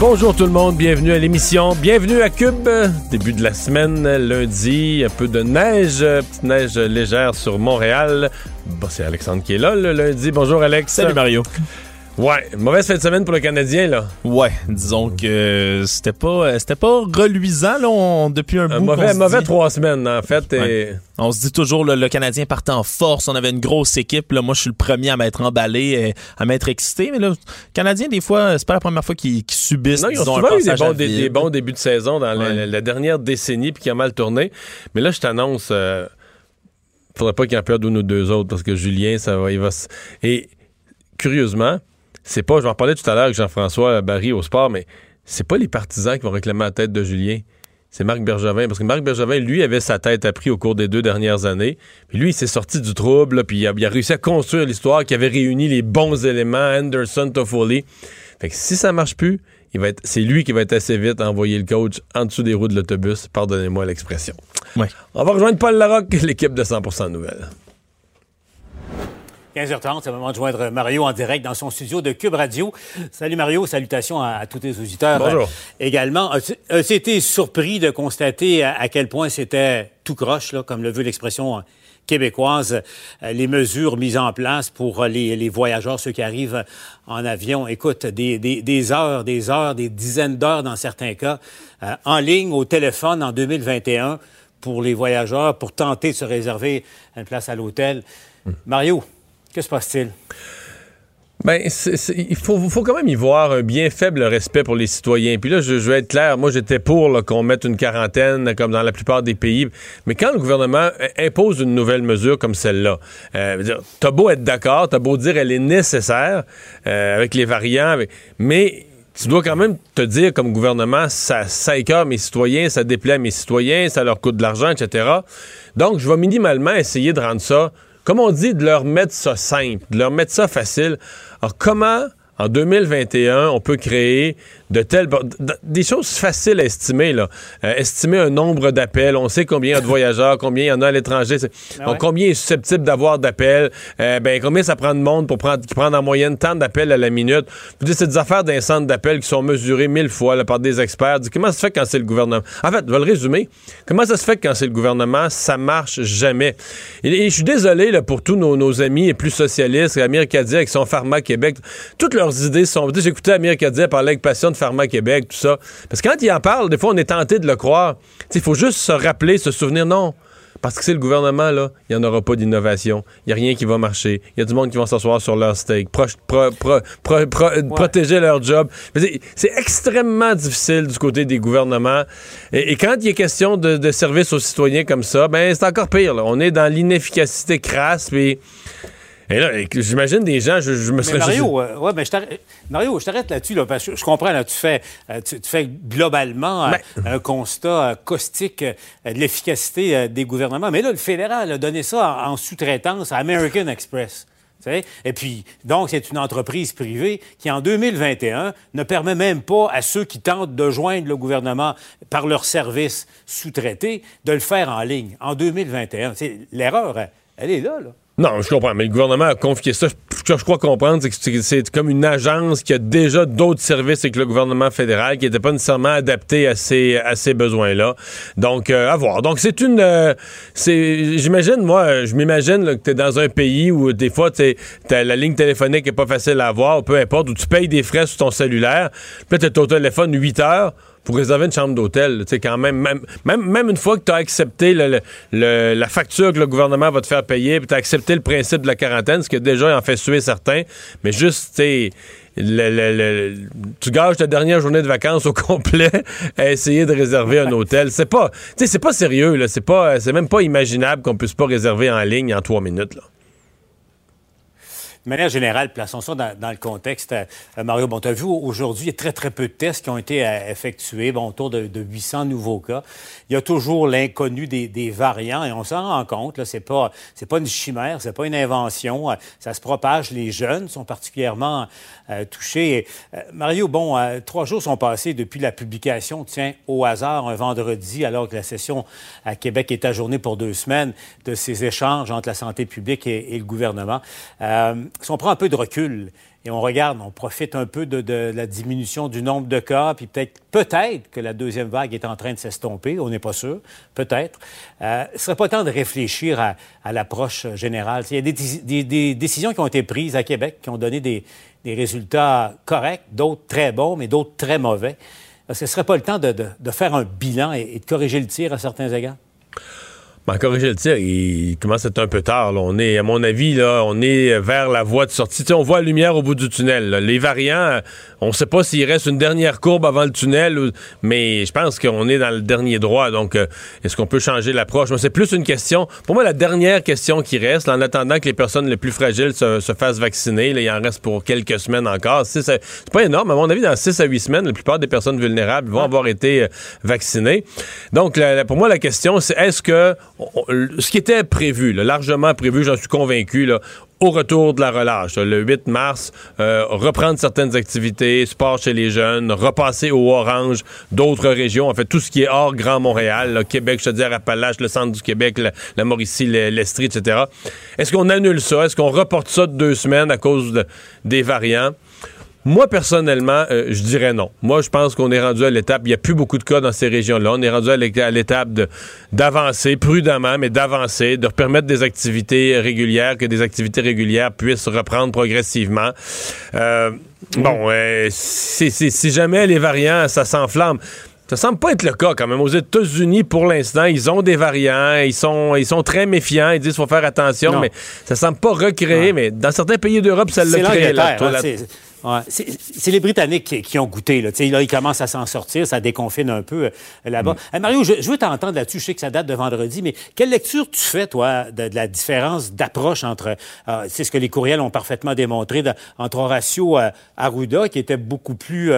Bonjour tout le monde, bienvenue à l'émission. Bienvenue à Cube. Début de la semaine, lundi, un peu de neige, petite neige légère sur Montréal. Bon, c'est Alexandre qui est là le lundi. Bonjour Alex. Salut Mario. Ouais, mauvaise fin de semaine pour le Canadien, là. Ouais, disons que c'était pas c'était pas reluisant là, on- depuis un, Un bout. mauvais, mauvais dit- trois semaines, en fait. et-. On se dit toujours le, le Canadien partait en force, on avait une grosse équipe. Là, moi, je suis le premier à m'être emballé, et à m'être excité. Mais là, le Canadien, des fois, c'est pas la première fois qu'ils qu'ils subissent. Non, ils ont disons, un souvent eu des bons, des, bons débuts de saison dans la, Ouais. la- la dernière décennie puis qui a mal tourné. Mais là, je t'annonce, euh, faudrait pas qu'il en perde une ou deux autres parce que Julien, ça va, il va. Et curieusement, c'est pas, je vais en parler tout à l'heure avec Jean-François Barry au sport, mais c'est pas les partisans qui vont réclamer la tête de Julien. C'est Marc Bergevin. Parce que Marc Bergevin, lui, avait sa tête appris au cours des deux dernières années. Puis lui, il s'est sorti du trouble, là, puis il a, il a réussi à construire l'histoire qui avait réuni les bons éléments, Anderson, Toffoli. Fait que si ça marche plus, il va être, c'est lui qui va être assez vite à envoyer le coach en dessous des roues de l'autobus. Pardonnez-moi l'expression. Ouais. On va rejoindre Paul Larocque, l'équipe de 100% Nouvelles. 15h30, c'est le moment de joindre Mario en direct dans son studio de Cube Radio. Salut Mario, salutations à, à tous tes auditeurs. Bonjour. Euh, également, as-tu as-tu été surpris de constater à, à quel point c'était tout croche, là, comme le veut l'expression euh, québécoise, euh, les mesures mises en place pour les, les voyageurs, ceux qui arrivent en avion? Écoute, des, des- des heures, des heures, des dizaines d'heures dans certains cas, euh, en ligne, au téléphone en 2021 pour les voyageurs, pour tenter de se réserver une place à l'hôtel. Mario, que se passe-t-il? Ben, il faut, quand même y voir un bien faible respect pour les citoyens. Puis là, je, je vais être clair, moi j'étais pour qu'on mette une quarantaine comme dans la plupart des pays. Mais quand le gouvernement impose une nouvelle mesure comme celle-là, euh, t'as beau être d'accord, t'as beau dire elle est nécessaire euh, avec les variants, mais tu dois quand même te dire comme gouvernement, ça, ça mes citoyens, ça déplaît à mes citoyens, ça leur coûte de l'argent, etc. Donc, je vais minimalement essayer de rendre ça, comme on dit, de leur mettre ça simple, de leur mettre ça facile. Alors, comment, en 2021, on peut créer de telles... des choses faciles à estimer, là. Euh, estimer un nombre d'appels, on sait combien il y a de voyageurs, combien il y en a à l'étranger, donc ouais? combien est susceptible d'avoir d'appels, euh, ben, combien ça prend de monde pour prendre, qui prend en moyenne tant d'appels à la minute? C'est des affaires d'un centre d'appels qui sont mesurées mille fois là, par des experts. Dis, comment ça se fait quand c'est le gouvernement? En fait, je vais le résumer. Comment ça se fait quand c'est le gouvernement, ça marche jamais? Et, et je suis désolé là, pour tous nos, nos amis et plus socialistes, Amir Kadir avec son Pharma Québec. Toutes leurs idées sont... J'écoutais Amir Kadir parler avec passion de Pharma Québec, tout ça. Parce que quand il en parle, des fois, on est tenté de le croire. Il faut juste se rappeler, se souvenir, non. Parce que c'est le gouvernement, là, il n'y en aura pas d'innovation. Il n'y a rien qui va marcher. Il y a du monde qui va s'asseoir sur leur steak, proche- pro- pro- pro- pro- protéger leur job. C'est extrêmement difficile du côté des gouvernements. Et, et quand il est question de, de services aux citoyens comme ça, ben c'est encore pire. là. On est dans l'inefficacité crasse. Puis... Et là, j'imagine des gens, je, je me Mais serais... Mario, euh, ouais, mais je t'arrête- Mario, je t'arrête là-dessus, là, parce que je comprends, là, tu fais, euh, tu, tu fais globalement euh, Ben- un constat caustique de l'efficacité des gouvernements. Mais là, le fédéral a donné ça en, en sous-traitance à American Express. Et puis, donc, c'est une entreprise privée qui, en 2021, ne permet même pas à ceux qui tentent de joindre le gouvernement par leur service sous-traité de le faire en ligne. En 2021, C'est- l'erreur, elle est là, là. Non, je comprends, mais le gouvernement a confié ça. Ce que je crois comprendre, c'est que c'est- comme une agence qui a déjà d'autres services avec le gouvernement fédéral qui n'était pas nécessairement adapté à ces, à ces besoins-là. Donc, euh, à voir. Donc, c'est une... euh, c'est J'imagine, moi, je m'imagine que tu es dans un pays où des fois, t'es- la ligne téléphonique est pas facile à avoir, peu importe, où tu payes des frais sur ton cellulaire. Là, tu au téléphone 8 heures pour réserver une chambre d'hôtel. Tu quand même, même, même, même une fois que tu as accepté la facture que le gouvernement va te faire payer, puis tu as accepté le principe de la quarantaine, ce que déjà en fait suer certains, mais juste, tu tu gages ta dernière journée de vacances au complet à essayer de réserver un hôtel. C'est pas, c'est pas sérieux, là. C'est pas, c'est même pas imaginable qu'on puisse pas réserver en ligne en trois minutes, là. De manière générale, plaçons ça dans, le contexte. Euh, Mario, bon, tu as vu aujourd'hui, il y a très, très peu de tests qui ont été euh, effectués, bon, autour de, 800 nouveaux cas. Il y a toujours l'inconnu des, variants et on s'en rend compte. Là, c'est pas, pas une chimère, c'est pas une invention. Ça se propage. Les jeunes sont particulièrement touchés. Mario, bon, trois jours sont passés depuis la publication, tiens, au hasard, un vendredi, alors que la session à Québec est ajournée pour deux semaines, de ces échanges entre la santé publique et, le gouvernement. Euh, si on prend un peu de recul et on regarde, on profite un peu de, la diminution du nombre de cas, puis peut-être que la deuxième vague est en train de s'estomper, on n'est pas sûr, peut-être. Euh, ce serait pas temps de réfléchir à, l'approche générale. Il y a des, décisions qui ont été prises à Québec qui ont donné des, résultats corrects, d'autres très bons, mais d'autres très mauvais. Est-ce que ce serait pas le temps de, faire un bilan et de corriger le tir à certains égards? Ben, corriger le tir, il commence à être un peu tard. On est, à mon avis, là, on est vers la voie de sortie. on voit la lumière au bout du tunnel. Les variants, on ne sait pas s'il reste une dernière courbe avant le tunnel, mais je pense qu'on est dans le dernier droit. Donc, euh, est-ce qu'on peut changer l'approche? C'est plus une question. Pour moi, la dernière question qui reste, en attendant que les personnes les plus fragiles se, fassent vacciner, il en reste pour quelques semaines encore. C'est pas énorme. À mon avis, dans 6 à 8 semaines, la plupart des personnes vulnérables vont avoir été euh, vaccinées. Donc, pour moi, la question, c'est est-ce que ce qui était prévu, largement prévu, j'en suis convaincu, là, au retour de la relâche, le 8 mars, euh, reprendre certaines activités, sport chez les jeunes, repasser au orange d'autres régions, en fait tout ce qui est hors Grand Montréal, là, Québec, je dire Appalaches, le centre du Québec, la, Mauricie, l'Estrie, etc. Est-ce qu'on annule ça? Est-ce qu'on reporte ça de deux semaines à cause des variants? Moi, personnellement, euh, je dirais non. Moi, je pense qu'on est rendu à l'étape, il n'y a plus beaucoup de cas dans ces régions-là. On est rendu à l'étape d'avancer prudemment, mais d'avancer, de permettre des activités régulières, que des activités régulières puissent reprendre progressivement. Euh, bon, euh, si jamais les variants, ça s'enflamme. Ça semble pas être le cas quand même. Aux États-Unis, pour l'instant, ils ont des variants, ils sont, ils sont très méfiants, ils disent qu'il faut faire attention, mais ça semble pas recréer. Mais dans certains pays d'Europe, ça l'a créé. Là, c'est les Britanniques qui, ont goûté. Là. là, ils commencent à s'en sortir, ça déconfine un peu euh, là-bas. Mm. Euh, Mario, je, veux t'entendre là-dessus. Je sais que ça date de vendredi, mais quelle lecture tu fais, toi, de, la différence d'approche entre... Euh, c'est ce que les courriels ont parfaitement démontré, entre Horacio Arruda, qui était beaucoup plus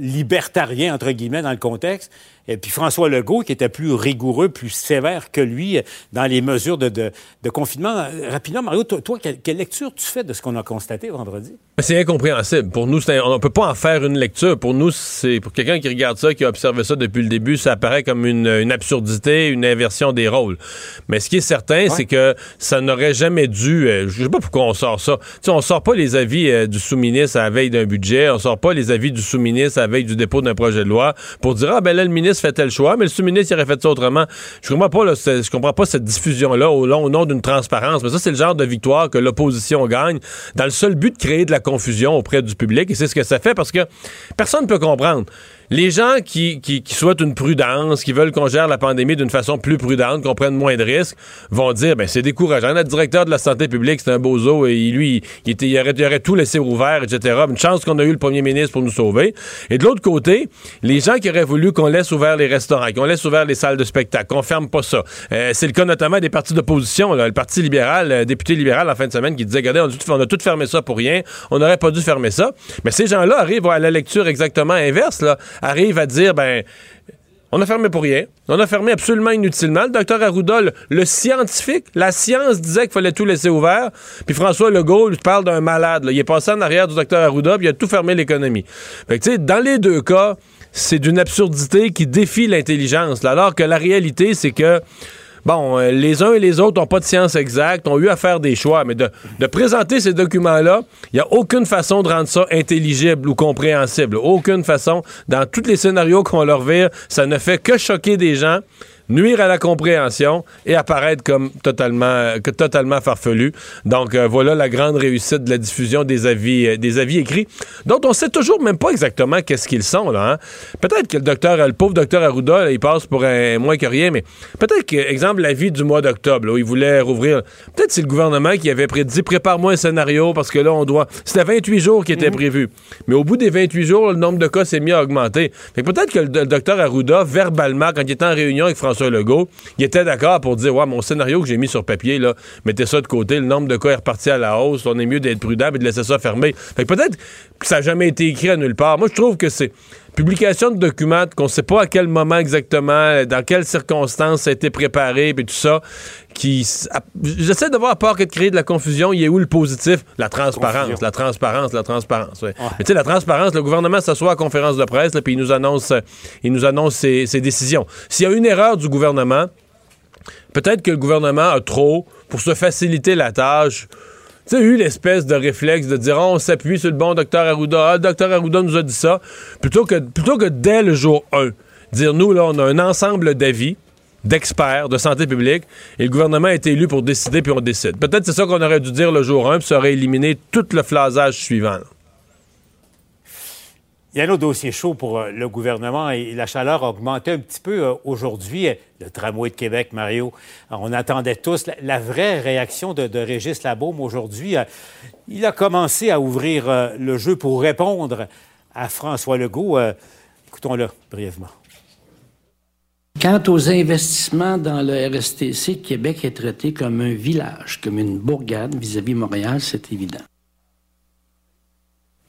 libertarien, entre guillemets, dans le contexte, et puis François Legault, qui était plus rigoureux, plus sévère que lui dans les mesures de, de, confinement. Rapidement, Mario, toi, quelle, lecture tu fais de ce qu'on a constaté vendredi? C'est incompréhensible. Pour nous, on ne peut pas en faire une lecture. Pour nous, c'est pour quelqu'un qui regarde ça, qui a observé ça depuis le début, ça apparaît comme une, absurdité, une inversion des rôles. Mais ce qui est certain, c'est que ça n'aurait jamais dû. Euh, je sais pas pourquoi on sort ça. sais, on sort pas les avis euh, du sous-ministre à la veille d'un budget, on sort pas les avis du sous-ministre à la veille du dépôt d'un projet de loi pour dire ah ben là le ministre fait tel choix, mais le sous-ministre aurait fait ça autrement. Je comprends pas, je comprends pas cette diffusion-là au, au nom d'une transparence. Mais ça, c'est le genre de victoire que l'opposition gagne dans le seul but de créer de la confusion auprès du public. Et c'est ce que ça fait parce que personne ne peut comprendre les gens qui, qui, souhaitent une prudence, qui veulent qu'on gère la pandémie d'une façon plus prudente, qu'on prenne moins de risques, vont dire ben c'est décourageant. Notre directeur de la santé publique, c'est un bozo et lui, il, était, il, aurait, tout laissé ouvert, etc. Une chance qu'on a eu le premier ministre pour nous sauver. Et de l'autre côté, les gens qui auraient voulu qu'on laisse ouvert les restaurants, qu'on laisse ouvert les salles de spectacle, qu'on ferme pas ça. Euh, c'est le cas notamment des partis d'opposition. Le Parti libéral, le député libéral en fin de semaine qui disait regardez, on a, tout, fermé ça pour rien. On n'aurait pas dû fermer ça. Mais ces gens-là arrivent à la lecture exactement inverse. Là arrive à dire, ben, on a fermé pour rien. On a fermé absolument inutilement. Le docteur Arruda, le, scientifique, la science disait qu'il fallait tout laisser ouvert. Puis François Legault, lui, parle d'un malade. Il est passé en arrière du docteur Arruda, puis il a tout fermé l'économie. Fait que, dans les deux cas, c'est d'une absurdité qui défie l'intelligence. Alors que la réalité, c'est que bon, euh, les uns et les autres n'ont pas de science exacte, ont eu à faire des choix, mais de, présenter ces documents-là, il n'y a aucune façon de rendre ça intelligible ou compréhensible. Aucune façon. Dans tous les scénarios qu'on leur vire, ça ne fait que choquer des gens nuire à la compréhension et apparaître comme totalement, totalement farfelu. Donc euh, voilà la grande réussite de la diffusion des avis, euh, des avis écrits, dont on sait toujours même pas exactement qu'est-ce qu'ils sont là. Hein. Peut-être que le docteur, le pauvre docteur Arruda, il passe pour un moins que rien, mais peut-être que, exemple, l'avis du mois d'octobre, où il voulait rouvrir. Peut-être c'est le gouvernement qui avait prédit prépare-moi un scénario parce que là on doit. C'était 28 jours qui étaient mhm. prévus, mais au bout des 28 jours, le nombre de cas s'est mis à augmenter. peut-être que le, docteur Arruda, verbalement, quand il était en réunion avec François Legault, il était d'accord pour dire, ouais, mon scénario que j'ai mis sur papier, là, mettez ça de côté, le nombre de cas est reparti à la hausse, on est mieux d'être prudent et de laisser ça fermer. Fait peut-être que ça n'a jamais été écrit à nulle part. Moi, je trouve que c'est publication de documents qu'on ne sait pas à quel moment exactement, dans quelles circonstances ça a été préparé, puis tout ça, qui... J'essaie de voir, à part que de créer de la confusion, il y a où le positif? La transparence, la transparence, la transparence. Mais tu sais, la transparence, le gouvernement s'assoit à conférence de presse, puis il nous annonce, il nous annonce ses, ses décisions. S'il y a une erreur du gouvernement, peut-être que le gouvernement a trop, pour se faciliter la tâche, tu sais, eu l'espèce de réflexe de dire oh, on s'appuie sur le bon docteur Arruda, ah, le docteur Arruda nous a dit ça, plutôt que, plutôt que dès le jour 1, dire nous, là, on a un ensemble d'avis d'experts de santé publique et le gouvernement a été élu pour décider puis on décide. Peut-être c'est ça qu'on aurait dû dire le jour 1 puis ça aurait éliminé tout le phlasage suivant. Il y a un autre dossier chaud pour euh, le gouvernement et la chaleur a augmenté un petit peu euh, aujourd'hui. Le tramway de Québec, Mario, on attendait tous la, vraie réaction de, Régis Labaume aujourd'hui. Euh, il a commencé à ouvrir le jeu pour répondre à François Legault. Écoutons-le brièvement. Quant aux investissements dans le RSTC, Québec est traité comme un village, comme une bourgade vis-à-vis -vis Montréal, c'est évident.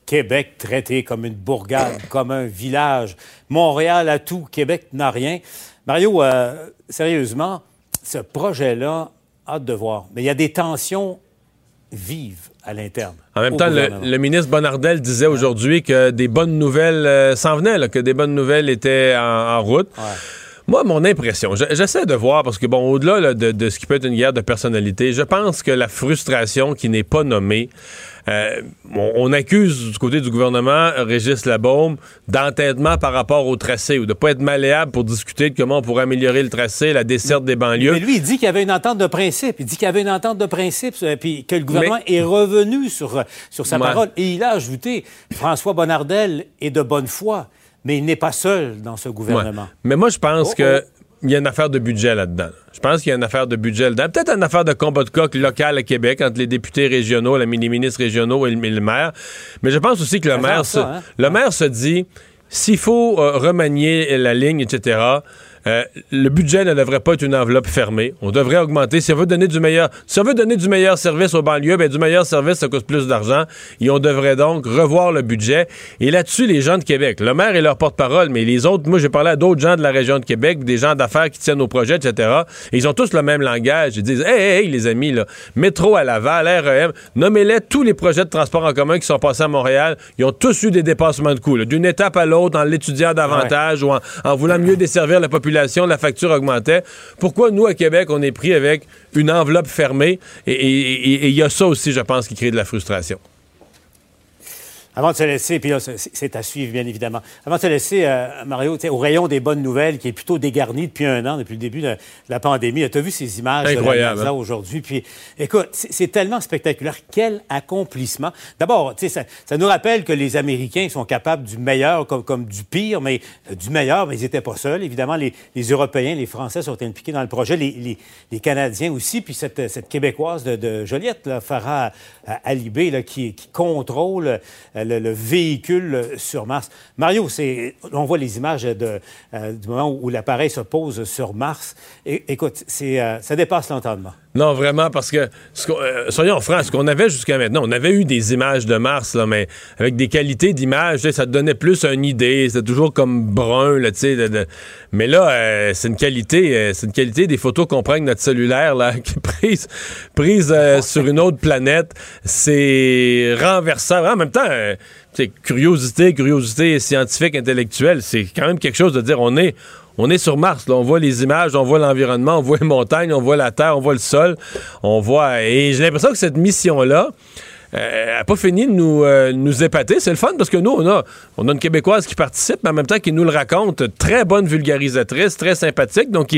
Québec traité comme une bourgade, comme un village. Montréal a tout, Québec n'a rien. Mario, euh, sérieusement, ce projet-là, hâte de voir. Mais il y a des tensions vives à l'interne. En même temps, le, ministre Bonardel disait aujourd'hui que des bonnes nouvelles euh, s'en venaient, que des bonnes nouvelles étaient en, route. Moi, mon impression, j'essaie de voir, parce que, bon, au-delà de, de, ce qui peut être une guerre de personnalité, je pense que la frustration qui n'est pas nommée, euh, on, accuse du côté du gouvernement Régis Labaume d'entêtement par rapport au tracé ou de pas être malléable pour discuter de comment on pourrait améliorer le tracé, la desserte des banlieues. Mais lui, il dit qu'il y avait une entente de principe. Il dit qu'il y avait une entente de principe, euh, puis que le gouvernement est revenu sur, sur sa parole. Et il a ajouté François Bonnardel est de bonne foi mais il n'est pas seul dans ce gouvernement. Mais moi, je pense oh, que oh il y a une affaire de budget là-dedans. Je pense qu'il y a une affaire de budget là-dedans. Peut-être une affaire de combat de coq local à Québec entre les députés régionaux, les ministres régionaux et le, maire. Mais je pense aussi que le maire, se, hein? le maire se dit, s'il faut euh, remanier la ligne, etc., euh, le budget ne devrait pas être une enveloppe fermée. On devrait augmenter. Si on veut donner du meilleur, si on veut donner du meilleur service aux banlieues, ben, du meilleur service, ça coûte plus d'argent. Et on devrait donc revoir le budget. Et là-dessus, les gens de Québec, le maire est leur porte-parole, mais les autres, moi, j'ai parlé à d'autres gens de la région de Québec, des gens d'affaires qui tiennent au projet, etc. Et ils ont tous le même langage. Ils disent, hey, hey, les amis, là, métro à Laval, REM, nommez-les tous les projets de transport en commun qui sont passés à Montréal. Ils ont tous eu des dépassements de coûts, d'une étape à l'autre, en l'étudiant davantage ou en, en voulant mieux desservir la population la facture augmentait. Pourquoi nous, à Québec, on est pris avec une enveloppe fermée? Et il y a ça aussi, je pense, qui crée de la frustration. Avant de se laisser, puis là, c'est à suivre, bien évidemment. Avant de se laisser, euh, Mario, au rayon des bonnes nouvelles, qui est plutôt dégarni depuis un an, depuis le début de, la pandémie. Tu as vu ces images de la hein? aujourd'hui? Puis, écoute, c'est tellement spectaculaire. Quel accomplissement. D'abord, ça, ça nous rappelle que les Américains sont capables du meilleur comme, comme du pire, mais euh, du meilleur, mais ils n'étaient pas seuls. Évidemment, les, les, Européens, les Français sont impliqués dans le projet, les, les, les Canadiens aussi, puis cette, cette Québécoise de, de Joliette, là, Farah Alibé, qui, contrôle... Euh, le, véhicule sur Mars. Mario, on voit les images euh, du moment où l'appareil se pose sur Mars. écoute, euh, ça dépasse l'entendement. Non, vraiment, parce que, euh, soyons francs, ce qu'on avait jusqu'à maintenant, on avait eu des images de Mars, là, mais avec des qualités d'image, ça te donnait plus une idée, c'était toujours comme brun, là, tu sais. mais là, c'est une qualité, c'est une qualité des photos qu'on prend avec notre cellulaire, là, qui est prise, prise sur une autre planète. C'est renversant. En même temps, c'est curiosité, curiosité scientifique, intellectuelle, c'est quand même quelque chose de dire on est on est sur Mars, on voit les images, on voit l'environnement, on voit les montagnes, on voit la terre, on voit le sol, on voit et j'ai l'impression que cette mission là euh, n'a pas fini de nous, euh, nous épater. C'est le fun parce que nous, on a, on a une Québécoise qui participe, mais en même temps qui nous le raconte. Très bonne vulgarisatrice, très sympathique. Donc,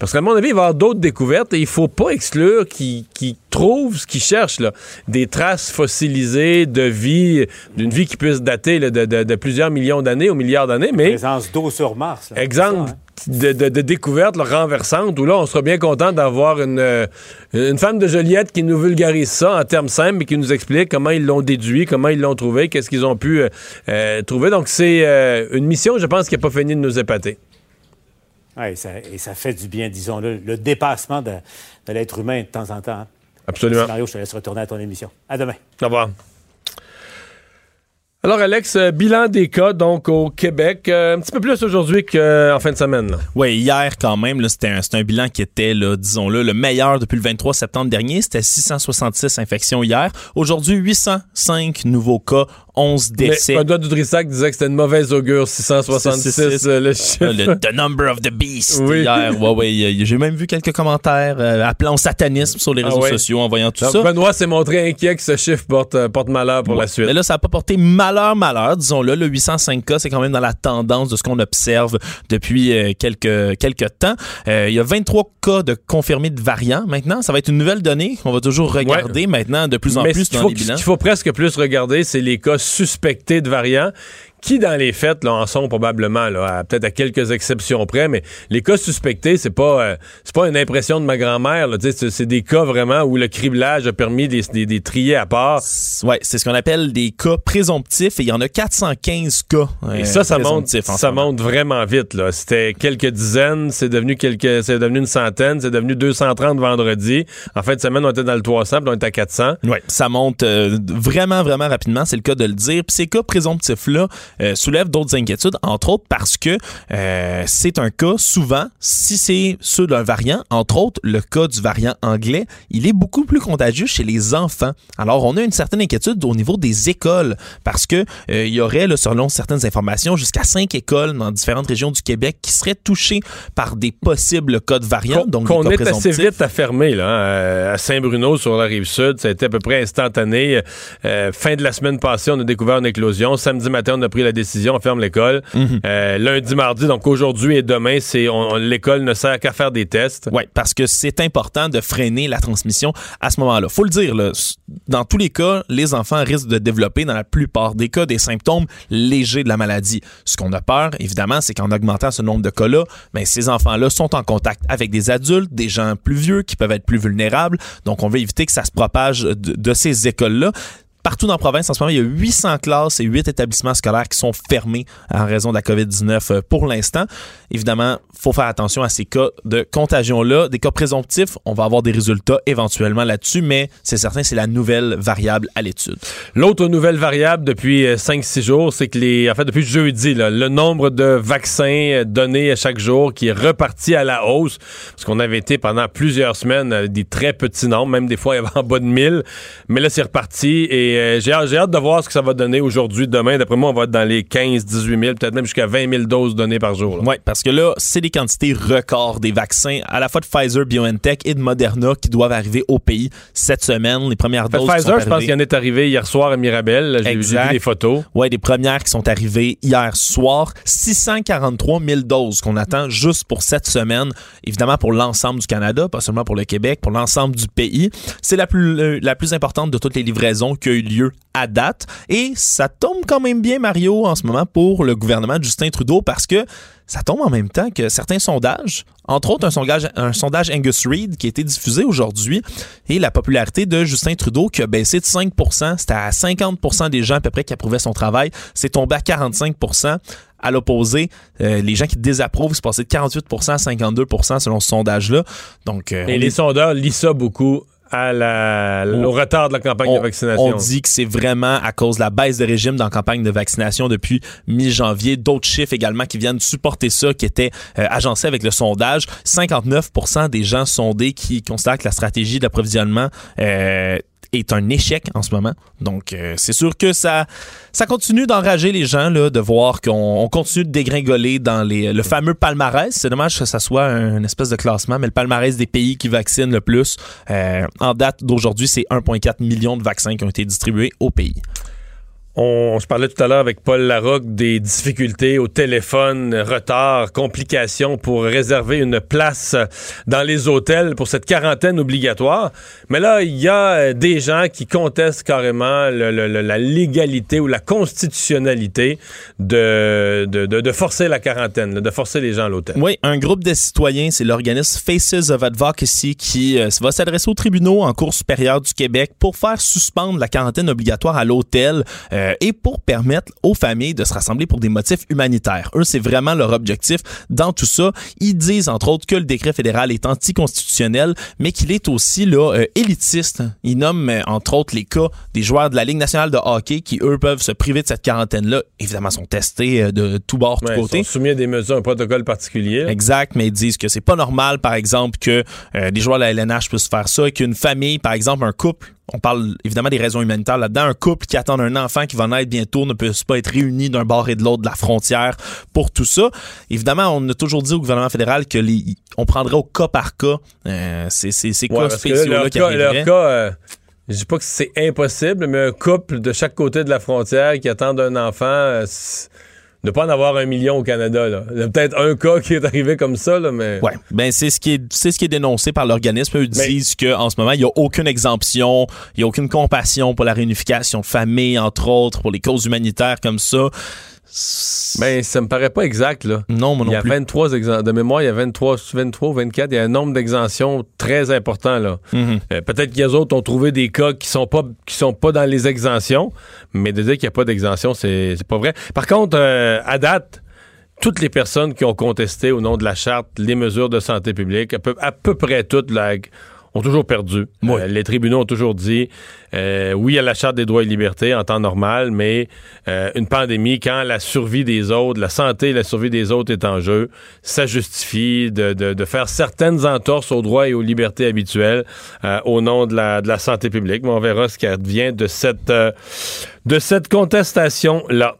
parce qu'à mon avis, il va y avoir d'autres découvertes et il faut pas exclure qu'il trouve ce qu'il cherche, là. Des traces fossilisées de vie, d'une vie qui puisse dater de, de, plusieurs millions d'années ou milliards d'années. Mais. Présence d'eau sur Mars. exemple. Hein de, de, découvertes renversantes où là, on sera bien content d'avoir une, euh, une femme de Joliette qui nous vulgarise ça en termes simples et qui nous explique comment ils l'ont déduit, comment ils l'ont trouvé, qu'est-ce qu'ils ont pu euh, euh, trouver. Donc, c'est une mission, je pense, qui n'a pas fini de nous épater. Oui, et ça fait du bien, disons-le, le dépassement de, l'être humain de temps en temps. Absolument. Mario, je te laisse retourner à ton émission. À demain. Au revoir. Alors, Alex, euh, bilan des cas donc au Québec, euh, un petit peu plus aujourd'hui qu'en fin de semaine. Oui, hier quand même, c'était un, un, bilan qui était, disons-le, le meilleur depuis le 23 septembre dernier. C'était 666 infections hier. Aujourd'hui, 805 nouveaux cas 11 décès. Mais un doigt du Drissac disait que c'était une mauvaise augure, 666 euh, le chiffre. Le, the number of the beast hier. Ouais, ouais, j'ai même vu quelques commentaires euh, appelant au satanisme sur les ah réseaux sociaux en voyant tout ça. Benoît s'est montré inquiet que ce chiffre porte, euh, porte malheur pour la suite. Mais là, ça n'a pas porté malheur, malheur, disons-le. Le 805 cas, c'est quand même dans la tendance de ce qu'on observe depuis quelques, quelques temps. Il y a 23 cas de confirmés de variants maintenant. Ça va être une nouvelle donnée qu'on va toujours regarder maintenant de plus en plus dans les bilans. Ce qu'il faut presque plus regarder, c'est les cas suspectés de variants qui, dans les faits, là, en sont probablement, là, peut-être à quelques exceptions près, mais les cas suspectés, c'est pas, euh, c'est pas une impression de ma grand-mère. C'est des cas vraiment où le criblage a permis des, des, trier à part. Ouais, c'est ce qu'on appelle des cas présomptifs et il y en a 415 cas. et ça, ça monte, ça monte vraiment vite. Là. C'était quelques dizaines, c'est devenu quelques, c'est devenu une centaine, c'est devenu 230 vendredi. En fin de semaine, on était dans le 300, puis on était à 400. Ouais, ça monte euh, vraiment, vraiment rapidement. C'est le cas de le dire. Puis ces cas présomptifs-là, euh, soulève d'autres inquiétudes, entre autres parce que euh, c'est un cas souvent, si c'est ceux d'un variant, entre autres le cas du variant anglais, il est beaucoup plus contagieux chez les enfants. Alors on a une certaine inquiétude au niveau des écoles parce que euh, il y aurait, là, selon certaines informations, jusqu'à cinq écoles dans différentes régions du Québec qui seraient touchées par des possibles cas de variants. donc qu'on est assez vite à fermer là, hein. à Saint-Bruno sur la rive sud, ça a été à peu près instantané. fin de la semaine passée, on a découvert une éclosion. Samedi matin, on a pris la décision, on ferme l'école. Mhm. Euh, lundi, mardi, donc aujourd'hui et demain, c'est l'école ne sert qu'à faire des tests. Oui, parce que c'est important de freiner la transmission à ce moment-là. Faut le dire, là, dans tous les cas, les enfants risquent de développer, dans la plupart des cas, des symptômes légers de la maladie. Ce qu'on a peur, évidemment, c'est qu'en augmentant ce nombre de cas-là, ben, ces enfants-là sont en contact avec des adultes, des gens plus vieux qui peuvent être plus vulnérables. Donc, on veut éviter que ça se propage de, de ces écoles-là partout dans la province, en ce moment, il y a 800 classes et 8 établissements scolaires qui sont fermés en raison de la COVID-19 euh, pour l'instant. Évidemment, faut faire attention à ces cas de contagion-là. Des cas présomptifs, on va avoir des résultats éventuellement là-dessus, mais c'est certain, c'est la nouvelle variable à l'étude. L'autre nouvelle variable depuis 5-6 euh, jours, c'est que les, en fait, depuis jeudi, le nombre de vaccins euh, donnés chaque jour qui est reparti à la hausse, parce qu'on avait été pendant plusieurs semaines des très petits nombres, même des fois il y avait en bas de 1000, mais là c'est reparti et euh, j'ai hâte de voir ce que ça va donner aujourd'hui, demain. D'après moi, on va être dans les 15, 18 000, peut-être même jusqu'à 20 000 doses données par jour. Oui, parce que là, c'est des quantités records des vaccins, à la fois de Pfizer, BioNTech et de Moderna qui doivent arriver au pays cette semaine. Les premières doses. Pfizer, je pense qu'il y en est arrivé hier soir à Mirabel. J'ai vu des photos. Oui, des premières qui sont arrivées hier soir. 643 000 doses qu'on attend juste pour cette semaine. Évidemment, pour l'ensemble du Canada, pas seulement pour le Québec, pour l'ensemble du pays. C'est la plus, la plus importante de toutes les livraisons qu'il y a eu lieu à date. Et ça tombe quand même bien, Mario, en ce moment pour le gouvernement de Justin Trudeau parce que ça tombe en même temps que certains sondages, entre autres un sondage, un sondage Angus Reid qui a été diffusé aujourd'hui, et la popularité de Justin Trudeau qui a baissé de 5% C'était à 50% des gens à peu près qui approuvaient son travail. C'est tombé à 45% à l'opposé, euh, les gens qui désapprouvent, c'est passé de 48% à 52% selon ce sondage-là. Donc, euh, Et les sondeurs lisent ça beaucoup à la, au retard de la campagne de vaccination. On dit que c'est vraiment à cause de la baisse de régime dans la campagne de vaccination depuis mi-janvier. D'autres chiffres également qui viennent supporter ça, qui étaient euh, agencés avec le sondage. 59% des gens sondés qui considèrent que la stratégie d'approvisionnement euh, est un échec en ce moment. Donc, euh, c'est sûr que ça, ça continue d'enrager les gens là, de voir qu'on continue de dégringoler dans les, le fameux palmarès. C'est dommage que ça soit un espèce de classement, mais le palmarès des pays qui vaccinent le plus, euh, en date d'aujourd'hui, c'est 1,4 million de vaccins qui ont été distribués au pays. On, se parlait tout à l'heure avec Paul Larocque des difficultés au téléphone, retard, complications pour réserver une place dans les hôtels pour cette quarantaine obligatoire. Mais là, il y a des gens qui contestent carrément la légalité ou la constitutionnalité de, de, forcer la quarantaine, de forcer les gens à l'hôtel. Oui, un groupe de citoyens, c'est l'organisme Faces of Advocacy qui euh, va s'adresser aux tribunaux en Cour supérieure du Québec pour faire suspendre la quarantaine obligatoire à l'hôtel. Euh, euh, et pour permettre aux familles de se rassembler pour des motifs humanitaires. Eux, c'est vraiment leur objectif dans tout ça. Ils disent, entre autres, que le décret fédéral est anticonstitutionnel, mais qu'il est aussi là, euh, élitiste. Ils nomment, euh, entre autres, les cas des joueurs de la Ligue nationale de hockey qui, eux, peuvent se priver de cette quarantaine-là. Évidemment, sont testés de tout bord, tout côté. Ils sont soumis à des mesures, un protocole particulier. Exact, mais ils disent que c'est pas normal, par exemple, que des joueurs de la LNH puissent faire ça, qu'une famille, par exemple, un couple on parle évidemment des raisons humanitaires là-dedans. Un couple qui attend un enfant qui va naître bientôt ne peut pas être réuni d'un bord et de l'autre de la frontière pour tout ça. Évidemment, on a toujours dit au gouvernement fédéral que les, on prendrait au cas par cas euh, ces, ces, ces cas spéciaux-là qui leur cas, euh, je dis pas que c'est impossible, mais un couple de chaque côté de la frontière qui attend un enfant, euh, ne pas en avoir un million au Canada. Là. Il y a peut-être un cas qui est arrivé comme ça, là, mais. Ouais. Ben, c'est ce qui est, c'est ce qui est dénoncé par l'organisme. Eux disent qu'en ce moment, il n'y a aucune exemption, il n'y a aucune compassion pour la réunification de famille, entre autres, pour les causes humanitaires comme ça. Ben, ça me paraît pas exact, là. Non, moi non Il y a plus. 23 de mémoire, il y a 23, 23 24, il y a un nombre d'exemptions très important, là. Mhm. Euh, peut-être qu'ils autres ont trouvé des cas qui sont pas, qui sont pas dans les exemptions, mais de dire qu'il n'y a pas d'exemption, c'est, c'est pas vrai. Par contre, euh, à date, toutes les personnes qui ont contesté au nom de la charte les mesures de santé publique, à peu, à peu près toutes, là, ont toujours perdu. Oui. Euh, les tribunaux ont toujours dit euh, oui à la charte des droits et libertés en temps normal, mais euh, une pandémie, quand la survie des autres, la santé et la survie des autres est en jeu, ça justifie de, de, de faire certaines entorses aux droits et aux libertés habituelles euh, au nom de la, de la santé publique. Mais on verra ce qui advient de cette, euh, de cette contestation-là.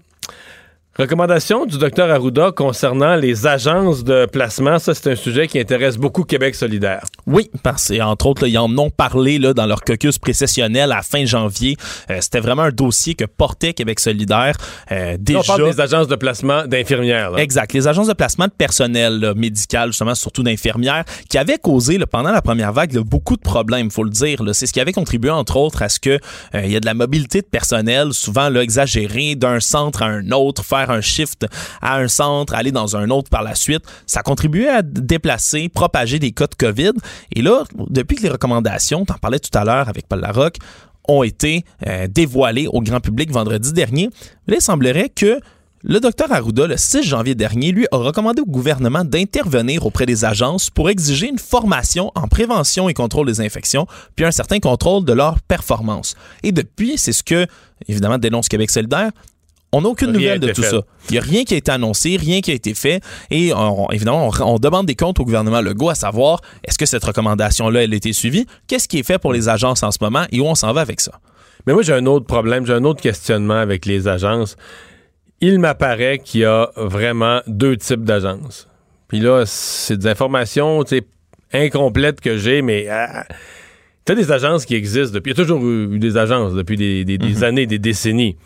Recommandation du docteur Arruda concernant les agences de placement. Ça, c'est un sujet qui intéresse beaucoup Québec solidaire. Oui, parce que entre autres, là, ils en ont parlé là, dans leur caucus précessionnel à fin janvier. Euh, C'était vraiment un dossier que portait Québec solidaire. Euh, déjà... On parle des agences de placement d'infirmières. Exact. Les agences de placement de personnel là, médical, justement, surtout d'infirmières, qui avaient causé là, pendant la première vague beaucoup de problèmes, faut le dire. C'est ce qui avait contribué, entre autres, à ce que euh, il y a de la mobilité de personnel, souvent là, exagérée, d'un centre à un autre, faire un shift à un centre, aller dans un autre par la suite. Ça contribuait à déplacer, propager des cas de COVID. Et là, depuis que les recommandations, t'en parlais tout à l'heure avec Paul Larocque, ont été euh, dévoilées au grand public vendredi dernier, il semblerait que le docteur Arruda, le 6 janvier dernier, lui a recommandé au gouvernement d'intervenir auprès des agences pour exiger une formation en prévention et contrôle des infections, puis un certain contrôle de leur performance. Et depuis, c'est ce que, évidemment, dénonce Québec solidaire, on n'a aucune Rien nouvelle de tout fait. ça. Il n'y a rien qui a été annoncé, rien qui a été fait. Et on- évidemment, on, on demande des comptes au gouvernement Legault à savoir est-ce que cette recommandation-là, elle a été suivie? Qu'est-ce qui est fait pour les agences en ce moment et où on s'en va avec ça? Mais moi, j'ai un autre problème, j'ai un autre questionnement avec les agences. Il m'apparaît qu'il y a vraiment deux types d'agences. Puis là, c'est des informations tu incomplètes que j'ai, mais ah, t'as des agences qui existent depuis. Il y a toujours eu des agences depuis des, des- des années, des décennies.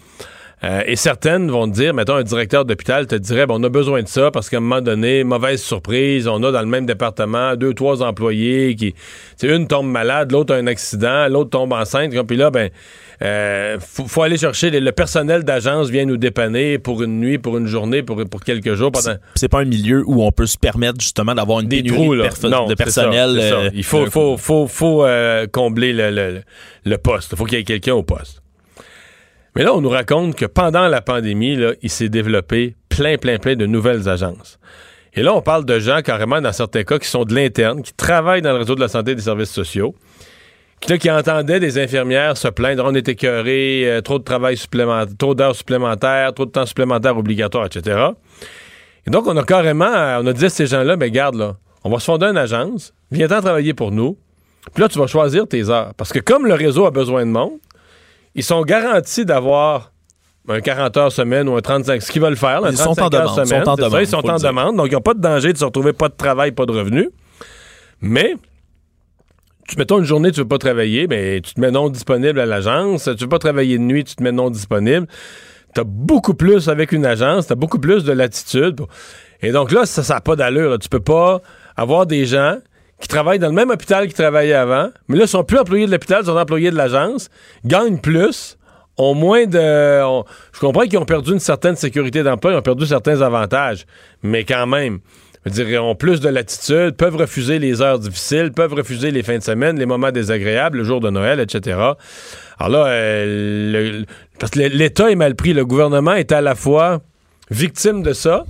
Euh, et certaines vont te dire, mettons, un directeur d'hôpital te dirait, bon, on a besoin de ça parce qu'à un moment donné, mauvaise surprise, on a dans le même département deux, trois employés qui, tu sais, une tombe malade, l'autre a un accident, l'autre tombe enceinte, puis là, ben, euh, faut, faut aller chercher, les- le personnel d'agence vient nous dépanner pour une nuit, pour une journée, pour, pour quelques jours. Pendant, C'est- pas un milieu où on peut se permettre justement d'avoir une des pénurie trous, de, Non, personnel. ça. euh, Il faut, faut, coup. faut, faut, euh, combler le, le- le poste. Il faut qu'il y ait quelqu'un au poste. Mais là, on nous raconte que pendant la pandémie, là, il s'est développé plein, plein, plein de nouvelles agences. Et là, on parle de gens, carrément, dans certains cas, qui sont de l'interne, qui travaillent dans le réseau de la santé et des services sociaux, qui, là, qui entendaient des infirmières se plaindre, on est écœuré, euh, trop de travail supplémentaire, trop d'heures supplémentaires, trop de temps supplémentaire obligatoire, etc. Et donc, on a carrément, euh, on a dit à ces gens-là, mais garde, là, on va se fonder une agence, viens-t'en travailler pour nous, puis là, tu vas choisir tes heures. Parce que comme le réseau a besoin de monde, ils sont garantis d'avoir un 40 heures semaine ou un 35, ce qu'ils veulent faire, là, Ils sont en 35 heures demande, semaine, sont en c'est ça, demande, ils sont en dire. demande, donc ils n'ont pas de danger de se retrouver pas de travail, pas de revenus. Mais tu mettons une journée, tu veux pas travailler, ben tu te mets non disponible à l'agence. Tu veux pas travailler de nuit, tu te mets non disponible. Tu as beaucoup plus avec une agence, tu as beaucoup plus de latitude. Et donc là, ça n'a pas d'allure. là. Tu peux pas avoir des gens qui travaillent dans le même hôpital qu'ils travaillaient avant, mais là, ils sont plus employés de l'hôpital, ils sont employés de l'agence, gagnent plus, ont moins de... je comprends qu'ils ont perdu une certaine sécurité d'emploi, ils ont perdu certains avantages, mais quand même, dire, ont plus de latitude, peuvent refuser les heures difficiles, peuvent refuser les fins de semaine, les moments désagréables, le jour de Noël, etc. Alors là, euh, parce que l'État est mal pris. Le gouvernement est à la fois victime de ça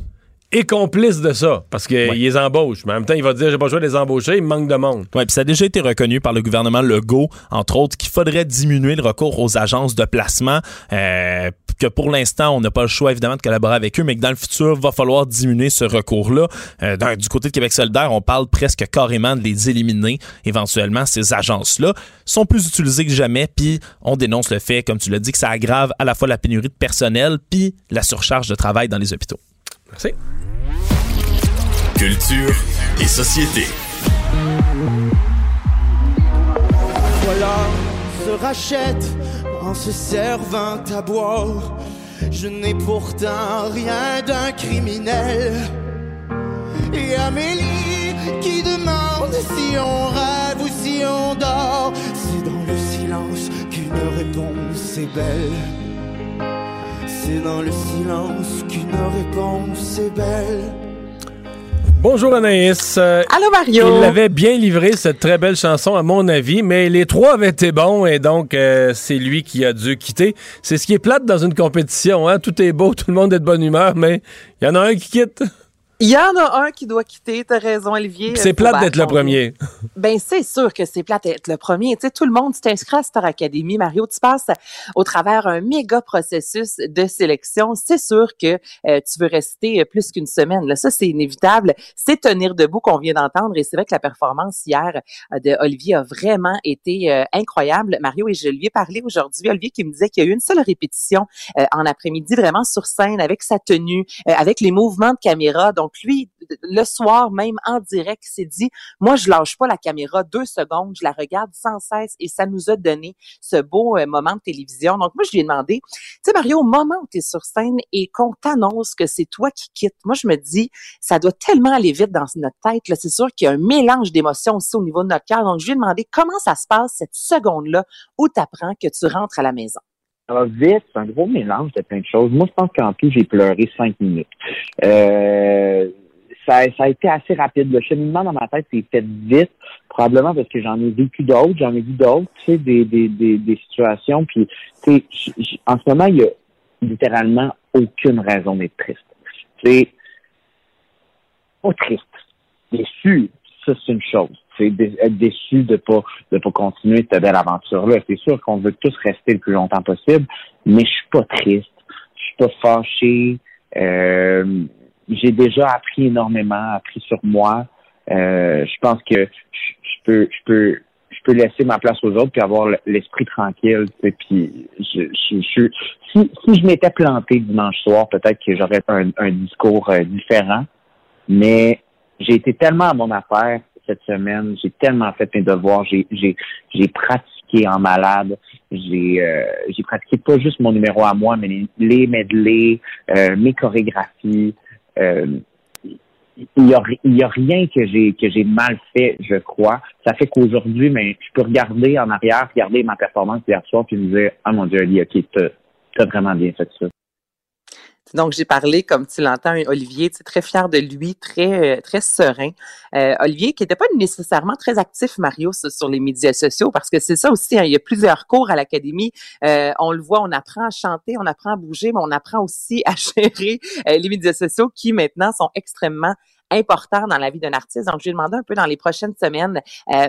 et complice de ça, parce qu'il les embauche. Mais en même temps, il va dire, j'ai pas le choix de les embaucher, il manque de monde. Oui, puis ça a déjà été reconnu par le gouvernement Legault, entre autres, qu'il faudrait diminuer le recours aux agences de placement, euh, que pour l'instant, on n'a pas le choix, évidemment, de collaborer avec eux, mais que dans le futur, il va falloir diminuer ce recours-là. Euh, du côté de Québec solidaire, on parle presque carrément de les éliminer, éventuellement, ces agences-là. sont plus utilisées que jamais, puis on dénonce le fait, comme tu l'as dit, que ça aggrave à la fois la pénurie de personnel, puis la surcharge de travail dans les hôpitaux. Merci. Culture et société. Voilà, se rachète en se servant à boire. Je n'ai pourtant rien d'un criminel. Et Amélie qui demande si on rêve ou si on dort. C'est dans le silence qu'une réponse est belle. C'est dans le silence qu'une réponse est belle. Bonjour Anaïs. Allô Mario. Il avait bien livré cette très belle chanson à mon avis, mais les trois avaient été bons et donc euh, c'est lui qui a dû quitter. C'est ce qui est plate dans une compétition, hein? Tout est beau, tout le monde est de bonne humeur, mais il y en a un qui quitte. Il y en a un qui doit quitter, t'as raison, Olivier. C'est plate d'être le premier. Ben, c'est sûr que c'est plate d'être le premier. Tu sais, tout le monde, tu t'inscris à Star Academy, Mario, tu passes au travers un méga processus de sélection. C'est sûr que euh, tu veux rester plus qu'une semaine. Là, ça, c'est inévitable. C'est tenir debout qu'on vient d'entendre et c'est vrai que la performance hier euh, de Olivier a vraiment été euh, incroyable. Mario, et je lui ai parlé aujourd'hui. Olivier qui me disait qu'il y a eu une seule répétition en après-midi, vraiment sur scène, avec sa tenue, avec les mouvements de caméra. Donc, lui, le soir même en direct, s'est dit, moi, je lâche pas la caméra deux secondes, je la regarde sans cesse et ça nous a donné ce beau euh, moment de télévision. Donc, moi, je lui ai demandé, tu sais, Mario, au moment où tu es sur scène et qu'on t'annonce que c'est toi qui quittes, moi, je me dis, ça doit tellement aller vite dans notre tête. C'est sûr qu'il y a un mélange d'émotions aussi au niveau de notre cœur. Donc, je lui ai demandé comment ça se passe cette seconde-là où tu apprends que tu rentres à la maison? Alors, vite, c'est un gros mélange de plein de choses. Moi, je pense qu'en tout, j'ai pleuré cinq minutes. Euh, ça, ça a été assez rapide. Le cheminement dans ma tête s'est fait vite, probablement parce que j'en ai vécu d'autres, j'en ai vu d'autres, tu sais, des, des, des, des situations. Puis, tu sais, en ce moment, il y a littéralement aucune raison d'être triste. C'est pas triste, déçu, ça c'est une chose être déçu de pas de pas continuer cette belle aventure-là. C'est sûr qu'on veut tous rester le plus longtemps possible, mais je suis pas triste, je suis pas fâché. Euh, j'ai déjà appris énormément, appris sur moi. Euh, je pense que je, peux je peux je peux laisser ma place aux autres puis avoir l'esprit tranquille. Puis je, je, je, si, si je m'étais planté dimanche soir, peut-être que j'aurais un, un discours euh, différent. Mais j'ai été tellement à mon affaire cette semaine. J'ai tellement fait mes devoirs. J'ai, j'ai, j'ai pratiqué en malade. J'ai, euh, j'ai pratiqué pas juste mon numéro à moi, mais les, les medley, euh, mes chorégraphies. Euh, il y a, y a rien que j'ai que j'ai mal fait, je crois. Ça fait qu'aujourd'hui, mais ben, je peux regarder en arrière, regarder ma performance hier soir, puis me dire, ah mon Dieu, Ali, ok, t'as, t'as vraiment bien fait ça. Donc, j'ai parlé, comme tu l'entends, Olivier, très fier de lui, très, euh, très serein. Euh, Olivier, qui n'était pas nécessairement très actif, Mario, sur les médias sociaux, parce que c'est ça aussi, hein, il y a plusieurs cours à l'Académie. Euh, on le voit, on apprend à chanter, on apprend à bouger, mais on apprend aussi à gérer les médias sociaux qui, maintenant, sont extrêmement importants dans la vie d'un artiste. Donc, je lui ai demandé un peu dans les prochaines semaines,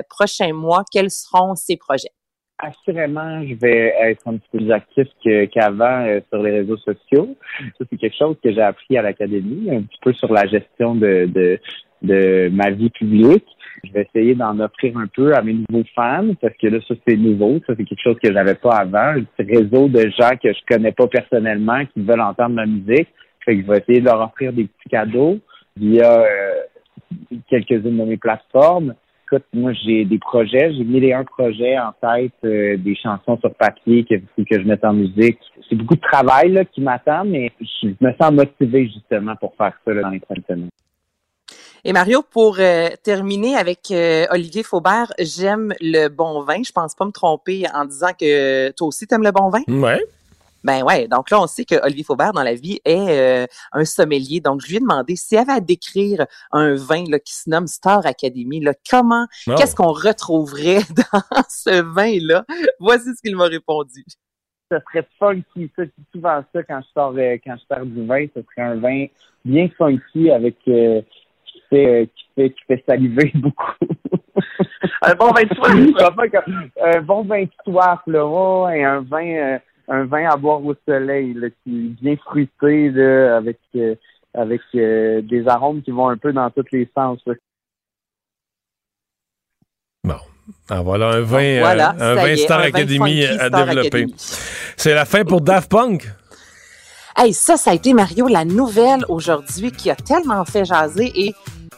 prochains mois, quels seront ses projets? Assurément, je vais être un petit peu plus actif qu'avant euh, sur les réseaux sociaux. Ça, c'est quelque chose que j'ai appris à l'académie, un petit peu sur la gestion de, de, de ma vie publique. Je vais essayer d'en offrir un peu à mes nouveaux fans parce que là, ça, c'est nouveau. Ça, c'est quelque chose que j'avais pas avant. Un petit réseau de gens que je connais pas personnellement qui veulent entendre ma musique. Fait que je vais essayer de leur offrir des petits cadeaux via euh, quelques-unes de mes plateformes écoute, moi, j'ai des projets, j'ai mis les un projets en tête, euh, des chansons sur papier que que je mette en musique. C'est beaucoup de travail là, qui m'attend, mais je me sens motivé justement pour faire ça dans les prochaines semaines. Et Mario, pour euh, terminer avec euh, Olivier Faubert, j'aime le bon vin. Je pense pas me tromper en disant que toi aussi tu aimes le bon vin. Ouais. Ben ouais, donc là, on sait que Olivier Faubert, dans la vie, est euh, un sommelier. Donc, je lui ai demandé s'il avait à décrire un vin là, qui se nomme Star Academy, là, comment, Oh. qu'est-ce qu'on retrouverait dans ce vin-là? Voici ce qu'il m'a répondu. Ce serait funky, ça, c'est souvent ça quand je sors euh, quand je sors du vin, ce serait un vin bien funky avec euh, qui fait euh, qui fait qui fait saliver beaucoup. un bon vin de soif, un bon vin de soif là, ouais, un vin euh, un vin à boire au soleil là, qui est bien fruité là, avec euh, avec euh, des arômes qui vont un peu dans tous les sens. là. Ah, voilà un vin, euh, voilà, un vin est, Star un Academy à développer. C'est la fin pour Daft Punk. Hey, ça, ça a été, Mario, la nouvelle aujourd'hui qui a tellement fait jaser et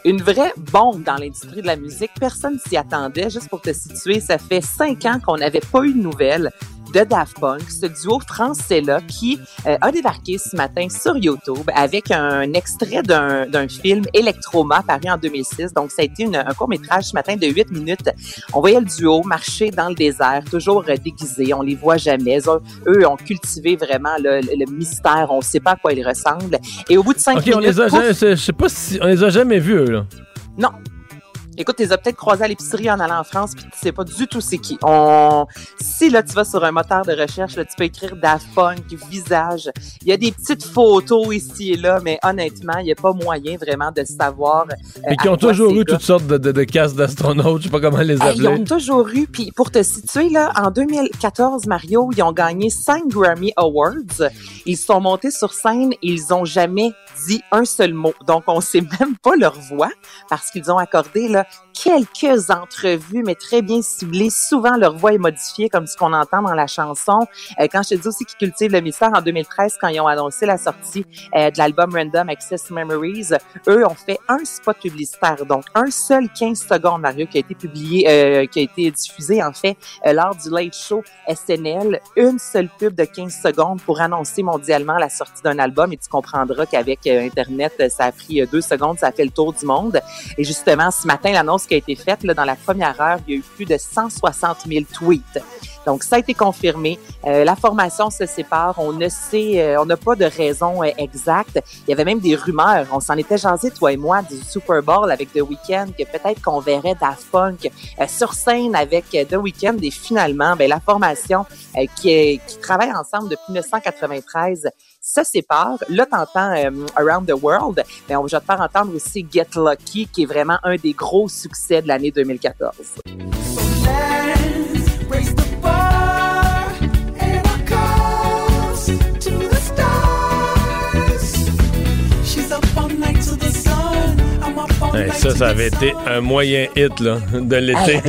une vraie bombe dans l'industrie de la musique. Personne s'y attendait. Juste pour te situer, ça fait cinq ans qu'on n'avait pas eu de nouvelles de Daft Punk, ce duo français-là qui euh, a débarqué ce matin sur YouTube avec un extrait d'un film Electroma paru en 2006. Donc, ça a été une- un court-métrage ce matin de 8 minutes. On voyait le duo marcher dans le désert, toujours euh, déguisés. On les voit jamais. Eux, eux ont cultivé vraiment le, le- le mystère. On ne sait pas à quoi ils ressemblent. Et au bout de cinq OK, minutes... on les a pouf, jamais, je sais pas si on les a jamais vus eux, là. non. Écoute, tu les as peut-être croisés à l'épicerie en allant en France, puis tu sais pas du tout c'est qui. On... Si là, tu vas sur un moteur de recherche, là, tu peux écrire Daft Punk, visage. Il y a des petites photos ici et là, mais honnêtement, il n'y a pas moyen vraiment de savoir. euh, qui ont toujours eu gars- toutes sortes de, de, de casques d'astronautes, je sais pas comment les Hey, ils appeler. ont toujours eu, puis pour te situer, là, en 2014, Mario, ils ont gagné cinq Grammy Awards. Ils sont montés sur scène, ils ont jamais dit un seul mot. Donc, on sait même pas leur voix parce qu'ils ont accordé là, quelques entrevues, mais très bien ciblées. Souvent, leur voix est modifiée comme ce qu'on entend dans la chanson. Euh, quand je te dis aussi qu'ils cultivent le mystère en 2013, quand ils ont annoncé la sortie euh, de l'album Random Access Memories, eux ont fait un spot publicitaire, donc un seul 15 secondes, Mario, qui a été publié, euh, qui a été diffusé en fait euh, lors du Late Show SNL, une seule pub de 15 secondes pour annoncer mondialement la sortie d'un album et tu comprendras qu'avec euh, Internet, ça a pris euh, deux secondes, ça a fait le tour du monde. Et justement, ce matin, l'annonce qui a été faite, là, dans la première heure, il y a eu plus de 160 000 tweets. Donc, ça a été confirmé. Euh, la formation se sépare. On ne sait, euh, on n'a pas de raison euh, exacte. Il y avait même des rumeurs. On s'en était jasé, toi et moi, du Super Bowl avec The Weeknd, que peut-être qu'on verrait Daft Punk euh, sur scène avec euh, The Weeknd. Et finalement, ben, la formation qui, qui travaille ensemble depuis 1993 se sépare. Là, t'entends euh, Around the World, mais on va te faire entendre aussi Get Lucky, qui est vraiment un des gros succès de l'année 2014. Hey, ça, ça avait été un moyen hit là, de l'été.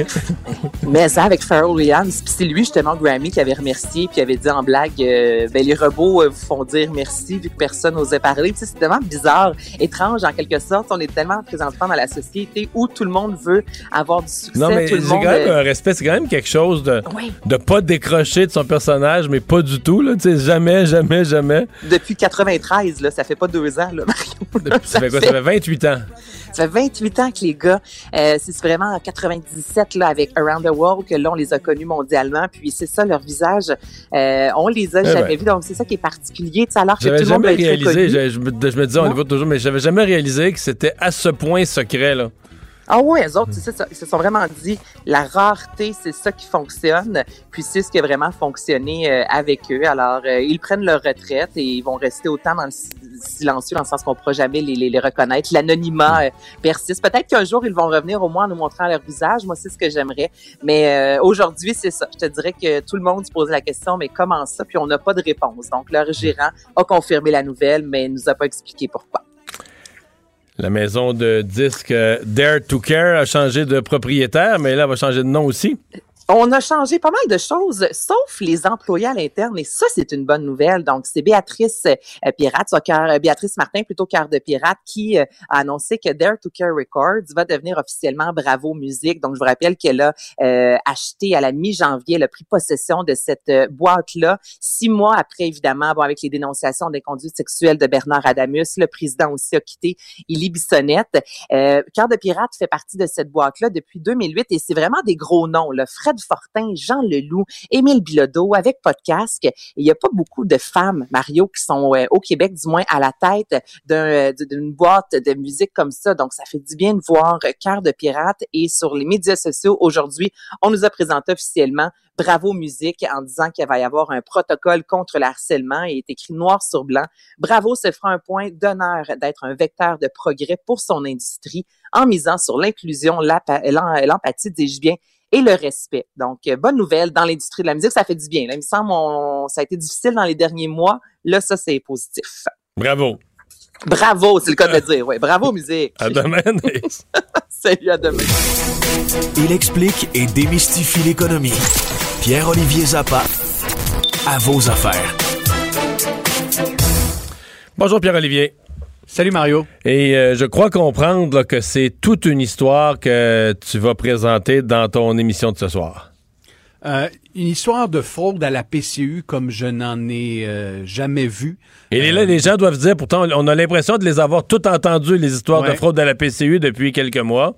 Mais ça, avec Pharrell Williams, puis c'est lui justement Grammy qui avait remercié, puis avait dit en blague, euh, ben les robots euh, vous font dire merci vu que personne n'osait parler. C'est tellement bizarre, étrange en quelque sorte. On est tellement présentement dans la société où tout le monde veut avoir du succès, non, mais le quand même euh, un respect. C'est quand même quelque chose de oui, de pas décrocher de son personnage, mais pas du tout. Là, jamais, jamais, jamais. depuis 93, là, ça fait pas deux ans, là, Mario. Depuis- ça fait quoi? Ça fait 28 ans. Ça fait 28 ans que les gars, euh, c'est vraiment en 97 là avec Around the World que là on les a connus mondialement. Puis c'est ça leur visage, euh, on les a Eh jamais ben. vus. Donc c'est ça qui est particulier. tu sais, Alors que tout le monde réalisé, je, je me, je me disais, on les voit toujours, mais j'avais jamais réalisé que c'était à ce point secret. Là. Ah oui, eux autres, ça, ils se sont vraiment dit, la rareté, c'est ça qui fonctionne, puis c'est ce qui a vraiment fonctionné euh, avec eux. Alors, euh, ils prennent leur retraite et ils vont rester autant dans le silencieux, dans le sens qu'on ne pourra jamais les, les, les reconnaître. L'anonymat euh, persiste. Peut-être qu'un jour, ils vont revenir au moins en nous montrant leur visage. Moi, c'est ce que j'aimerais. Mais euh, aujourd'hui, c'est ça. Je te dirais que tout le monde se pose la question, mais comment ça? Puis on n'a pas de réponse. Donc, leur gérant a confirmé la nouvelle, mais ne nous a pas expliqué pourquoi. La maison de disques euh, Dare to Care a changé de propriétaire, mais là, elle va changer de nom aussi. On a changé pas mal de choses, sauf les employés à l'interne, et ça, c'est une bonne nouvelle. Donc, c'est Béatrice euh, Pirate, soit cœur- euh, Béatrice Martin, plutôt cœur de pirate, qui euh, a annoncé que Dare to Care Records va devenir officiellement Bravo Musique. Donc, je vous rappelle qu'elle a euh, acheté à la mi-janvier, elle a pris possession de cette euh, boîte-là, six mois après, évidemment, bon, avec les dénonciations des conduites sexuelles de Bernard Adamus. Le président aussi a quitté Illy Bissonnette. Cœur de pirate fait partie de cette boîte-là depuis 2008 et c'est vraiment des gros noms. Là. Fred Fortin, Jean Leloup, Émile Bilodeau avec Podcast. Il n'y a pas beaucoup de femmes, Mario, qui sont euh, au Québec, du moins à la tête euh, d'une boîte de musique comme ça. Donc, ça fait du bien de voir Cœur de pirate. Et sur les médias sociaux, aujourd'hui, on nous a présenté officiellement Bravo Musique en disant qu'il va y avoir un protocole contre le harcèlement. Il est écrit noir sur blanc. Bravo se fera un point d'honneur d'être un vecteur de progrès pour son industrie en misant sur l'inclusion, l'empathie, dis-je bien, et le respect. Donc, euh, bonne nouvelle dans l'industrie de la musique, ça fait du bien. Là, il me semble ça a été difficile dans les derniers mois. Là, ça, c'est positif. Bravo. Bravo, c'est le cas de le dire. Oui, bravo, musique. À demain, Salut, à demain. Il explique et démystifie l'économie. Pierre-Olivier Zappa, à vos affaires. Bonjour, Pierre-Olivier. Salut Mario. Et euh, je crois comprendre que c'est toute une histoire que tu vas présenter dans ton émission de ce soir. Euh, une histoire de fraude à la PCU comme je n'en ai euh, jamais vu. Et là, les gens doivent dire, pourtant, on a l'impression de les avoir toutes entendues, les histoires de fraude à la PCU depuis quelques mois.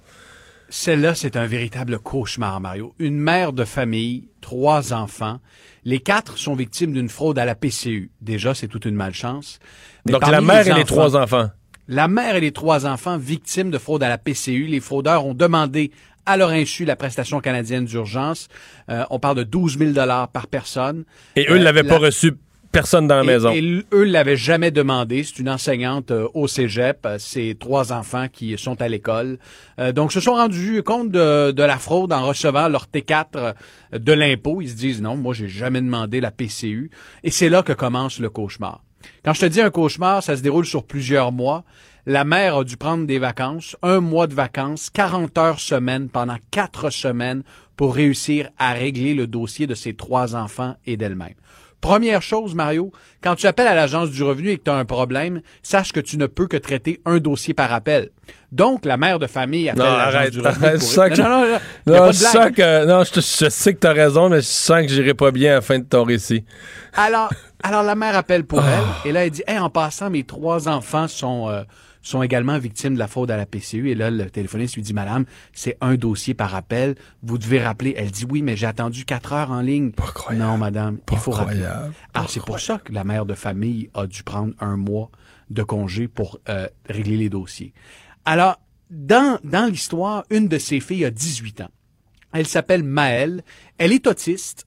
Celle-là, c'est un véritable cauchemar, Mario. Une mère de famille, trois enfants. Les quatre sont victimes d'une fraude à la PCU. Déjà, c'est toute une malchance. Donc la mère et les trois enfants. La mère et les trois enfants victimes de fraude à la PCU. Les fraudeurs ont demandé à leur insu la prestation canadienne d'urgence. Euh, on parle de 12 000 dollars par personne. Et eux ne euh, l'avaient pas reçu personne dans la maison. Et eux l'avaient jamais demandé. C'est une enseignante euh, au cégep. C'est trois enfants qui sont à l'école. donc, se sont rendus compte de, de, la fraude en recevant leur T4 de l'impôt. Ils se disent non, moi j'ai jamais demandé la PCU. Et c'est là que commence le cauchemar. Quand je te dis un cauchemar, ça se déroule sur plusieurs mois. La mère a dû prendre des vacances, un mois de vacances, 40 heures semaine pendant quatre semaines pour réussir à régler le dossier de ses trois enfants et d'elle-même. Première chose, Mario, quand tu appelles à l'agence du revenu et que tu as un problème, sache que tu ne peux que traiter un dossier par appel. Donc, la mère de famille appelle l'agence du revenu. pour... non, non, non, non, je, que, non je, sais que tu as raison, mais je sens que j'irai pas bien à la fin de ton récit. Alors, alors la mère appelle pour elle et là, elle dit, hey, en passant, mes trois enfants sont... Euh, sont également victimes de la fraude à la PCU. Et là, le téléphoniste lui dit, Madame, c'est un dossier par appel. Vous devez rappeler. Elle dit, oui, mais j'ai attendu quatre heures en ligne. Pas croyable. Non, Madame, il faut rappeler. Alors, c'est pour ça que la mère de famille a dû prendre un mois de congé pour euh, régler les dossiers. Alors, dans, dans l'histoire, une de ses filles a 18 ans. Elle s'appelle Maëlle. Elle est autiste.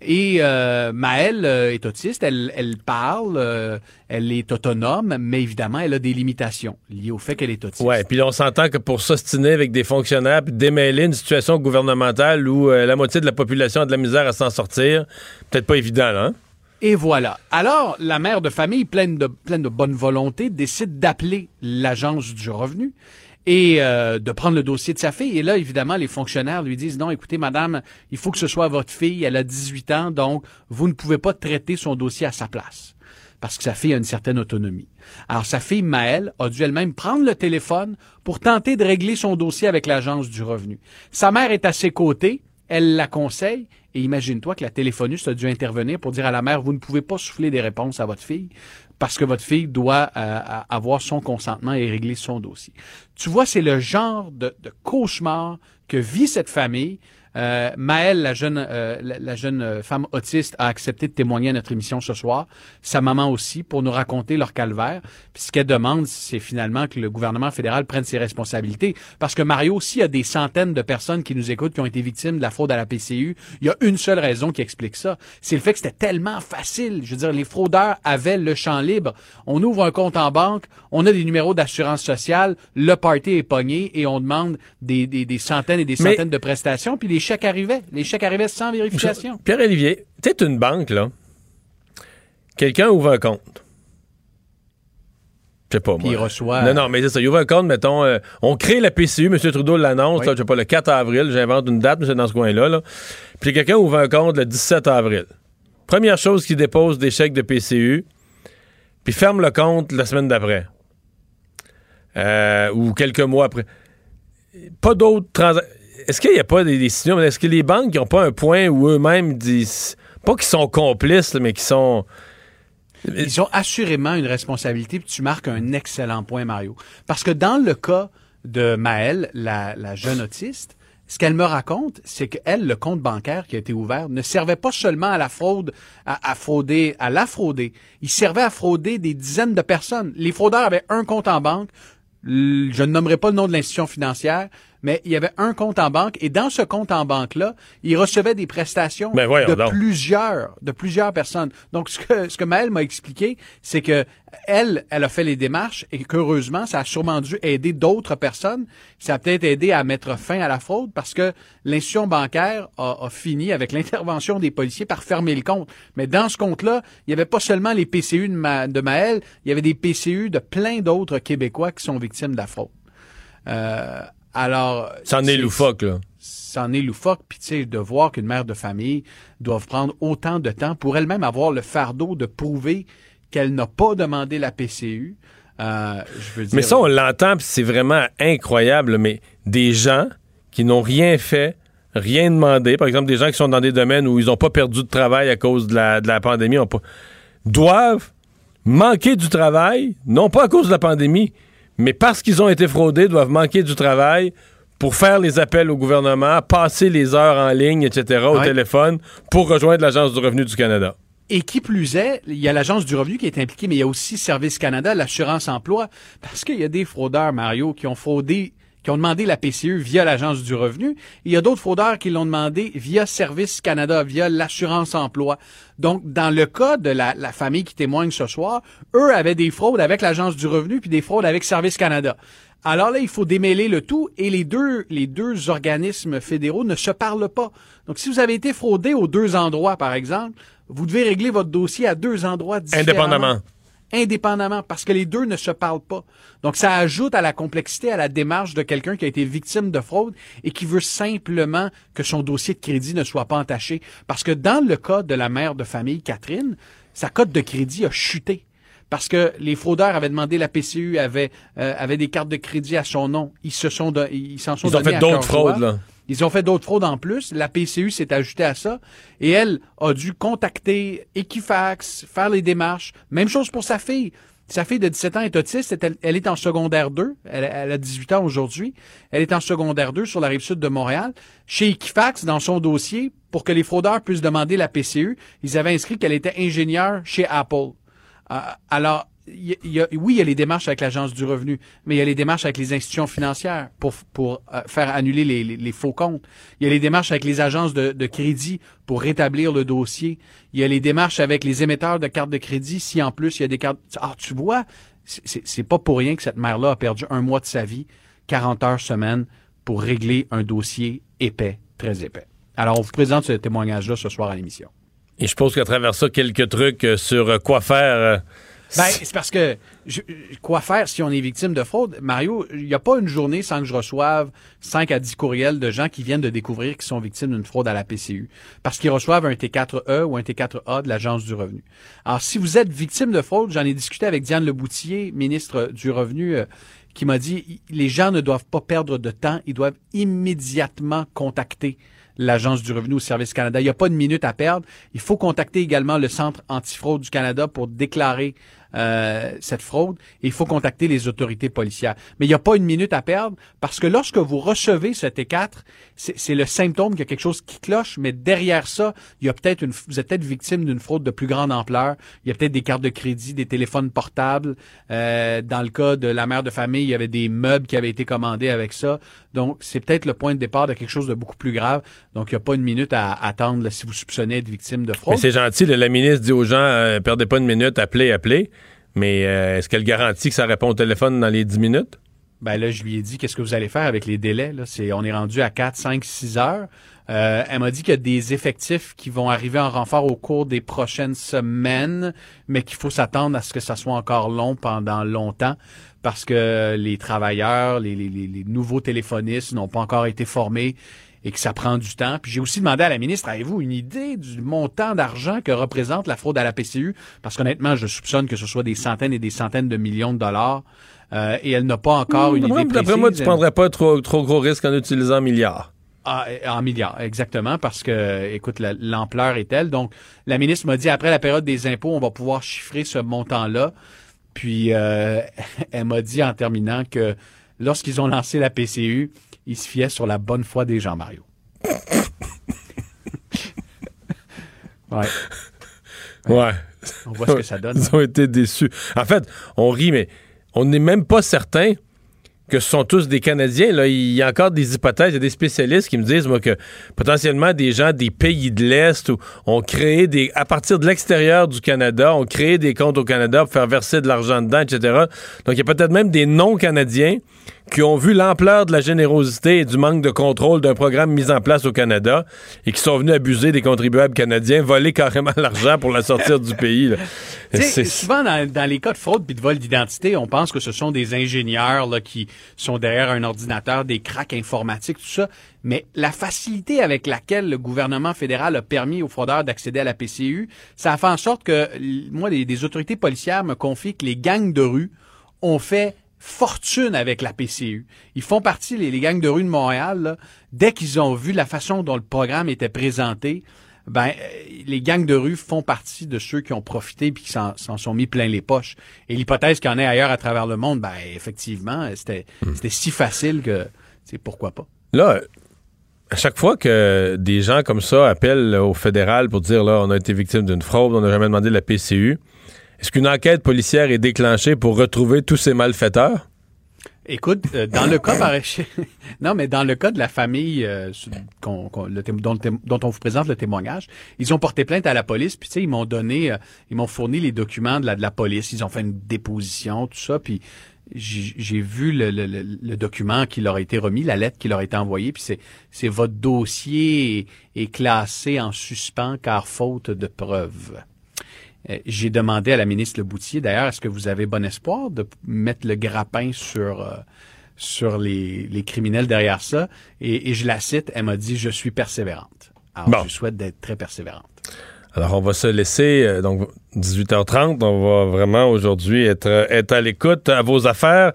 Et euh, Maëlle euh, est autiste, elle, elle parle, euh, elle est autonome, mais évidemment, elle a des limitations liées au fait qu'elle est autiste. Ouais, puis on s'entend que pour s'ostiner avec des fonctionnaires, puis démêler une situation gouvernementale où euh, la moitié de la population a de la misère à s'en sortir, peut-être pas évident, là. Hein? Et voilà. Alors, la mère de famille, pleine de, pleine de bonne volonté, décide d'appeler l'agence du revenu et euh, de prendre le dossier de sa fille. Et là, évidemment, les fonctionnaires lui disent, non, écoutez, madame, il faut que ce soit votre fille, elle a 18 ans, donc vous ne pouvez pas traiter son dossier à sa place parce que sa fille a une certaine autonomie. Alors, sa fille, Maëlle, a dû elle-même prendre le téléphone pour tenter de régler son dossier avec l'agence du revenu. Sa mère est à ses côtés, elle la conseille, et imagine-toi que la téléphoniste a dû intervenir pour dire à la mère, vous ne pouvez pas souffler des réponses à votre fille parce que votre fille doit euh, avoir son consentement et régler son dossier. Tu vois, c'est le genre de, de cauchemar que vit cette famille euh, Maëlle, la jeune, euh, la, jeune euh, femme autiste, a accepté de témoigner à notre émission ce soir. Sa maman aussi, pour nous raconter leur calvaire. Puis ce qu'elle demande, c'est finalement que le gouvernement fédéral prenne ses responsabilités. Parce que Mario, s'il y a des centaines de personnes qui nous écoutent qui ont été victimes de la fraude à la PCU, il y a une seule raison qui explique ça. C'est le fait que c'était tellement facile. Je veux dire, les fraudeurs avaient le champ libre. On ouvre un compte en banque, on a des numéros d'assurance sociale, le party est pogné et on demande des, des, des centaines et des centaines de prestations. Puis les chèques arrivaient. Les chèques arrivaient sans vérification. Pierre-Olivier, tu une banque, là. Quelqu'un ouvre un compte. Je sais pas, moi. il reçoit. Non, non, mais c'est ça. Il ouvre un compte, mettons. Euh, on crée la PCU, M. Trudeau l'annonce, je sais pas, le 4 avril. J'invente une date, mais c'est dans ce coin-là. Là. Puis quelqu'un ouvre un compte le 17 avril. Première chose qu'il dépose des chèques de PCU, puis ferme le compte la semaine d'après. Euh, ou quelques mois après. Pas d'autres transactions est-ce qu'il n'y a pas des, décisions? Est-ce que les banques n'ont pas un point où eux-mêmes disent, pas qu'ils sont complices, mais qu'ils sont... Ils ont assurément une responsabilité, puis tu marques un excellent point, Mario. Parce que dans le cas de Maëlle, la, jeune autiste, ce qu'elle me raconte, c'est qu'elle, le compte bancaire qui a été ouvert, ne servait pas seulement à la fraude, à, frauder, à la frauder. Il servait à frauder des dizaines de personnes. Les fraudeurs avaient un compte en banque. Je ne nommerai pas le nom de l'institution financière, mais il y avait un compte en banque et dans ce compte en banque-là, il recevait des prestations Ben de donc. plusieurs, de plusieurs personnes. Donc, ce que, ce que Maëlle m'a expliqué, c'est que elle, elle a fait les démarches et qu'heureusement, ça a sûrement dû aider d'autres personnes. Ça a peut-être aidé à mettre fin à la fraude parce que l'institution bancaire a, a fini avec l'intervention des policiers par fermer le compte. Mais dans ce compte-là, il n'y avait pas seulement les PCU de, Ma- de Maëlle, il y avait des PCU de plein d'autres Québécois qui sont victimes de la fraude. Euh, alors, C'en est loufoque, là. c'en est loufoque. Puis, tu sais, de voir qu'une mère de famille doit prendre autant de temps pour elle-même avoir le fardeau de prouver qu'elle n'a pas demandé la PCU. Euh, je veux dire, Mais ça, on l'entend, puis c'est vraiment incroyable, mais des gens qui n'ont rien fait, rien demandé, par exemple des gens qui sont dans des domaines où ils n'ont pas perdu de travail à cause de la, de la pandémie, ont pas- doivent manquer du travail, non pas à cause de la pandémie, mais parce qu'ils ont été fraudés, doivent manquer du travail pour faire les appels au gouvernement, passer les heures en ligne, etc., au Ouais. téléphone, pour rejoindre l'Agence du revenu du Canada. Et qui plus est, il y a l'Agence du revenu qui est impliquée, mais il y a aussi Service Canada, l'assurance emploi, parce qu'il y a des fraudeurs, Mario, qui ont fraudé, qui ont demandé la PCE via l'Agence du revenu. Il y a d'autres fraudeurs qui l'ont demandé via Service Canada, via l'assurance emploi. Donc, dans le cas de la, la famille qui témoigne ce soir, eux avaient des fraudes avec l'Agence du revenu puis des fraudes avec Service Canada. Alors là, il faut démêler le tout et les deux, les deux organismes fédéraux ne se parlent pas. Donc, si vous avez été fraudé aux deux endroits, par exemple, vous devez régler votre dossier à deux endroits différents. Indépendamment. Indépendamment, parce que les deux ne se parlent pas. Donc, ça ajoute à la complexité, à la démarche de quelqu'un qui a été victime de fraude et qui veut simplement que son dossier de crédit ne soit pas entaché. Parce que dans le cas de la mère de famille, Catherine, sa cote de crédit a chuté. Parce que les fraudeurs avaient demandé la PCU, avaient, euh, avaient des cartes de crédit à son nom. Ils se sont, ils s'en sont Ils ont fait d'autres fraudes, là. Ils ont fait d'autres fraudes en plus. La PCU s'est ajoutée à ça. Et elle a dû contacter Equifax, faire les démarches. Même chose pour sa fille. Sa fille de 17 ans est autiste. Elle, est en secondaire 2. Elle, elle a 18 ans aujourd'hui. Elle est en secondaire 2 sur la rive sud de Montréal. Chez Equifax, dans son dossier, pour que les fraudeurs puissent demander la PCU, ils avaient inscrit qu'elle était ingénieure chez Apple. Euh, alors, oui, il y a les démarches avec l'Agence du revenu, mais il y a les démarches avec les institutions financières pour, pour euh, faire annuler les, faux comptes. Il y a les démarches avec les agences de, de crédit pour rétablir le dossier. Il y a les démarches avec les émetteurs de cartes de crédit si en plus il y a des cartes... Ah, tu vois, c'est- pas pour rien que cette mère-là a perdu un mois de sa vie, 40 heures semaine, pour régler un dossier épais, très épais. Alors, on vous présente ce témoignage-là ce soir à l'émission. Et je pose qu'à travers ça, quelques trucs euh, sur euh, quoi faire. Ben, c'est parce que je- quoi faire si on est victime de fraude? Mario, il n'y a pas une journée sans que je reçoive 5 à 10 courriels de gens qui viennent de découvrir qu'ils sont victimes d'une fraude à la PCU parce qu'ils reçoivent un T4E ou un T4A de l'Agence du revenu. Alors, si vous êtes victime de fraude, j'en ai discuté avec Diane Leboutier, ministre du Revenu, euh, qui m'a dit les gens ne doivent pas perdre de temps, ils doivent immédiatement contacter l'Agence du revenu au Service Canada. Il n'y a pas de minute à perdre. Il faut contacter également le Centre antifraude du Canada pour déclarer euh, cette fraude et il faut contacter les autorités policières. Mais il n'y a pas une minute à perdre parce que lorsque vous recevez ce T4, c'est le symptôme qu'il y a quelque chose qui cloche, mais derrière ça, il y a peut-être une, vous êtes peut-être victime d'une fraude de plus grande ampleur. Il y a peut-être des cartes de crédit, des téléphones portables. Euh, dans le cas de la mère de famille, il y avait des meubles qui avaient été commandés avec ça. Donc, c'est peut-être le point de départ de quelque chose de beaucoup plus grave. Donc, il n'y a pas une minute à attendre là, si vous soupçonnez être victime de Mais fraude. c'est gentil, là, la ministre dit aux gens, euh, perdez pas une minute, appelez, appelez. Mais euh, est-ce qu'elle garantit que ça répond au téléphone dans les 10 minutes? Ben là, je lui ai dit qu'est-ce que vous allez faire avec les délais. Là? C'est, on est rendu à 4, 5, 6 heures. Euh, elle m'a dit qu'il y a des effectifs qui vont arriver en renfort au cours des prochaines semaines, mais qu'il faut s'attendre à ce que ça soit encore long pendant longtemps parce que les travailleurs, les, nouveaux téléphonistes n'ont pas encore été formés et que ça prend du temps. Puis j'ai aussi demandé à la ministre, avez-vous une idée du montant d'argent que représente la fraude à la PCU? Parce qu'honnêtement, je soupçonne que ce soit des centaines et des centaines de millions de dollars. Euh, et elle n'a pas encore une idée précise. D'après moi, tu prendrais pas trop, trop gros risque en utilisant milliards. Ah, en milliards, exactement, parce que, écoute, la- l'ampleur est telle. Donc, la ministre m'a dit, après la période des impôts, on va pouvoir chiffrer ce montant-là. Puis, euh, elle m'a dit en terminant que lorsqu'ils ont lancé la PCU, il se fiait sur la bonne foi des gens, Mario. ouais. Ouais. On voit ce que ça donne. Ils ont été déçus. En fait, on rit, mais on n'est même pas certain que ce sont tous des Canadiens. Là. Il y a encore des hypothèses, il y a des spécialistes qui me disent moi, que potentiellement des gens des pays de l'Est ont créé des. à partir de l'extérieur du Canada, ont créé des comptes au Canada pour faire verser de l'argent dedans, etc. Donc il y a peut-être même des non-Canadiens qui ont vu l'ampleur de la générosité et du manque de contrôle d'un programme mis en place au Canada et qui sont venus abuser des contribuables canadiens, voler carrément l'argent pour la sortir du pays. Là. C'est souvent dans, dans, les cas de fraude puis de vol d'identité, on pense que ce sont des ingénieurs là, qui sont derrière un ordinateur, des cracks informatiques, tout ça. Mais la facilité avec laquelle le gouvernement fédéral a permis aux fraudeurs d'accéder à la PCU, ça a fait en sorte que moi, des, des autorités policières me confient que les gangs de rue ont fait fortune avec la PCU. Ils font partie, les, les gangs de rue de Montréal, là, dès qu'ils ont vu la façon dont le programme était présenté, ben les gangs de rue font partie de ceux qui ont profité puis qui s'en sont mis plein les poches. Et l'hypothèse qu'il y en ait ailleurs à travers le monde, ben effectivement, c'était c'était si facile que c'est pourquoi pas. Là, à chaque fois que des gens comme ça appellent au fédéral pour dire là on a été victime d'une fraude, on n'a jamais demandé la PCU, est-ce qu'une enquête policière est déclenchée pour retrouver tous ces malfaiteurs? Écoute, euh, dans le cas non, mais dans le cas de la famille euh, le, dont, on vous présente le témoignage, ils ont porté plainte à la police, puis tu sais, ils m'ont donné, euh, ils m'ont fourni les documents de la, de la police, ils ont fait une déposition, tout ça, puis j'ai, vu le, le, le, document qui leur a été remis, la lettre qui leur a été envoyée, puis c'est, c'est votre dossier est classé en suspens car faute de preuves. Euh, j'ai demandé à la ministre Leboutier, d'ailleurs, est-ce que vous avez bon espoir de mettre le grappin sur euh, sur les, les, criminels derrière ça? Et, et, je la cite, elle m'a dit, je suis persévérante. Alors, je souhaite d'être très persévérante. Alors, on va se laisser, euh, donc 18h30, on va vraiment aujourd'hui être, être à l'écoute à vos affaires,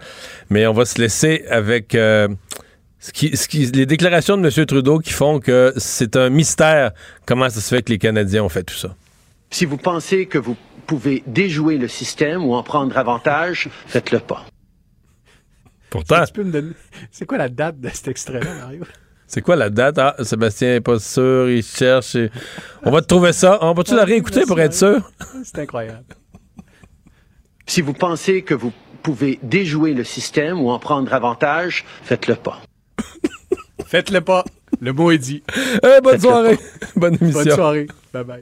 mais on va se laisser avec... ce qui, ce qui, les déclarations de M. Trudeau qui font que c'est un mystère comment ça se fait que les Canadiens ont fait tout ça. Si vous pensez que vous pouvez déjouer le système ou en prendre avantage, faites-le pas. Pourtant. C'est quoi la date de cet extrait-là, Mario? C'est quoi la date? Ah, Sébastien n'est pas sûr, il cherche. On va te trouver ça. On va-tu la réécouter pour être sûr? C'est incroyable. Si vous pensez que vous pouvez déjouer le système ou en prendre avantage, faites-le pas. faites-le pas. Le mot est dit. Eh, bonne soirée. Bonne émission. Bonne soirée. Bye bye.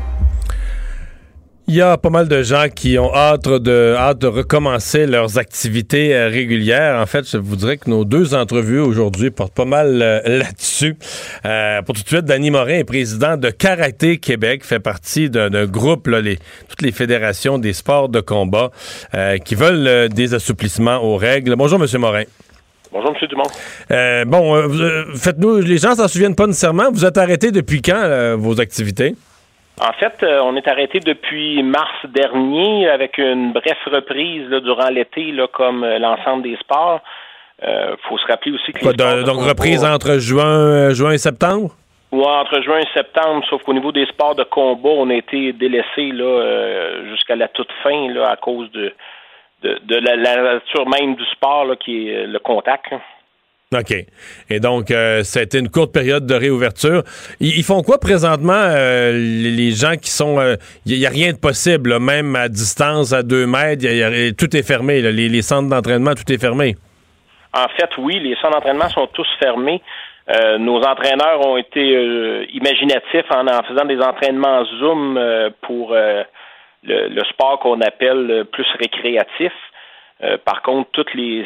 Il y a pas mal de gens qui ont hâte de, hâte de recommencer leurs activités euh, régulières. En fait, je vous dirais que nos deux entrevues aujourd'hui portent pas mal euh, là-dessus. Euh, pour tout de suite, Danny Morin est président de Karaté Québec, fait partie d'un groupe, là, les, toutes les fédérations des sports de combat qui veulent des assouplissements aux règles. Bonjour, Monsieur Morin. Bonjour, M. Dumont. bon, faites-nous, les gens s'en souviennent pas nécessairement. Vous êtes arrêté depuis quand vos activités? En fait, euh, on est arrêté depuis mars dernier avec une brève reprise durant l'été, comme euh, l'ensemble des sports. Il euh, faut se rappeler aussi que les donc reprise entre juin, juin et septembre? Oui, entre juin et septembre, sauf qu'au niveau des sports de combat, on a été délaissé jusqu'à la toute fin là à cause de de, la, nature même du sport qui est le contact. OK. Et donc, euh, ça a été une courte période de réouverture. Ils, font quoi présentement, euh, les, gens qui sont... Il euh, n'y a, rien de possible, même à distance, à deux mètres, tout est fermé. les, centres d'entraînement, tout est fermé. En fait, oui, les centres d'entraînement sont tous fermés. nos entraîneurs ont été imaginatifs en, faisant des entraînements Zoom pour le, le, sport qu'on appelle plus récréatif. Euh, par contre, tous les,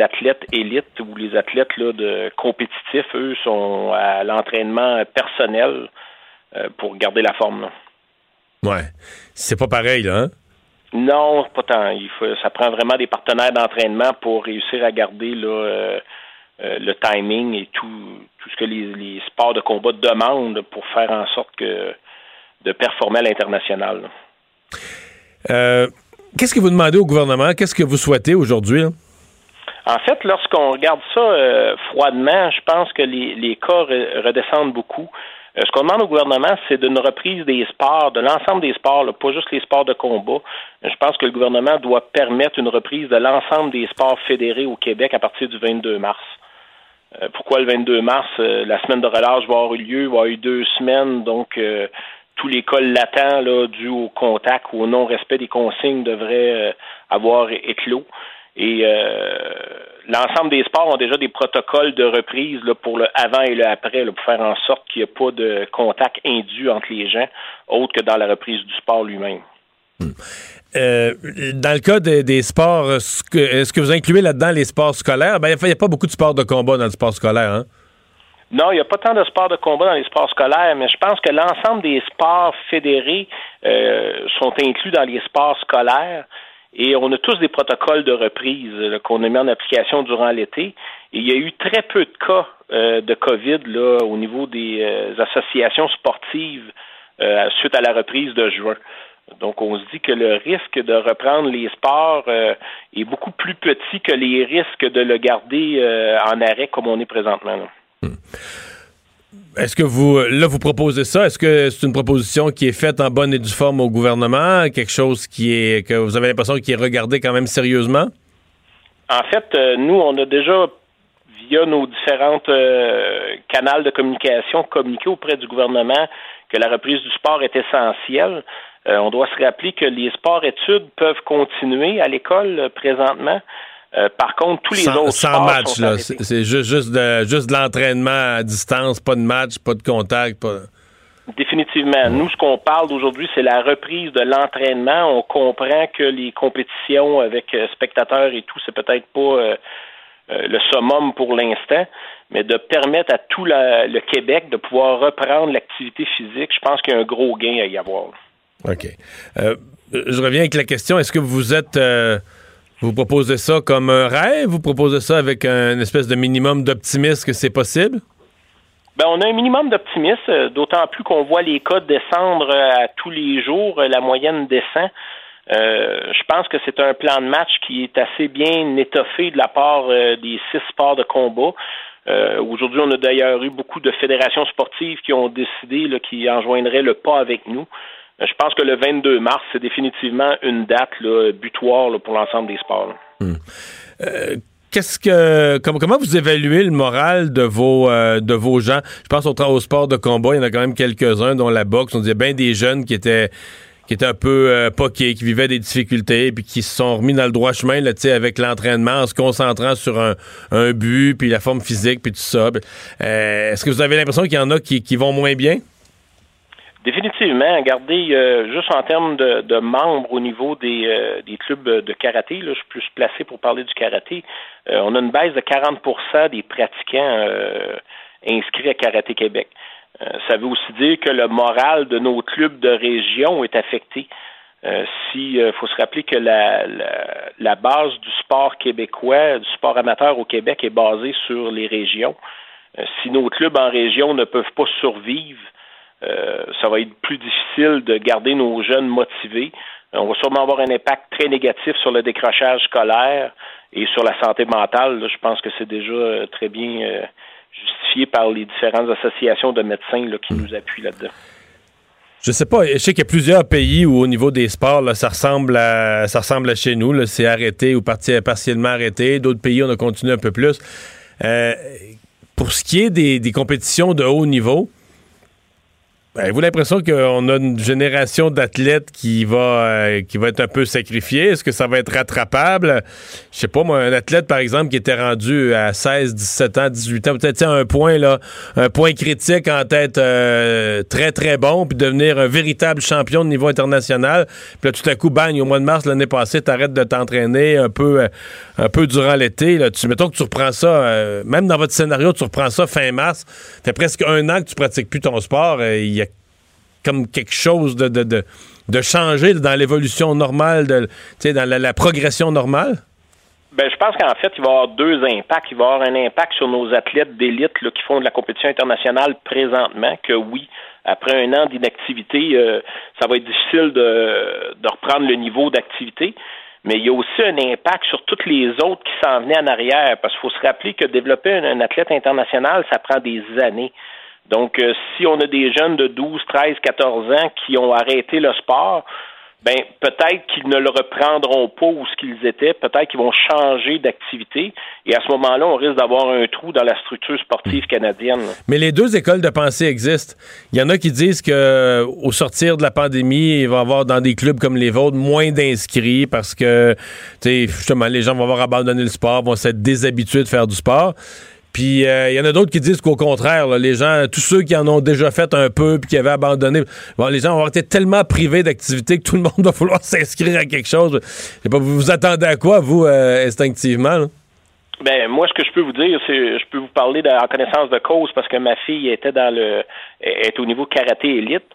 athlètes élites ou les athlètes là, de compétitifs, eux, sont à l'entraînement personnel euh, pour garder la forme. Là. Ouais. C'est pas pareil, là, hein? Non, pas tant. Il faut, ça prend vraiment des partenaires d'entraînement pour réussir à garder là, euh, le timing et tout, tout ce que les, les, sports de combat demandent pour faire en sorte que de performer à l'international. Euh, Qu'est-ce que vous demandez au gouvernement? Qu'est-ce que vous souhaitez aujourd'hui? En fait, lorsqu'on regarde ça euh, froidement, je pense que les, les cas redescendent beaucoup. Euh, ce qu'on demande au gouvernement, c'est d'une reprise des sports, de l'ensemble des sports, pas juste les sports de combat. Je pense que le gouvernement doit permettre une reprise de l'ensemble des sports fédérés au Québec à partir du 22 mars. Euh, pourquoi le 22 mars? la semaine de relâche va avoir eu lieu, va avoir eu deux semaines, donc tous les cas latents dus au contact ou au non-respect des consignes devraient avoir éclos. Et euh, l'ensemble des sports ont déjà des protocoles de reprise pour le avant et le après, pour faire en sorte qu'il n'y ait pas de contact indu entre les gens, autre que dans la reprise du sport lui-même. Hmm. Euh, dans le cas des, sports, est-ce que, vous incluez là-dedans les sports scolaires? Ben, il n'y a, pas beaucoup de sports de combat dans le sport scolaire, hein? Non, il n'y a pas tant de sports de combat dans les sports scolaires, mais je pense que l'ensemble des sports fédérés euh, sont inclus dans les sports scolaires. Et on a tous des protocoles de reprise qu'on a mis en application durant l'été. Et il y a eu très peu de cas euh, de COVID là, au niveau des euh, associations sportives euh, suite à la reprise de juin. Donc, on se dit que le risque de reprendre les sports est beaucoup plus petit que les risques de le garder en arrêt comme on est présentement. Hmm. Est-ce que vous, là, vous proposez ça? Est-ce que c'est une proposition qui est faite en bonne et due forme au gouvernement? Quelque chose qui est, que vous avez l'impression qui est regardé quand même sérieusement? En fait, euh, nous, on a déjà, via nos différentes euh, canaux de communication, communiqué auprès du gouvernement que la reprise du sport est essentielle. Euh, on doit se rappeler que les sports-études peuvent continuer à l'école présentement. Euh, par contre, tous les autres sans match, là, c'est juste, juste de, juste de l'entraînement à distance, pas de match, pas de contact, pas... Définitivement. Nous, ce qu'on parle d'aujourd'hui, c'est la reprise de l'entraînement. On comprend que les compétitions avec euh, spectateurs et tout, c'est peut-être pas euh, le summum pour l'instant, mais de permettre à tout le Québec de pouvoir reprendre l'activité physique, je pense qu'il y a un gros gain à y avoir. OK. je reviens avec la question, est-ce que vous êtes vous proposez ça comme un rêve? Vous proposez ça avec un espèce de minimum d'optimisme que c'est possible? Ben, on a un minimum d'optimisme, euh, d'autant plus qu'on voit les cas descendre euh, à tous les jours, euh, la moyenne descend. je pense que c'est un plan de match qui est assez bien étoffé de la part des six sports de combat. Aujourd'hui, on a d'ailleurs eu beaucoup de fédérations sportives qui ont décidé là, qui enjoindraient le pas avec nous. Je pense que le 22 mars, c'est définitivement une date butoir pour l'ensemble des sports. Hmm. Euh, qu'est-ce que comment, vous évaluez le moral de vos euh, de vos gens? Je pense au, au sport de combat, il y en a quand même quelques-uns dont la boxe. On disait bien des jeunes qui étaient qui étaient un peu euh, poqués, qui vivaient des difficultés, puis qui se sont remis dans le droit chemin avec l'entraînement, en se concentrant sur un, un, but, puis la forme physique, puis tout ça. Est-ce que vous avez l'impression qu'il y en a qui, qui vont moins bien? Définitivement. Regardez, euh, juste en termes de, membres au niveau des, euh, des clubs de karaté, là, je suis plus placé pour parler du karaté, euh, on a une baisse de 40% des pratiquants inscrits à Karaté Québec. ça veut aussi dire que le moral de nos clubs de région est affecté. si faut se rappeler que la, la, base du sport québécois, du sport amateur au Québec est basée sur les régions. si nos clubs en région ne peuvent pas survivre, euh, ça va être plus difficile de garder nos jeunes motivés. Euh, on va sûrement avoir un impact très négatif sur le décrochage scolaire et sur la santé mentale. je pense que c'est déjà euh, très bien justifié par les différentes associations de médecins qui nous appuient là-dedans. Je sais pas, je sais qu'il y a plusieurs pays où au niveau des sports, ça ressemble à ça ressemble à chez nous. C'est arrêté ou partiellement arrêté. D'autres pays, on a continué un peu plus. pour ce qui est des compétitions de haut niveau, avez-vous l'impression qu'on a une génération d'athlètes qui va euh, qui va être un peu sacrifiée? Est-ce que ça va être rattrapable? Je sais pas, moi, un athlète, par exemple, qui était rendu à 16, 17 ans, 18 ans, peut-être un point là, un point critique en tête euh, très, très bon, puis devenir un véritable champion de niveau international. Puis là, tout à coup, bang, au mois de mars l'année passée, t'arrêtes de t'entraîner un peu euh, un peu durant l'été. Tu, mettons que tu reprends ça, même dans votre scénario, tu reprends ça fin mars, fait presque un an que tu pratiques plus ton sport. Il y a comme quelque chose de, de, de, de changer dans l'évolution normale, dans la, progression normale? Ben, je pense qu'en fait, il va y avoir deux impacts. Il va y avoir un impact sur nos athlètes d'élite qui font de la compétition internationale présentement, que oui, après un an d'inactivité, euh, ça va être difficile de, de reprendre le niveau d'activité. mais il y a aussi un impact sur toutes les autres qui s'en venaient en arrière, parce qu'il faut se rappeler que développer un, athlète international, ça prend des années. Donc, euh, si on a des jeunes de 12, 13, 14 ans qui ont arrêté le sport, ben peut-être qu'ils ne le reprendront pas où ce qu'ils étaient, peut-être qu'ils vont changer d'activité, et à ce moment-là, on risque d'avoir un trou dans la structure sportive hmm. canadienne. Mais les deux écoles de pensée existent. Il y en a qui disent que au sortir de la pandémie, il va y avoir dans des clubs comme les vôtres moins d'inscrits parce que, tu sais, justement, les gens vont avoir abandonné le sport, vont s'être déshabitués de faire du sport. Puis il euh, y en a d'autres qui disent qu'au contraire, les gens, tous ceux qui en ont déjà fait un peu puis qui avaient abandonné, bon, les gens vont été tellement privés d'activité que tout le monde va falloir s'inscrire à quelque chose. Pas, vous vous attendez à quoi, vous, euh, instinctivement? Ben moi, ce que je peux vous dire, c'est je peux vous parler en connaissance de cause parce que ma fille était dans le est au niveau karaté élite.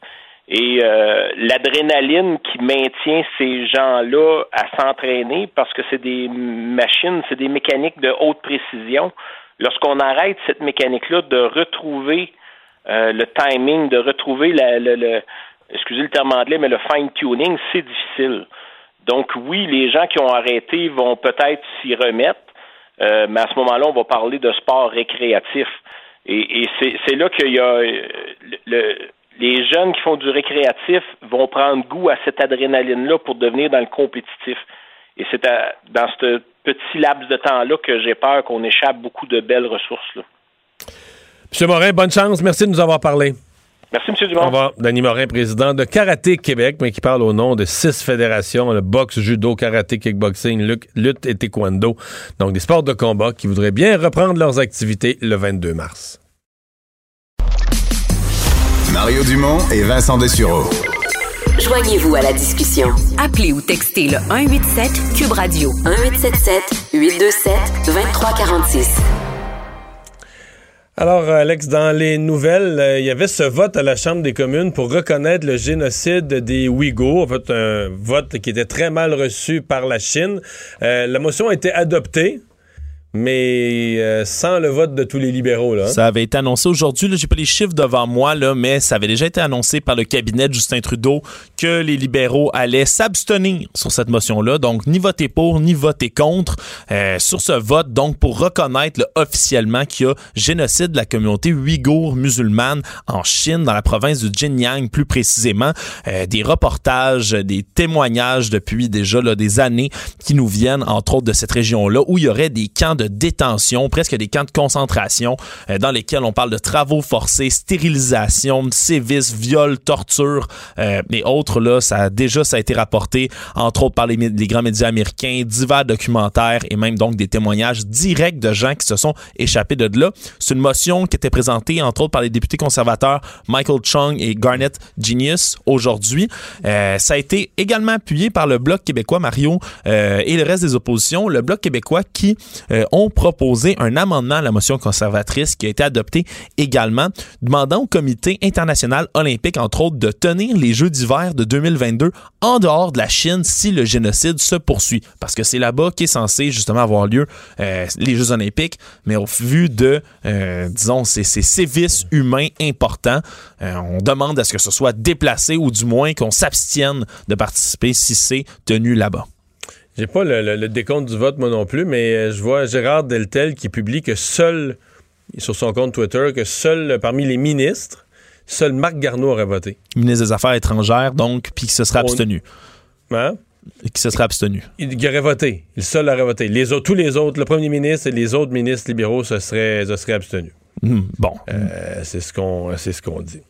Et euh, l'adrénaline qui maintient ces gens-là à s'entraîner parce que c'est des machines, c'est des mécaniques de haute précision lorsqu'on arrête cette mécanique-là de retrouver euh, le timing, de retrouver le, excusez le terme anglais, mais le fine-tuning, c'est difficile. Donc oui, les gens qui ont arrêté vont peut-être s'y remettre, euh, mais à ce moment-là, on va parler de sport récréatif. Et, c'est là qu'il y a le, les jeunes qui font du récréatif vont prendre goût à cette adrénaline-là pour devenir dans le compétitif. Et c'est dans ce petit laps de temps-là que j'ai peur qu'on échappe beaucoup de belles ressources. Là. Monsieur Morin, bonne chance. Merci de nous avoir parlé. Merci, M. Dumont. Au revoir. Danny Morin, président de Karaté Québec, mais qui parle au nom de six fédérations, le boxe, judo, karaté, kickboxing, lutte et taekwondo. Donc, des sports de combat qui voudraient bien reprendre leurs activités le 22 mars. Mario Dumont et Vincent Dessureau. Joignez-vous à la discussion. Appelez ou textez le 187 Cube Radio 1877 827 2346. Alors, Alex, dans les nouvelles, euh, il y avait ce vote à la Chambre des communes pour reconnaître le génocide des Ouïghours. En fait, un vote qui était très mal reçu par la Chine. Euh, la motion a été adoptée mais euh, sans le vote de tous les libéraux. Là. Ça avait été annoncé aujourd'hui. J'ai pas les chiffres devant moi, là, mais ça avait déjà été annoncé par le cabinet de Justin Trudeau que les libéraux allaient s'abstenir sur cette motion-là. Donc, ni voter pour, ni voter contre euh, sur ce vote. Donc, pour reconnaître officiellement qu'il y a génocide de la communauté ouïghour musulmane en Chine, dans la province du Xinjiang plus précisément. Euh, des reportages, des témoignages depuis déjà là, des années qui nous viennent, entre autres, de cette région-là, où il y aurait des camps de détention, presque des camps de concentration euh, dans lesquels on parle de travaux forcés, stérilisation, sévices, viols, torture euh, et autres. Là, ça a déjà ça a été rapporté entre autres par les, grands médias américains, divers documentaires et même donc des témoignages directs de gens qui se sont échappés de là. C'est une motion qui était présentée entre autres par les députés conservateurs Michael Chung et Garnet Genius aujourd'hui. Euh, ça a été également appuyé par le Bloc québécois Mario euh, et le reste des oppositions. Le Bloc québécois qui euh, ont proposé un amendement à la motion conservatrice qui a été adopté également, demandant au Comité international olympique, entre autres, de tenir les Jeux d'hiver de 2022 en dehors de la Chine si le génocide se poursuit. Parce que c'est là-bas qu'est censé justement avoir lieu euh, les Jeux olympiques, mais au vu de, euh, disons, ces, ces, sévices humains importants, on demande à ce que ce soit déplacé ou du moins qu'on s'abstienne de participer si c'est tenu là-bas. J'ai pas le, décompte du vote, moi non plus, mais euh, je vois Gérard Deltel qui publie que seul, sur son compte Twitter, que seul parmi les ministres, seul Marc Garneau aurait voté. Ministre des Affaires étrangères, donc, puis qui se serait abstenu. Hein? Qui se serait abstenu. Il, aurait voté. Il seul aurait voté. Les autres, tous les autres, le premier ministre et les autres ministres libéraux se seraient, se seraient abstenus. Hmm, bon. Euh, c'est ce qu'on ce qu'on dit.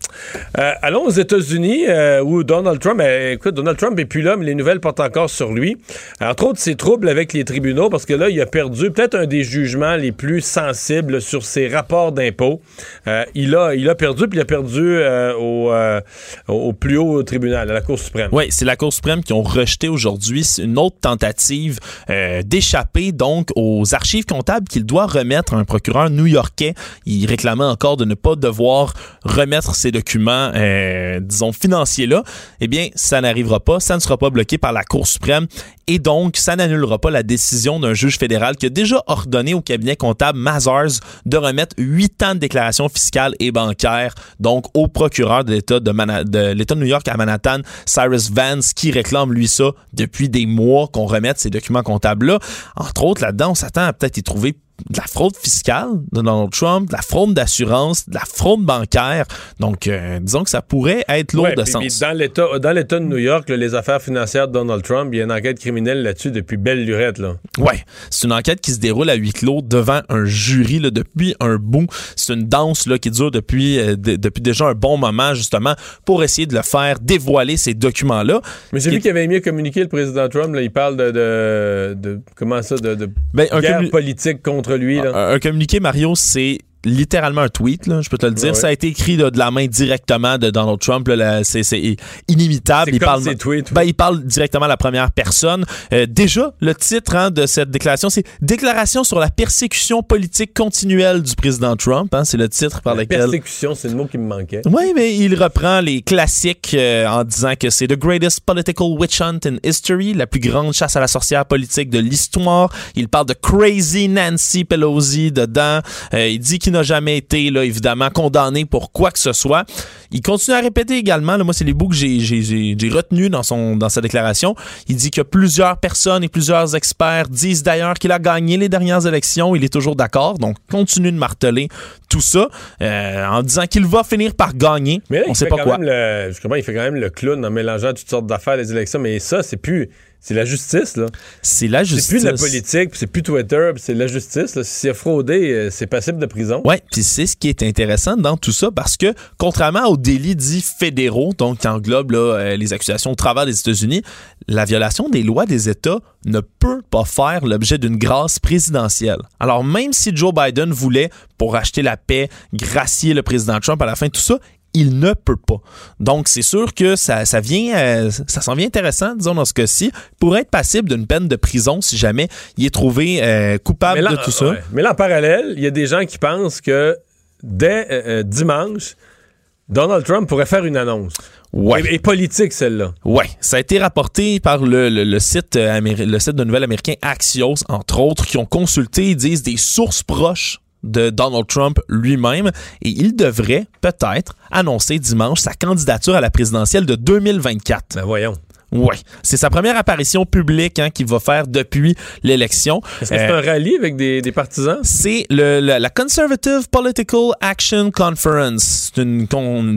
Euh, allons aux États-Unis euh, où Donald Trump, écoute, Donald Trump est plus là, mais les nouvelles portent encore sur lui. Entre autres, ses troubles avec les tribunaux parce que là, il a perdu peut-être un des jugements les plus sensibles sur ses rapports d'impôts. il a il a perdu puis il a perdu au, au plus haut tribunal, à la Cour suprême. Oui, c'est la Cour suprême qui ont rejeté aujourd'hui une autre tentative d'échapper donc aux archives comptables qu'il doit remettre à un procureur new-yorkais. Il qui réclamait encore de ne pas devoir remettre ces documents, euh, disons, financiers-là, eh bien, ça n'arrivera pas. Ça ne sera pas bloqué par la Cour suprême et donc, ça n'annulera pas la décision d'un juge fédéral qui a déjà ordonné au cabinet comptable Mazars de remettre huit ans de déclaration fiscale et bancaire, donc au procureur de l'État de, de de New York à Manhattan, Cyrus Vance, qui réclame lui ça depuis des mois qu'on remette ces documents comptables-là. Entre autres, là-dedans, on s'attend à peut-être y trouver de la fraude fiscale de Donald Trump, de la fraude d'assurance, de la fraude bancaire. Donc, euh, disons que ça pourrait être lourd de sens. dans l'État, dans l'État de New York, les affaires financières de Donald Trump, il y a une enquête criminelle là-dessus depuis belle lurette. Là. Ouais, c'est une enquête qui se déroule à huis clos devant un jury là, depuis un bout. C'est une danse là, qui dure depuis, euh, depuis déjà un bon moment, justement, pour essayer de le faire dévoiler ces documents-là. Mais j'ai vu qu'il avait mieux communiqué le président Trump. Là, il parle de, de, comment ça, de, de ben, guerre politique contre Un, communiqué, Mario, c'est littéralement un tweet, là, je peux te le dire. Ça a été écrit de la main directement de Donald Trump. C'est inimitable. Il parle, ses tweets. Ben, il parle directement à la première personne. Euh, déjà, le titre hein, de cette déclaration, c'est Déclaration sur la persécution politique continuelle du président Trump. Hein, c'est le titre par la lequel... Persécution, c'est le mot qui me manquait. Oui, mais il reprend les classiques euh, en disant que c'est The Greatest Political Witch Hunt in History, la plus grande chasse à la sorcière politique de l'histoire. Il parle de Crazy Nancy Pelosi dedans. Euh, il dit qu'il n'a jamais été, là, évidemment, condamné pour quoi que ce soit. Il continue à répéter également, là, moi, c'est les bouts que j'ai retenus dans, son, dans sa déclaration. Il dit que plusieurs personnes et plusieurs experts disent d'ailleurs qu'il a gagné les dernières élections. Il est toujours d'accord. Donc, continue de marteler tout ça euh, en disant qu'il va finir par gagner. Mais On sait pas quoi. Le, je comprends, il fait quand même le clown en mélangeant toutes sortes d'affaires des élections. Mais ça, c'est plus c'est la justice, là. C'est la justice. C'est plus de la politique, c'est plus Twitter, c'est la justice. Là. Si c'est fraudé, euh, c'est passible de prison. Oui, puis c'est ce qui est intéressant dans tout ça parce que, contrairement aux délits dits fédéraux, donc qui englobent euh, les accusations au travers des États-Unis, la violation des lois des États ne peut pas faire l'objet d'une grâce présidentielle. Alors même si Joe Biden voulait, pour acheter la paix, gracier le président Trump à la fin tout ça, il ne peut pas. Donc, c'est sûr que ça, ça vient, euh, ça s'en vient intéressant, disons, dans ce cas-ci, pour être passible d'une peine de prison si jamais il est trouvé euh, coupable de tout ça. Mais là, en parallèle, il y a des gens qui pensent que dès euh, dimanche, Donald Trump pourrait faire une annonce. Ouais. Et, politique, celle-là. Oui. Ça a été rapporté par le, le, site, le site de nouvelles américain Axios, entre autres, qui ont consulté, ils disent, des sources proches de Donald Trump lui-même et il devrait peut-être annoncer dimanche sa candidature à la présidentielle de 2024. Ben voyons. Oui, c'est sa première apparition publique hein, qu'il va faire depuis l'élection. Est-ce que c'est un rallye avec des, des partisans? C'est le, la Conservative Political Action Conference. Une,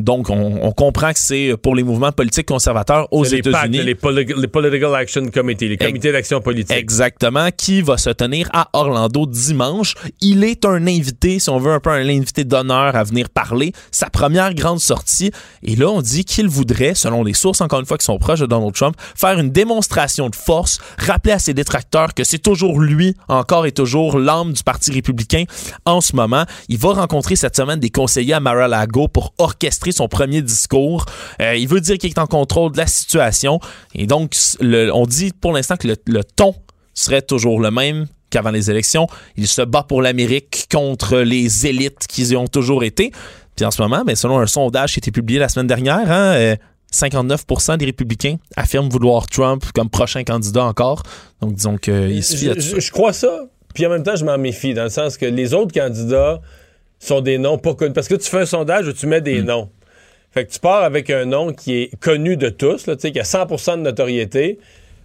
donc, on, on, comprend que c'est pour les mouvements politiques conservateurs aux États-Unis. Les, les, Political Action Committee, les comités d'action politique. Exactement, qui va se tenir à Orlando dimanche. Il est un invité, si on veut un peu un invité d'honneur à venir parler. Sa première grande sortie. Et là, on dit qu'il voudrait, selon les sources, encore une fois, qui sont proches de Donald Trump, faire une démonstration de force, rappeler à ses détracteurs que c'est toujours lui, encore et toujours, l'âme du Parti républicain en ce moment. Il va rencontrer cette semaine des conseillers à Mar-a-Lago pour orchestrer son premier discours. Euh, il veut dire qu'il est en contrôle de la situation. Et donc, on dit pour l'instant que le, ton serait toujours le même qu'avant les élections. Il se bat pour l'Amérique contre les élites qui y ont toujours été. Puis en ce moment, ben, selon un sondage qui a été publié la semaine dernière, hein, euh, 59% des républicains affirment vouloir Trump comme prochain candidat encore. Donc, disons qu'il suffit je, je, je, crois ça. Puis en même temps, je m'en méfie, dans le sens que les autres candidats sont des noms pas connus. Parce que tu fais un sondage où tu mets des hmm. noms. Fait que tu pars avec un nom qui est connu de tous, là, qui a 100% de notoriété.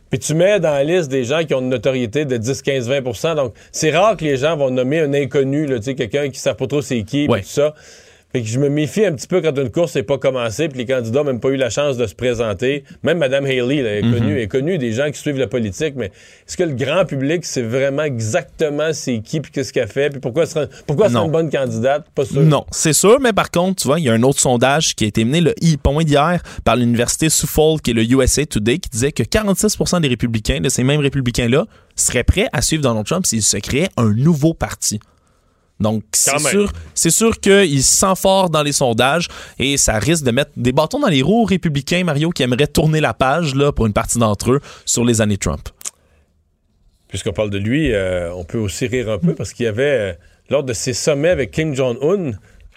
Puis tu mets dans la liste des gens qui ont une notoriété de 10, 15, 20% Donc, c'est rare que les gens vont nommer un inconnu, quelqu'un qui ne sait pas trop c'est qui, tout ça. Fait que je me méfie un petit peu quand une course n'est pas commencée, puis les candidats n'ont même pas eu la chance de se présenter. Même Mme Haley est, mhm. connue, est connue des gens qui suivent la politique, mais est-ce que le grand public sait vraiment exactement c'est qui, puis qu'est-ce qu'elle fait, puis pourquoi c'est pourquoi une bonne candidate? Pas sûr. Non, c'est sûr, mais par contre, tu vois, il y a un autre sondage qui a été mené, le pas moins d'hier, par l'Université Suffolk et le USA Today, qui disait que 46% des républicains, de ces mêmes républicains-là, seraient prêts à suivre Donald Trump s'il se créait un nouveau parti. Donc, c'est sûr, c'est sûr qu'il se sent fort dans les sondages et ça risque de mettre des bâtons dans les roues républicains, Mario, qui aimeraient tourner la page là, pour une partie d'entre eux sur les années Trump. Puisqu'on parle de lui, euh, on peut aussi rire un peu parce qu'il y avait. lors de ses sommets avec Kim Jong-un,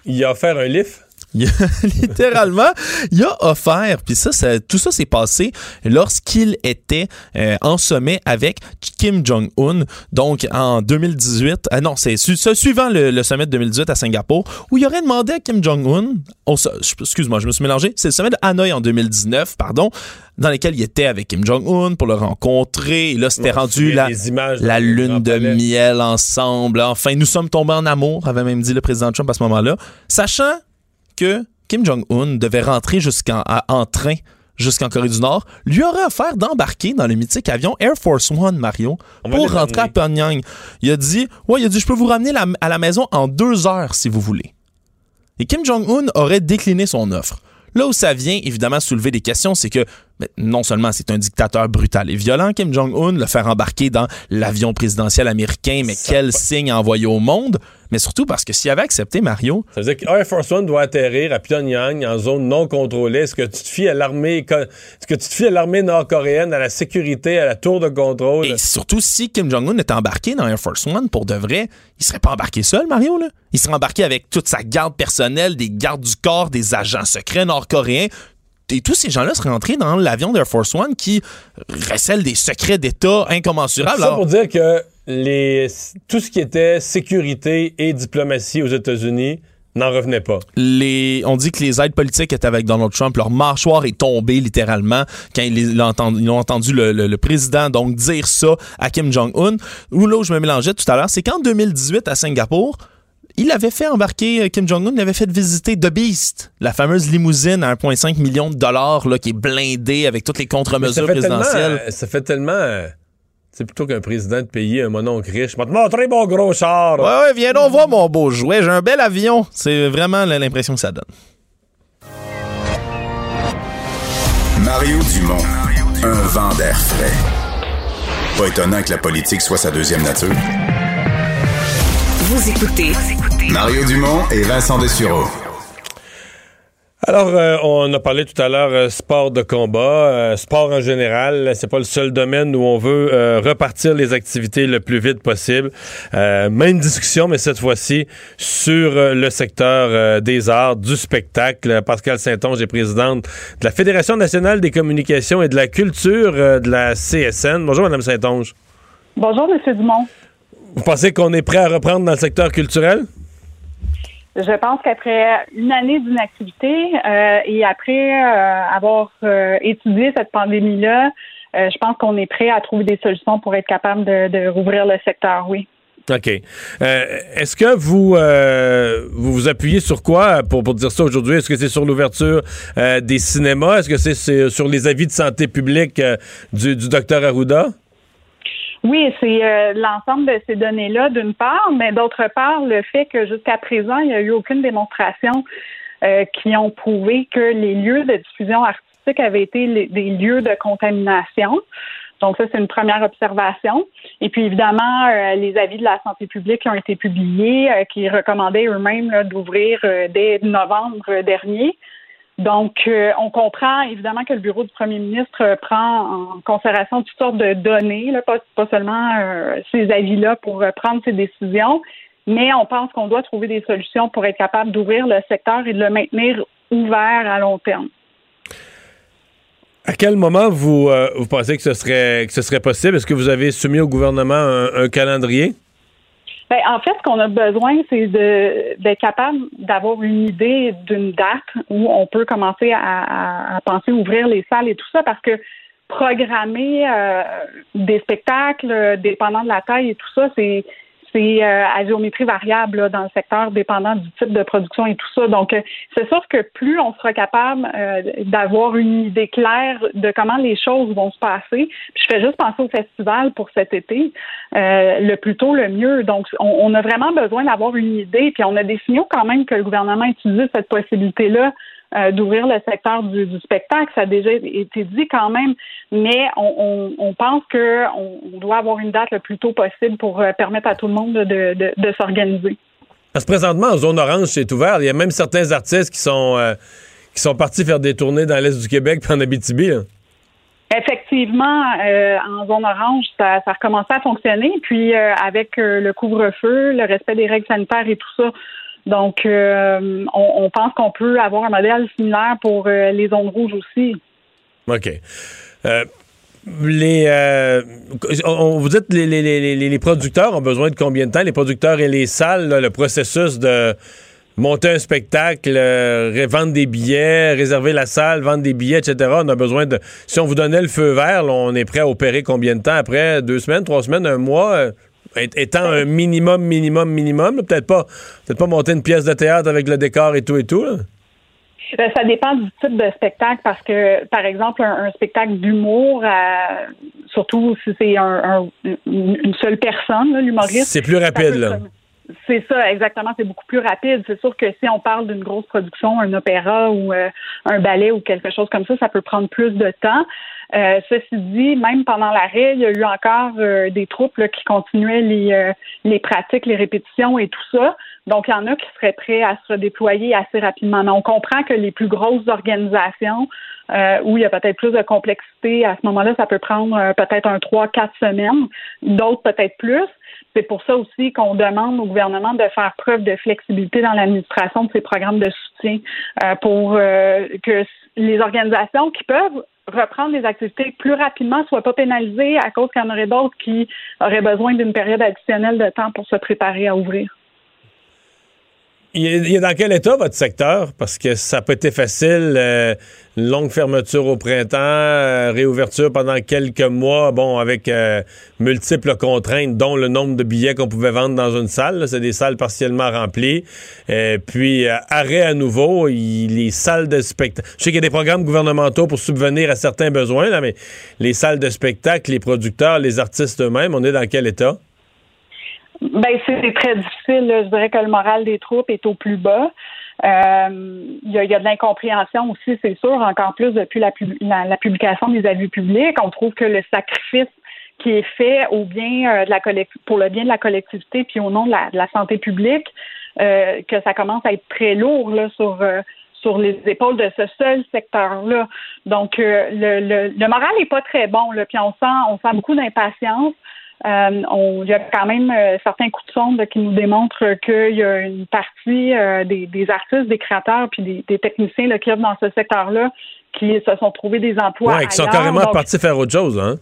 il a offert un lift. Il a, littéralement, il a offert, puis ça, ça, tout ça s'est passé lorsqu'il était euh, en sommet avec Kim Jong-un, donc en 2018. Ah non, c'est su, ce suivant le, le, sommet de 2018 à Singapour, où il aurait demandé à Kim Jong-un, excuse-moi, je me suis mélangé, c'est le sommet de Hanoï en 2019, pardon, dans lequel il était avec Kim Jong-un pour le rencontrer. Et là, c'était rendu la, la lune de miel ensemble. Enfin, nous sommes tombés en amour, avait même dit le président Trump à ce moment-là, sachant que Kim Jong-un devait rentrer jusqu'en en train jusqu'en Corée du Nord, lui aurait offert d'embarquer dans le mythique avion Air Force One, Mario, pour rentrer à Pyongyang. Il a dit, ouais, il a dit, je peux vous ramener la, à la maison en deux heures si vous voulez. Et Kim Jong-un aurait décliné son offre. Là où ça vient évidemment soulever des questions, c'est que ben, non seulement c'est un dictateur brutal et violent, Kim Jong-un, le faire embarquer dans l'avion présidentiel américain, mais quel signe envoyé au monde, mais surtout parce que s'il avait accepté Mario. Ça veut dire que Air Force One doit atterrir à Pyongyang en zone non contrôlée. Est-ce que tu te fies à l'armée, est-ce que tu te fies à l'armée nord-coréenne, à la sécurité, à la tour de contrôle? Et surtout, si Kim Jong-un était embarqué dans Air Force One pour de vrai, il serait pas embarqué seul, Mario, là. Il serait embarqué avec toute sa garde personnelle, des gardes du corps, des agents secrets nord-coréens, et tous ces gens-là seraient entrés dans l'avion d'Air Force One qui recèle des secrets d'État incommensurables. C'est ça pour dire que les, tout ce qui était sécurité et diplomatie aux États-Unis n'en revenait pas. Les, on dit que les aides politiques étaient avec Donald Trump. Leur mâchoire est tombée littéralement quand ils, ont entendu, ils ont entendu le, le, le, président donc dire ça à Kim Jong-un. Où là où je me mélangeais tout à l'heure, c'est qu'en 2018 à Singapour, il avait fait embarquer Kim Jong-un, il avait fait visiter The Beast, la fameuse limousine à 1,5 million de dollars là, qui est blindée avec toutes les contre-mesures présidentielles. Ça fait tellement c'est plutôt qu'un président de pays, un mononcle riche. Je vais te montrer mon gros char. Ouais, ouais, viens donc voir mon beau jouet. J'ai un bel avion. C'est vraiment l'impression que ça donne. Mario Dumont, un vent d'air frais. Pas étonnant que la politique soit sa deuxième nature. Vous écoutez Mario Dumont et Vincent Dessureau. Alors, euh, on a parlé tout à l'heure euh, sport de combat, euh, sport en général. C'est pas le seul domaine où on veut euh, repartir les activités le plus vite possible. Euh, même discussion, mais cette fois-ci sur le secteur des arts, du spectacle. Pascal Saint-Onge est présidente de la Fédération nationale des communications et de la culture de la CSN. Bonjour, Madame Saint-Onge. Bonjour, Monsieur Dumont. Vous pensez qu'on est prêt à reprendre dans le secteur culturel? Je pense qu'après une année d'inactivité euh, et après euh, avoir euh, étudié cette pandémie-là, je pense qu'on est prêt à trouver des solutions pour être capable de, de rouvrir le secteur, oui. OK. Est-ce que vous, vous vous appuyez sur quoi pour, pour dire ça aujourd'hui? Est-ce que c'est sur l'ouverture des cinémas? Est-ce que c'est sur les avis de santé publique du, du docteur Arruda? Oui, c'est euh, l'ensemble de ces données-là, d'une part, mais d'autre part, le fait que jusqu'à présent, il n'y a eu aucune démonstration euh, qui ont prouvé que les lieux de diffusion artistique avaient été des lieux de contamination. Donc ça, c'est une première observation. Et puis évidemment, euh, les avis de la santé publique qui ont été publiés, qui recommandaient eux-mêmes d'ouvrir dès novembre dernier. Donc, euh, on comprend évidemment que le bureau du premier ministre euh, prend en considération toutes sortes de données, pas, seulement euh, ces avis-là pour prendre ses décisions, mais on pense qu'on doit trouver des solutions pour être capable d'ouvrir le secteur et de le maintenir ouvert à long terme. À quel moment vous, vous pensez que ce serait que ce serait possible? Est-ce que vous avez soumis au gouvernement un calendrier? Ben, en fait, ce qu'on a besoin, c'est d'être capable d'avoir une idée d'une date où on peut commencer à, penser ouvrir les salles et tout ça, parce que programmer euh, des spectacles, dépendant de la taille et tout ça, c'est c'est euh, à géométrie variable dans le secteur, dépendant du type de production et tout ça. Donc, euh, c'est sûr que plus on sera capable euh, d'avoir une idée claire de comment les choses vont se passer, je fais juste penser au festival pour cet été, le plus tôt, le mieux. Donc, on, a vraiment besoin d'avoir une idée, puis on a des signaux quand même que le gouvernement utilise cette possibilité-là euh, d'ouvrir le secteur du, spectacle. Ça a déjà été dit quand même, mais on, pense qu'on on doit avoir une date le plus tôt possible pour euh, permettre à tout le monde de, de, s'organiser. Parce que présentement, en zone orange, c'est ouvert. Il y a même certains artistes qui sont, euh, qui sont partis faire des tournées dans l'Est du Québec puis en Abitibi. Effectivement, euh, en zone orange, ça, ça a recommencé à fonctionner. Puis euh, avec euh, le couvre-feu, le respect des règles sanitaires et tout ça, donc on, on, pense qu'on peut avoir un modèle similaire pour les zones rouges aussi. OK. les, on, vous dites les, les, les, les producteurs ont besoin de combien de temps? Les producteurs et les salles, le processus de monter un spectacle, euh, vendre des billets, réserver la salle, vendre des billets, etc. On a besoin de. Si on vous donnait le feu vert, on est prêt à opérer combien de temps? Après? Deux semaines, trois semaines, un mois? Euh, étant un minimum, minimum, minimum, peut-être pas, peut-être pas monter une pièce de théâtre avec le décor et tout et tout. Euh, ça dépend du type de spectacle parce que, par exemple, un, spectacle d'humour, surtout si c'est un, une seule personne, l'humoriste. C'est plus rapide, là. C'est ça, exactement. C'est beaucoup plus rapide. C'est sûr que si on parle d'une grosse production, un opéra ou euh, un ballet ou quelque chose comme ça, ça peut prendre plus de temps. Euh, ceci dit, même pendant l'arrêt, il y a eu encore euh, des troupes qui continuaient les, les pratiques, les répétitions et tout ça. Donc, il y en a qui seraient prêts à se redéployer assez rapidement. Mais on comprend que les plus grosses organisations, où il y a peut-être plus de complexité, à ce moment-là, ça peut prendre peut-être un trois, quatre semaines, d'autres peut-être plus. C'est pour ça aussi qu'on demande au gouvernement de faire preuve de flexibilité dans l'administration de ces programmes de soutien euh, pour euh, que les organisations qui peuvent reprendre les activités plus rapidement soient pas pénalisées à cause qu'il y en aurait d'autres qui auraient besoin d'une période additionnelle de temps pour se préparer à ouvrir. Il est, dans quel état votre secteur? Parce que ça peut être facile, euh, longue fermeture au printemps, euh, réouverture pendant quelques mois, bon, avec euh, multiples contraintes, dont le nombre de billets qu'on pouvait vendre dans une salle. C'est des salles partiellement remplies. puis, arrêt à nouveau, les salles de spectacle. Je sais qu'il y a des programmes gouvernementaux pour subvenir à certains besoins, là, mais les salles de spectacle, les producteurs, les artistes eux-mêmes, on est dans quel état? Ben, c'est très difficile. Je dirais que le moral des troupes est au plus bas. Euh, il y, a, de l'incompréhension aussi, c'est sûr, encore plus depuis la, publication des avis publics. On trouve que le sacrifice qui est fait au bien euh, de la pour le bien de la collectivité puis au nom de la, santé publique, euh, que ça commence à être très lourd là, sur sur les épaules de ce seul secteur-là. Donc le, le, moral n'est pas très bon. Là, puis on sent on sent beaucoup d'impatience. Euh, on, il y a quand même euh, certains coups de sonde qui nous démontrent qu'il y a une partie euh, des, artistes, des créateurs, puis des, techniciens là, qui œuvrent dans ce secteur-là qui se sont trouvés des emplois. Oui, qui sont carrément partis faire autre chose, hein?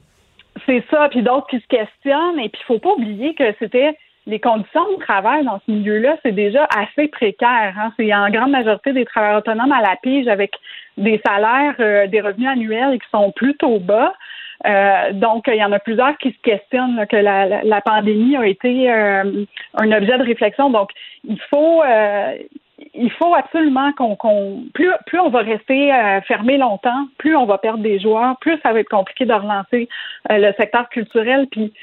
C'est ça, puis d'autres qui se questionnent. Et puis, il ne faut pas oublier que c'était les conditions de travail dans ce milieu-là, c'est déjà assez précaire. Hein? C'est en grande majorité des travailleurs autonomes à la pige avec des salaires, des revenus annuels qui sont plutôt bas. Euh, donc, il y en a plusieurs qui se questionnent que la, pandémie a été euh, un objet de réflexion. Donc, il faut euh, il faut absolument qu'on plus plus on va rester fermé longtemps, plus on va perdre des joueurs, plus ça va être compliqué de relancer le secteur culturel. Puis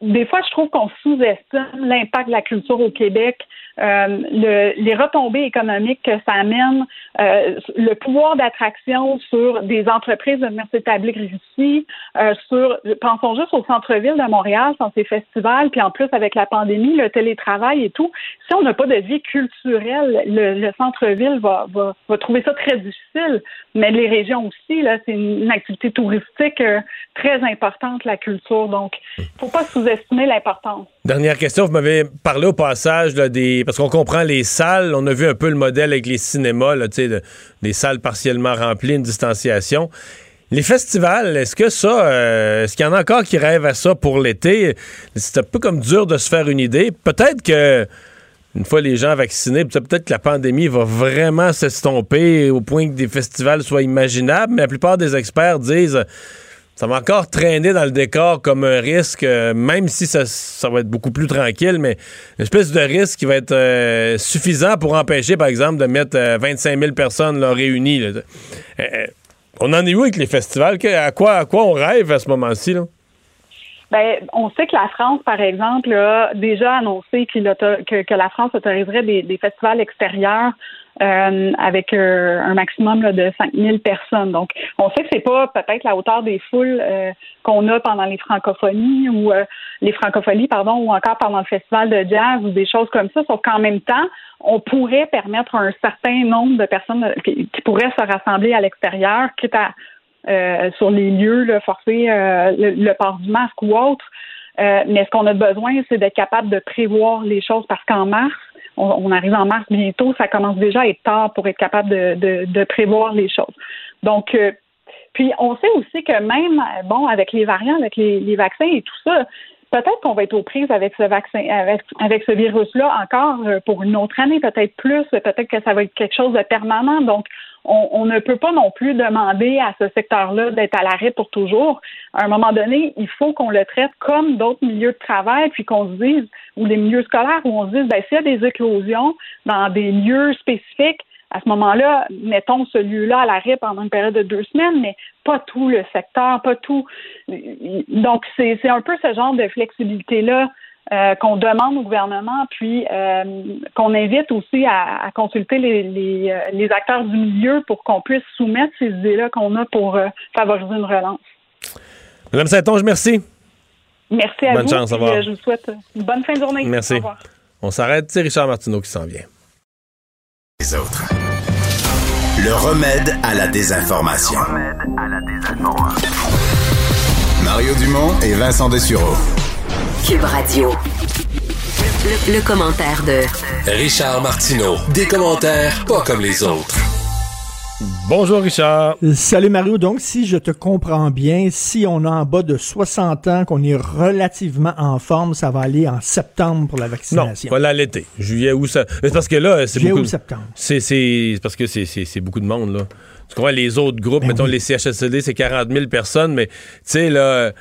des fois, je trouve qu'on sous-estime l'impact de la culture au Québec, euh, le, les retombées économiques que ça amène, euh, le pouvoir d'attraction sur des entreprises de s'établir ici, euh, sur, pensons juste au centre-ville de Montréal, sans ses festivals, puis en plus avec la pandémie, le télétravail et tout. Si on n'a pas de vie culturelle, le, centre-ville va, va, va, trouver ça très difficile, mais les régions aussi, là, c'est une, activité touristique euh, très importante, la culture. Donc, faut pas sous-estimer l'importance. Dernière question, vous m'avez parlé au passage des. Parce qu'on comprend les salles, on a vu un peu le modèle avec les cinémas, là, de, des salles partiellement remplies, une distanciation. Les festivals, est-ce que ça, euh, est-ce qu'il y en a encore qui rêvent à ça pour l'été? C'est un peu comme dur de se faire une idée. Peut-être que une fois les gens vaccinés, peut-être que la pandémie va vraiment s'estomper au point que des festivals soient imaginables, mais la plupart des experts disent ça va encore traîner dans le décor comme un risque, euh, même si ça, va être beaucoup plus tranquille, mais une espèce de risque qui va être euh, suffisant pour empêcher, par exemple, de mettre 25 euh, 000 personnes là, réunies. on en est où avec les festivals? À quoi, à quoi on rêve à ce moment-ci? Ben, on sait que la France, par exemple, a déjà annoncé que, la France autoriserait des festivals extérieurs euh, avec euh, un maximum là, de 5000 personnes. Donc, on sait que c'est pas peut-être la hauteur des foules euh, qu'on a pendant les francophonies ou les francophonies, pardon, ou encore pendant le festival de jazz ou des choses comme ça, sauf qu'en même temps, on pourrait permettre un certain nombre de personnes qui, pourraient se rassembler à l'extérieur, quitte à euh, sur les lieux, là, forcer euh, le, port du masque ou autre. mais ce qu'on a besoin, c'est d'être capable de prévoir les choses parce qu'en mars, on, arrive en mars bientôt, ça commence déjà à être tard pour être capable de, de, prévoir les choses. Donc, puis on sait aussi que même, bon, avec les variants, avec les, les vaccins et tout ça, peut-être qu'on va être aux prises avec ce vaccin, avec, avec ce virus-là encore euh, pour une autre année, peut-être plus, peut-être que ça va être quelque chose de permanent. Donc, on, ne peut pas non plus demander à ce secteur-là d'être à l'arrêt pour toujours. À un moment donné, il faut qu'on le traite comme d'autres milieux de travail, puis qu'on se dise, ou les milieux scolaires, où on se dise, ben, s'il y a des éclosions dans des lieux spécifiques, à ce moment-là, mettons ce lieu-là à l'arrêt pendant une période de deux semaines, mais pas tout le secteur, pas tout. Donc, c'est un peu ce genre de flexibilité-là euh, qu'on demande au gouvernement, puis euh, qu'on invite aussi à, consulter les, euh, les, acteurs du milieu pour qu'on puisse soumettre ces idées-là qu'on a pour favoriser une relance. Madame Saint-Onge, merci. Merci à bonne vous. Chance, au revoir. je vous souhaite une bonne fin de journée. Merci. On s'arrête. C'est Richard Martineau qui s'en vient. Les autres. Le remède à la désinformation. Mario Dumont et Vincent Dessureau. Cube Radio. Le, le, commentaire de Richard Martineau. Des commentaires pas comme les autres. Bonjour Richard. Salut Mario. Donc, si je te comprends bien, si on a en bas de 60 ans, qu'on est relativement en forme, ça va aller en septembre pour la vaccination. Non, voilà l'été. Juillet, août, ça... C'est parce que là, c'est beaucoup... Juillet septembre. C'est parce que c'est beaucoup de monde, là. Tu comprends, les autres groupes, ben mettons les CHSLD, c'est 40 000 personnes, mais tu sais, là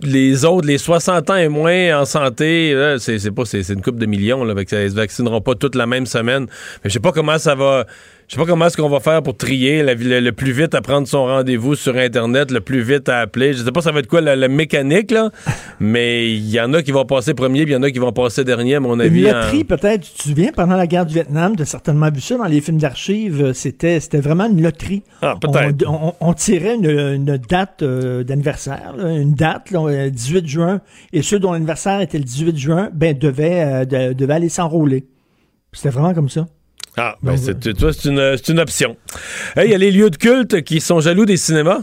les autres, les 60 ans et moins en santé, c'est pas c'est une coupe de millions, là, avec, ils se vaccineront pas toutes la même semaine. Mais je sais pas comment ça va je sais pas comment est-ce qu'on va faire pour trier le, plus vite à prendre son rendez-vous sur Internet, le plus vite à appeler. Je sais pas ça va être quoi la, mécanique, là, mais il y en a qui vont passer premier, puis il y en a qui vont passer dernier, à mon avis. Une loterie, peut-être, tu te souviens, pendant la guerre du Vietnam, tu as certainement vu ça dans les films d'archives, c'était, c'était vraiment une loterie. Ah, peut-être. On, tirait une, date euh, d'anniversaire, une date, 18 juin, et ceux dont l'anniversaire était le 18 juin, ben, devaient, euh, devaient aller s'enrôler. C'était vraiment comme ça. Ah, ben c'est, une, une option. Il y a les lieux de culte qui sont jaloux des cinémas.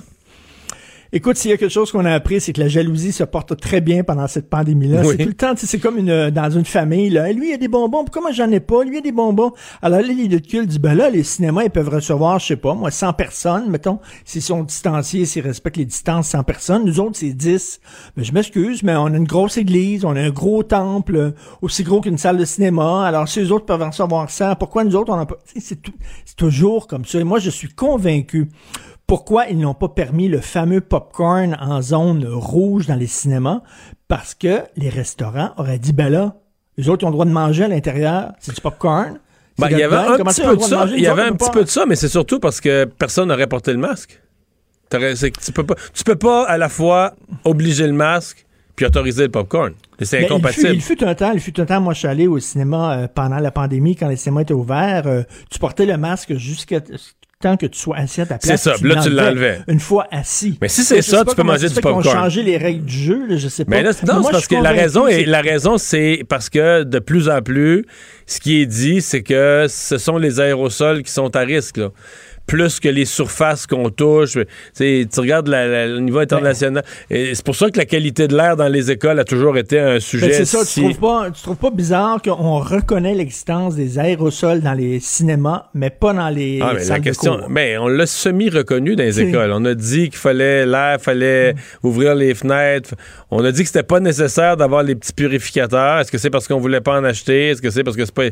Écoute, s'il y a quelque chose qu'on a appris, c'est que la jalousie se porte très bien pendant cette pandémie-là. C'est tout le temps, c'est comme une, dans une famille, là. lui, il a des bonbons. Pourquoi moi, j'en ai pas? Lui, il a des bonbons. Alors là, les culte disent, ben là, les cinémas, ils peuvent recevoir, je sais pas, moi, 100 personnes, mettons. S'ils sont distanciés, s'ils respectent les distances, 100 personnes. Nous autres, c'est 10. Mais je m'excuse, mais on a une grosse église, on a un gros temple, aussi gros qu'une salle de cinéma. Alors, si les autres peuvent recevoir ça, pourquoi nous autres, on n'a pas... C'est toujours comme ça. Et moi, je suis convaincu pourquoi ils n'ont pas permis le fameux popcorn en zone rouge dans les cinémas? Parce que les restaurants auraient dit, ben là, les autres ont le droit de manger à l'intérieur, c'est du popcorn. Ben, il y avait un petit peu de ça, il y avait un petit peu de ça, mais c'est surtout parce que personne n'aurait porté le masque. Tu peux, pas, tu peux pas à la fois obliger le masque puis autoriser le popcorn. C'est incompatible. Il fut, un temps, il fut un temps, moi je suis allé au cinéma euh, pendant la pandémie, quand les cinémas étaient ouverts, euh, tu portais le masque jusqu'à que tu sois assis à ta place. C'est ça, là tu l'enlevais. Une fois assis. Mais si c'est ça, tu peux manger du popcorn. Ils ont changé les règles du jeu, là, je sais pas. Mais là, non, c'est parce que la raison, est, la raison, c'est parce que de plus en plus, ce qui est dit, c'est que ce sont les aérosols qui sont à risque. Là plus que les surfaces qu'on touche. tu regardes le niveau international. c'est pour ça que la qualité de l'air dans les écoles a toujours été un sujet. c'est ça, tu trouves pas, tu trouves pas bizarre qu'on reconnaît l'existence des aérosols dans les cinémas, mais pas dans les ah, la question, mais on l'a semi-reconnu dans les écoles. On a dit qu'il fallait l'air, fallait mm. ouvrir les fenêtres. On a dit que c'était pas nécessaire d'avoir les petits purificateurs. Est-ce que c'est parce qu'on voulait pas en acheter? Est-ce que c'est parce que c'est pas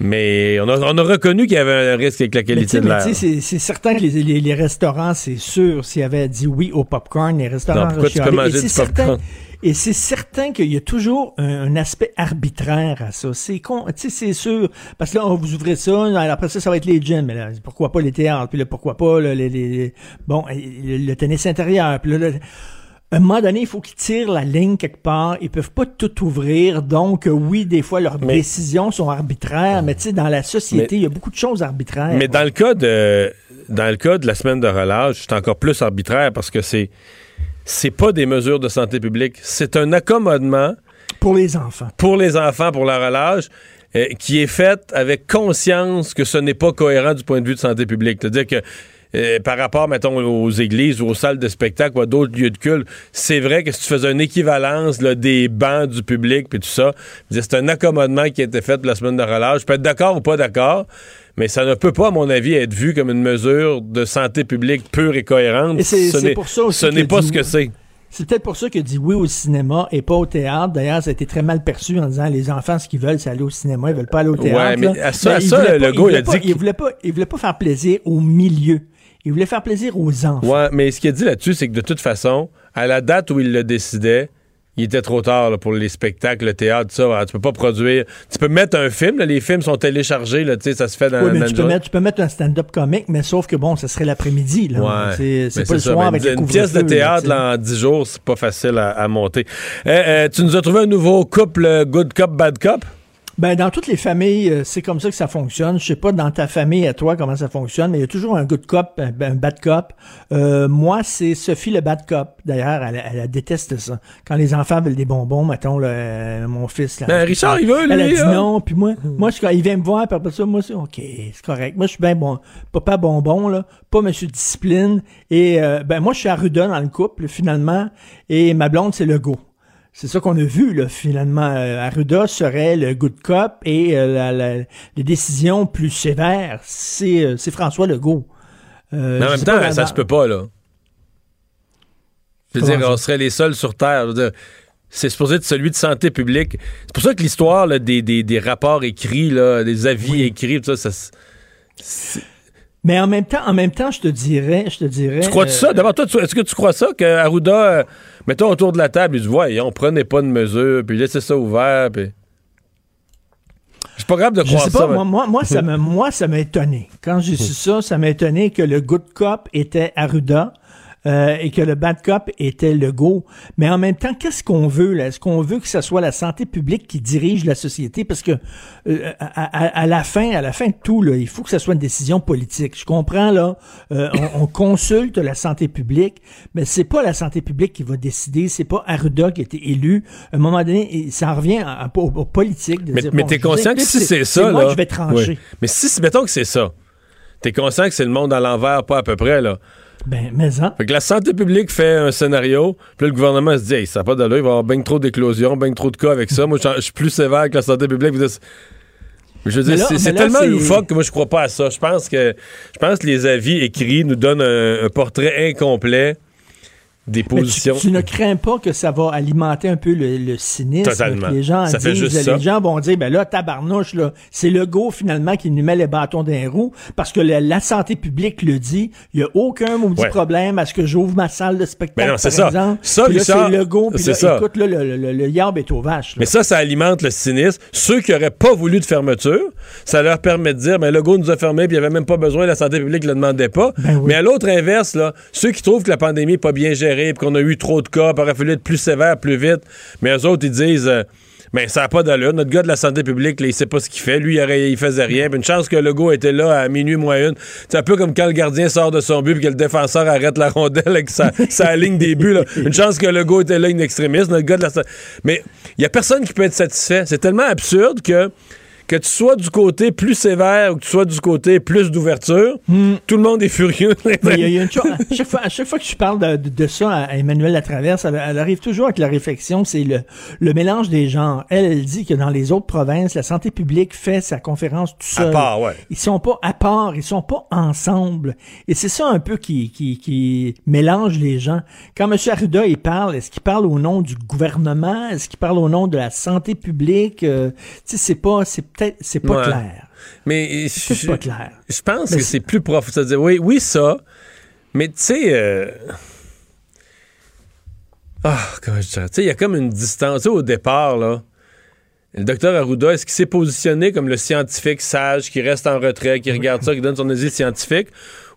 mais on a, reconnu qu'il y avait un risque avec la qualité de l'air. C'est certain que les, restaurants, c'est sûr, s'ils avaient dit oui au popcorn, les restaurants... Non, pourquoi tu peux manger du popcorn? Et c'est certain qu'il y a toujours un, aspect arbitraire à ça. C'est con, tu sais, c'est sûr. Parce que là, on vous ouvrez ça, après ça, ça va être les gyms. Mais là, pourquoi pas les théâtres? Puis là, pourquoi pas les, bon, le, tennis intérieur? Puis là, à un moment donné, il faut qu'ils tirent la ligne quelque part. Ils peuvent pas tout ouvrir. Donc, oui, des fois, leurs décisions sont arbitraires. Mais tu sais, dans la société, il y a beaucoup de choses arbitraires. Mais dans le cas de, dans le cas de la semaine de relâche, c'est encore plus arbitraire parce que c'est, c'est pas des mesures de santé publique. C'est un accommodement. Pour les enfants. Pour les enfants, pour la relâche. Euh, qui est fait avec conscience que ce n'est pas cohérent du point de vue de santé publique. C'est-à-dire que euh, par rapport, mettons, aux églises ou aux salles de spectacle ou à d'autres lieux de culte, c'est vrai que si tu faisais une équivalence là, des bancs du public puis tout ça, c'est un accommodement qui a été fait pour la semaine de relâche. Je peux être d'accord ou pas d'accord, mais ça ne peut pas, à mon avis, être vu comme une mesure de santé publique pure et cohérente. Et c'est- ce c'est n'est- pour ça aussi ce n'est que pas dit ce que c'est. C'est peut-être pour ça qu'il dit oui au cinéma et pas au théâtre. D'ailleurs, ça a été très mal perçu en disant les enfants, ce qu'ils veulent, c'est aller au cinéma, ils veulent pas aller au théâtre. Ouais, mais à ça- Ben, à ça, le gars, il a pas- dit il voulait pas, il voulait pas faire plaisir au milieu. Il voulait faire plaisir aux enfants. Ouais, mais ce qu'il a dit là-dessus, c'est que de toute façon, à la date où il le décidait, il était trop tard là, pour les spectacles, le théâtre, tout ça. Alors, tu peux pas produire. Tu peux mettre un film, là, les films sont téléchargés, là, ça se fait dans, Oui, mais dans tu peux, mettre, tu peux mettre un stand-up comique, mais sauf que bon, ce serait l'après-midi. Ouais. C'est pas le ça, soir mais avec le Une pièce de théâtre là, en 10 jours, c'est pas facile à, à monter. Eh, eh, tu nous as trouvé un nouveau couple, good cop, bad cop? Ben, dans toutes les familles, euh, c'est comme ça que ça fonctionne. Je sais pas dans ta famille à toi comment ça fonctionne, mais il y a toujours un good cop, un, un bad cop. Euh, moi, c'est Sophie le bad cop. D'ailleurs, elle, elle, elle déteste ça. Quand les enfants veulent des bonbons, mettons, le- euh, mon fils. Là, Ben, Richard, il veut, lui, Elle a dit hein? non, puis moi, moi, je, il vient me voir, puis après ça, moi, c'est OK, c'est correct. Moi, je suis bien bon. Papa bonbon, là, pas monsieur discipline. Et, euh, ben, moi, je suis Arruda dans le couple, finalement, et ma blonde, c'est Legault. C'est ça qu'on a vu, là, finalement. Euh, Arruda serait le good cop et euh, la- la- les décisions plus sévères, c'est euh, c'est François Legault. Euh, Mais en même temps, pas, ça se peut pas, là. Je veux dire, on serait les seuls sur Terre. C'est supposé être celui de santé publique. C'est pour ça que l'histoire des, des, des rapports écrits, là, des avis écrits, tout ça, ça Mais en même temps, en même temps, je te dirais, je te dirais. Tu crois-tu euh, ça? D'abord, toi, tu- est-ce que tu crois ça que Arruda, euh, mettons autour de la table, il dit Voyons, prenez pas de mesures, puis laissez ça ouvert, puis. Je suis pas capable de Je croire sais pas, ça. moi, mais- moi, moi, ça me, moi, ça m'a étonné. Quand j'ai su ça, ça m'a étonné que le good cop était Arruda. Euh, et que le bad cop était Legault. Mais en même temps, qu'est-ce qu'on veut là? Est-ce qu'on veut que ce soit la santé publique qui dirige la société? Parce que euh, à, à- à la fin, à la fin de tout, là, il faut que ce soit une décision politique. Je comprends là, euh, on, on consulte la santé publique, mais c'est pas la santé publique qui va décider. C'est pas Arruda qui a été élu. À un moment donné, ça revient à- à- au, au politique. de Mais, mais bon, t'es conscient que si c'est ça, moi là. que je vais trancher. Mais si, mettons que c'est ça, t'es conscient que c'est le monde à l'envers, pas à peu près, là. Ben, mais hein. Fait que la santé publique fait un scénario, puis le gouvernement se dit, hey, ça n'a pas d'allure, il va y avoir bien trop d'éclosions, bien trop de cas avec ça. Moi, je suis plus sévère que la santé publique. Vous Je veux dire, c'est- tellement loufoque que moi, je crois pas à ça. Je pense que, je pense que les avis écrits nous donnent un, un portrait incomplet des tu- positions. Tu, ne crains pas que ça va alimenter un peu le, le cynisme. Totalement. que Les gens Ça fait disent, juste les ça. gens vont dire, ben là, tabarnouche, là, c'est le go finalement qui nous met les bâtons dans les roues parce que la, la santé publique le dit. Il n'y a aucun maudit Ouais. problème à ce que j'ouvre ma salle de spectacle, Ben non, par ça. exemple. Ça, Puis là, Richard, c'est le go, puis là, ça. écoute, là, le, le, est aux vaches. là. Mais ça, ça alimente le cynisme. Ceux qui n'auraient pas voulu de fermeture, ça leur permet de dire, ben, le go nous a fermé, puis il n'y avait même pas besoin, la santé publique ne le demandait pas. Ben Mais à l'autre inverse, là, ceux qui trouvent que la pandémie n'est pas bien gérée, puis qu'on a eu trop de cas, puis il aurait fallu être plus sévère, plus vite, mais eux autres, ils disent, euh, ben, ça n'a pas d'allure. Notre gars de la santé publique, là, il sait pas ce qu'il fait. Lui, il, aurait- il faisait rien. Puis une chance que le gars était là à minuit moins une. C'est un peu comme quand le gardien sort de son but puis que le défenseur arrête la rondelle avec sa, sa ligne des buts. là. Une chance que le gars était là, une extrémiste. Notre gars de la sa- Mais il y a personne qui peut être satisfait. C'est tellement absurde que que tu sois du côté plus sévère ou que tu sois du côté plus d'ouverture, tout le monde est furieux. Mais y a- y a une chose- à, chaque fois, à chaque fois que je parle de, de- de ça à Emmanuel Latraverse, elle, elle arrive toujours avec la réflexion, c'est le, le mélange des genres. Elle, elle dit que dans les autres provinces, la santé publique fait sa conférence tout À seul. part, ouais. Ils sont pas à part, ils sont pas ensemble. Et c'est ça un peu qui, qui, qui mélange les gens. Quand M. Arruda, il parle, est-ce qu'il parle au nom du gouvernement? Est-ce qu'il parle au nom de la santé publique? Euh, tu sais, c'est pas, c'est peut-être, c'est pas Ouais. clair. Mais C'est je, pas clair. je pense que c'est- plus profond. C'est-à-dire, oui, oui, ça. Mais tu sais. euh, Ah, comment je dirais? Tu sais, il y a comme une distance. Au départ, là. Le docteur Arruda, est-ce qu'il s'est positionné comme le scientifique sage qui reste en retrait, qui regarde ça, qui donne son avis scientifique?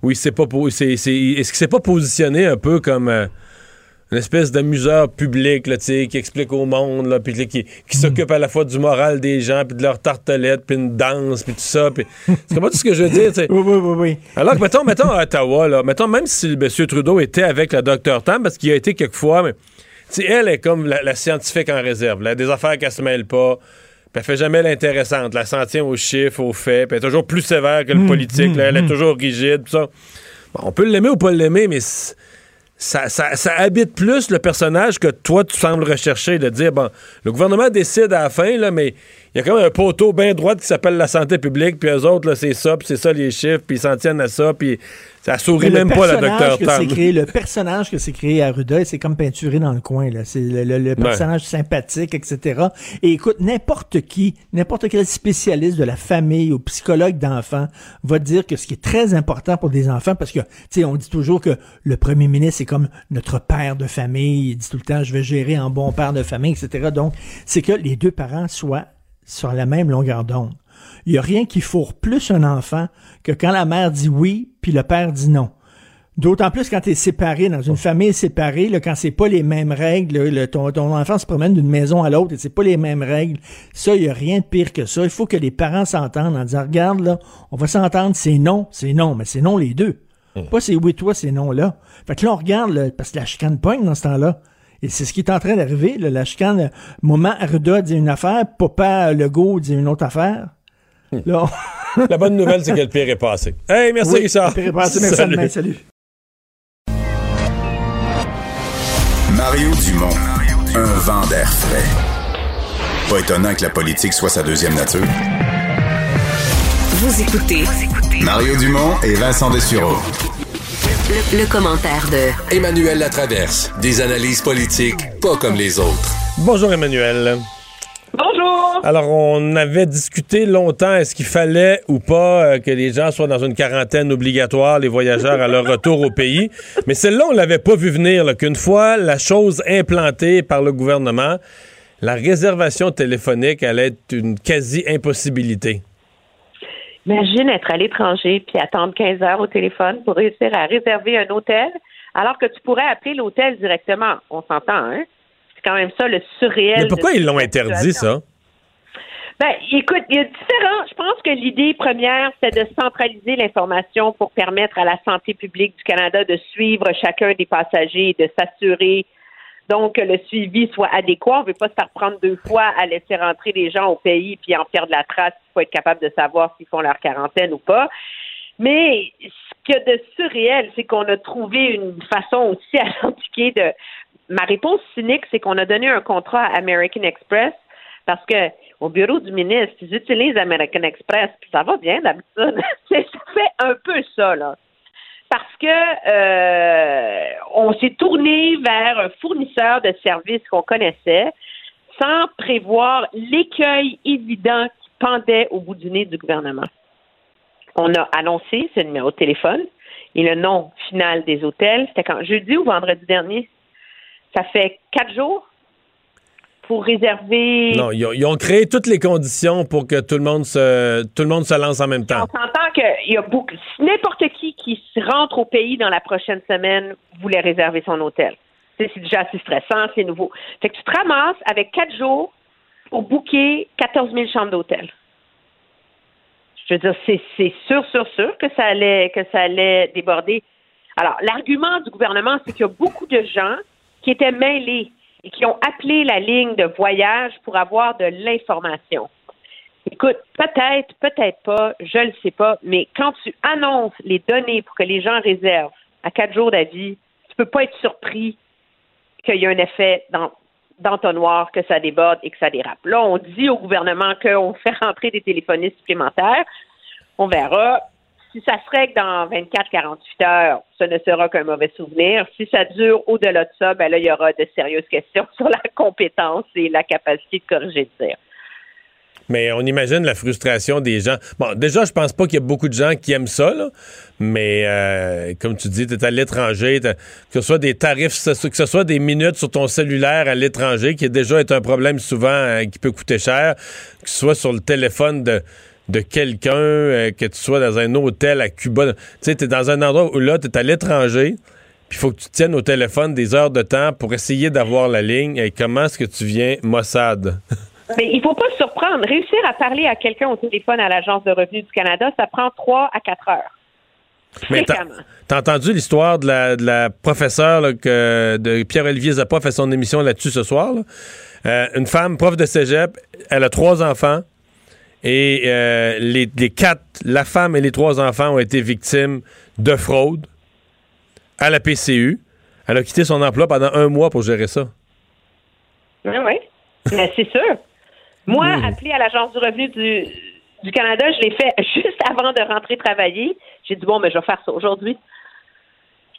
Ou il s'est pas po- c'est- c'est- est-ce qu'il s'est pas positionné un peu comme euh, une espèce d'amuseur public, là, tu sais, qui explique au monde, là, puis là, qui, qui s'occupe à la fois du moral des gens, puis de leur tartelette, puis une danse, puis tout ça. Puis... C'est pas tout ce que je veux dire, tu sais. Oui, oui, oui, oui. Alors que, mettons, mettons à Ottawa, là, mettons, même si M. Trudeau était avec la Dr Tam, parce qu'il a été quelquefois, mais, elle est comme la, la scientifique en réserve. Elle a des affaires qu'elle se mêle pas. Puis elle fait jamais l'intéressante. Elle s'en tient aux chiffres, aux faits. Puis elle est toujours plus sévère que le Mm, politique. mm, là. Elle est toujours rigide. Tout ça. on peut l'aimer ou pas l'aimer, mais ça, habite plus le personnage que toi, tu sembles rechercher, de dire, bon, le gouvernement décide à la fin, mais il y a quand même un poteau bien droit qui s'appelle la santé publique, puis eux autres, c'est ça, puis c'est ça les chiffres, puis ils s'en tiennent à ça, puis ça sourit même pas, la docteur Tam. Créé, le personnage que c'est créé à Rudolph, c'est comme peinturé dans le coin, là. C'est le, personnage sympathique, etc. Et écoute, n'importe qui, n'importe quel spécialiste de la famille ou psychologue d'enfants va dire que ce qui est très important pour des enfants, parce que, tu sais, on dit toujours que le premier ministre, c'est comme notre père de famille, il dit tout le temps, je vais gérer en bon père de famille, etc. Donc, c'est que les deux parents soient sur la même longueur d'onde. Il n'y a rien qui fourre plus un enfant que quand la mère dit oui, puis le père dit non. D'autant plus quand tu es séparé, dans une famille séparée, là, quand c'est pas les mêmes règles, ton, ton, enfant se promène d'une maison à l'autre et c'est pas les mêmes règles, ça, il n'y a rien de pire que ça. Il faut que les parents s'entendent en disant, regarde, là, on va s'entendre, c'est non, c'est non, mais c'est non les deux. Hum. Pas c'est oui toi, c'est non là. Fait que là, on regarde, parce que la chicane pogne dans ce temps-là. Et c'est ce qui est en train d'arriver. La chicane, moment Arruda dit une affaire, Papa Legault dit une autre affaire. Hmm. La bonne nouvelle, c'est que le pire est passé. Hey, merci Richard. Le pire est passé, merci salut. salut. Mario Dumont, un vent d'air frais. Pas étonnant que la politique soit sa deuxième nature. Vous écoutez Mario Dumont et Vincent Dessureau. Le, commentaire de Emmanuel Latraverse. Des analyses politiques pas comme les autres. Bonjour Emmanuel. Alors, on avait discuté longtemps, est-ce qu'il fallait ou pas euh, que les gens soient dans une quarantaine obligatoire, les voyageurs à leur retour au pays. Mais celle-là, on l'avait pas vu venir, qu'une fois la chose implantée par le gouvernement, la réservation téléphonique allait être une quasi-impossibilité. Imagine être à l'étranger puis attendre 15 heures au téléphone pour réussir à réserver un hôtel, alors que tu pourrais appeler l'hôtel directement. On s'entend, hein? C'est quand même ça le surréel. Mais pourquoi ils l'ont interdit, ça? Ben, écoute, il y a différents. Je pense que l'idée première, c'est de centraliser l'information pour permettre à la santé publique du Canada de suivre chacun des passagers et de s'assurer donc que le suivi soit adéquat. On ne veut pas se faire prendre deux fois à laisser rentrer les gens au pays puis en perdre la trace. Il faut être capable de savoir s'ils font leur quarantaine ou pas. Mais ce qu'il y a de surréel, c'est qu'on a trouvé une façon aussi à de. Ma réponse cynique, c'est qu'on a donné un contrat à American Express parce que au bureau du ministre, ils utilisent American Express, puis ça va bien d'habitude. ça fait un peu ça, là parce que euh, on s'est tourné vers un fournisseur de services qu'on connaissait sans prévoir l'écueil évident qui pendait au bout du nez du gouvernement. On a annoncé ce numéro de téléphone et le nom final des hôtels. C'était quand? Jeudi ou vendredi dernier? Ça fait quatre jours pour réserver. Non, ils ont, créé toutes les conditions pour que tout le monde se, tout le monde se lance en même temps. On s'entend qu'il y a beaucoup. N'importe qui qui rentre au pays dans la prochaine semaine voulait réserver son hôtel. C'est déjà assez stressant, c'est nouveau. Fait que tu te ramasses avec quatre jours pour booker 14 000 chambres d'hôtel. Je veux dire, c'est sûr, sûr, sûr que ça allait, que ça allait déborder. Alors, l'argument du gouvernement, c'est qu'il y a beaucoup de gens qui étaient mêlés et qui ont appelé la ligne de voyage pour avoir de l'information. Écoute, peut-être, peut-être pas, je ne le sais pas, mais quand tu annonces les données pour que les gens réservent à quatre jours d'avis, tu peux pas être surpris qu'il y a un effet d'entonnoir, que ça déborde et que ça dérape. Là, on dit au gouvernement qu'on fait rentrer des téléphonistes supplémentaires. On verra si ça se règle dans 24-48 heures, ce ne sera qu'un mauvais souvenir. Si ça dure au-delà de ça, ben là, il y aura de sérieuses questions sur la compétence et la capacité de corriger le tir. Mais on imagine la frustration des gens. Bon, déjà, je pense pas qu'il y a beaucoup de gens qui aiment ça, là. mais euh, comme tu dis, tu es à l'étranger, que ce soit des tarifs, que ce soit des minutes sur ton cellulaire à l'étranger, qui déjà est un problème souvent euh, qui peut coûter cher, que ce soit sur le téléphone de de quelqu'un, euh, que tu sois dans un hôtel à Cuba. Tu sais, tu es dans un endroit où là, tu es à l'étranger, puis il faut que tu tiennes au téléphone des heures de temps pour essayer d'avoir la ligne. Et comment est-ce que tu viens Mossad? Mais il faut pas se surprendre. Réussir à parler à quelqu'un au téléphone à l'Agence de revenus du Canada, ça prend trois à quatre heures. Mais t'as entendu l'histoire de la, de la professeure que, de Pierre-Olivier Zappa fait son émission là-dessus ce soir? Euh, une femme, prof de cégep, elle a trois enfants, et euh, les, quatre, la femme et les trois enfants ont été victimes de fraude à la PCU. Elle a quitté son emploi pendant un mois pour gérer ça. Oui, oui? Mais c'est sûr. Moi, appelé à l'Agence du revenu du, du Canada, je l'ai fait juste avant de rentrer travailler. J'ai dit, bon, mais je vais faire ça aujourd'hui.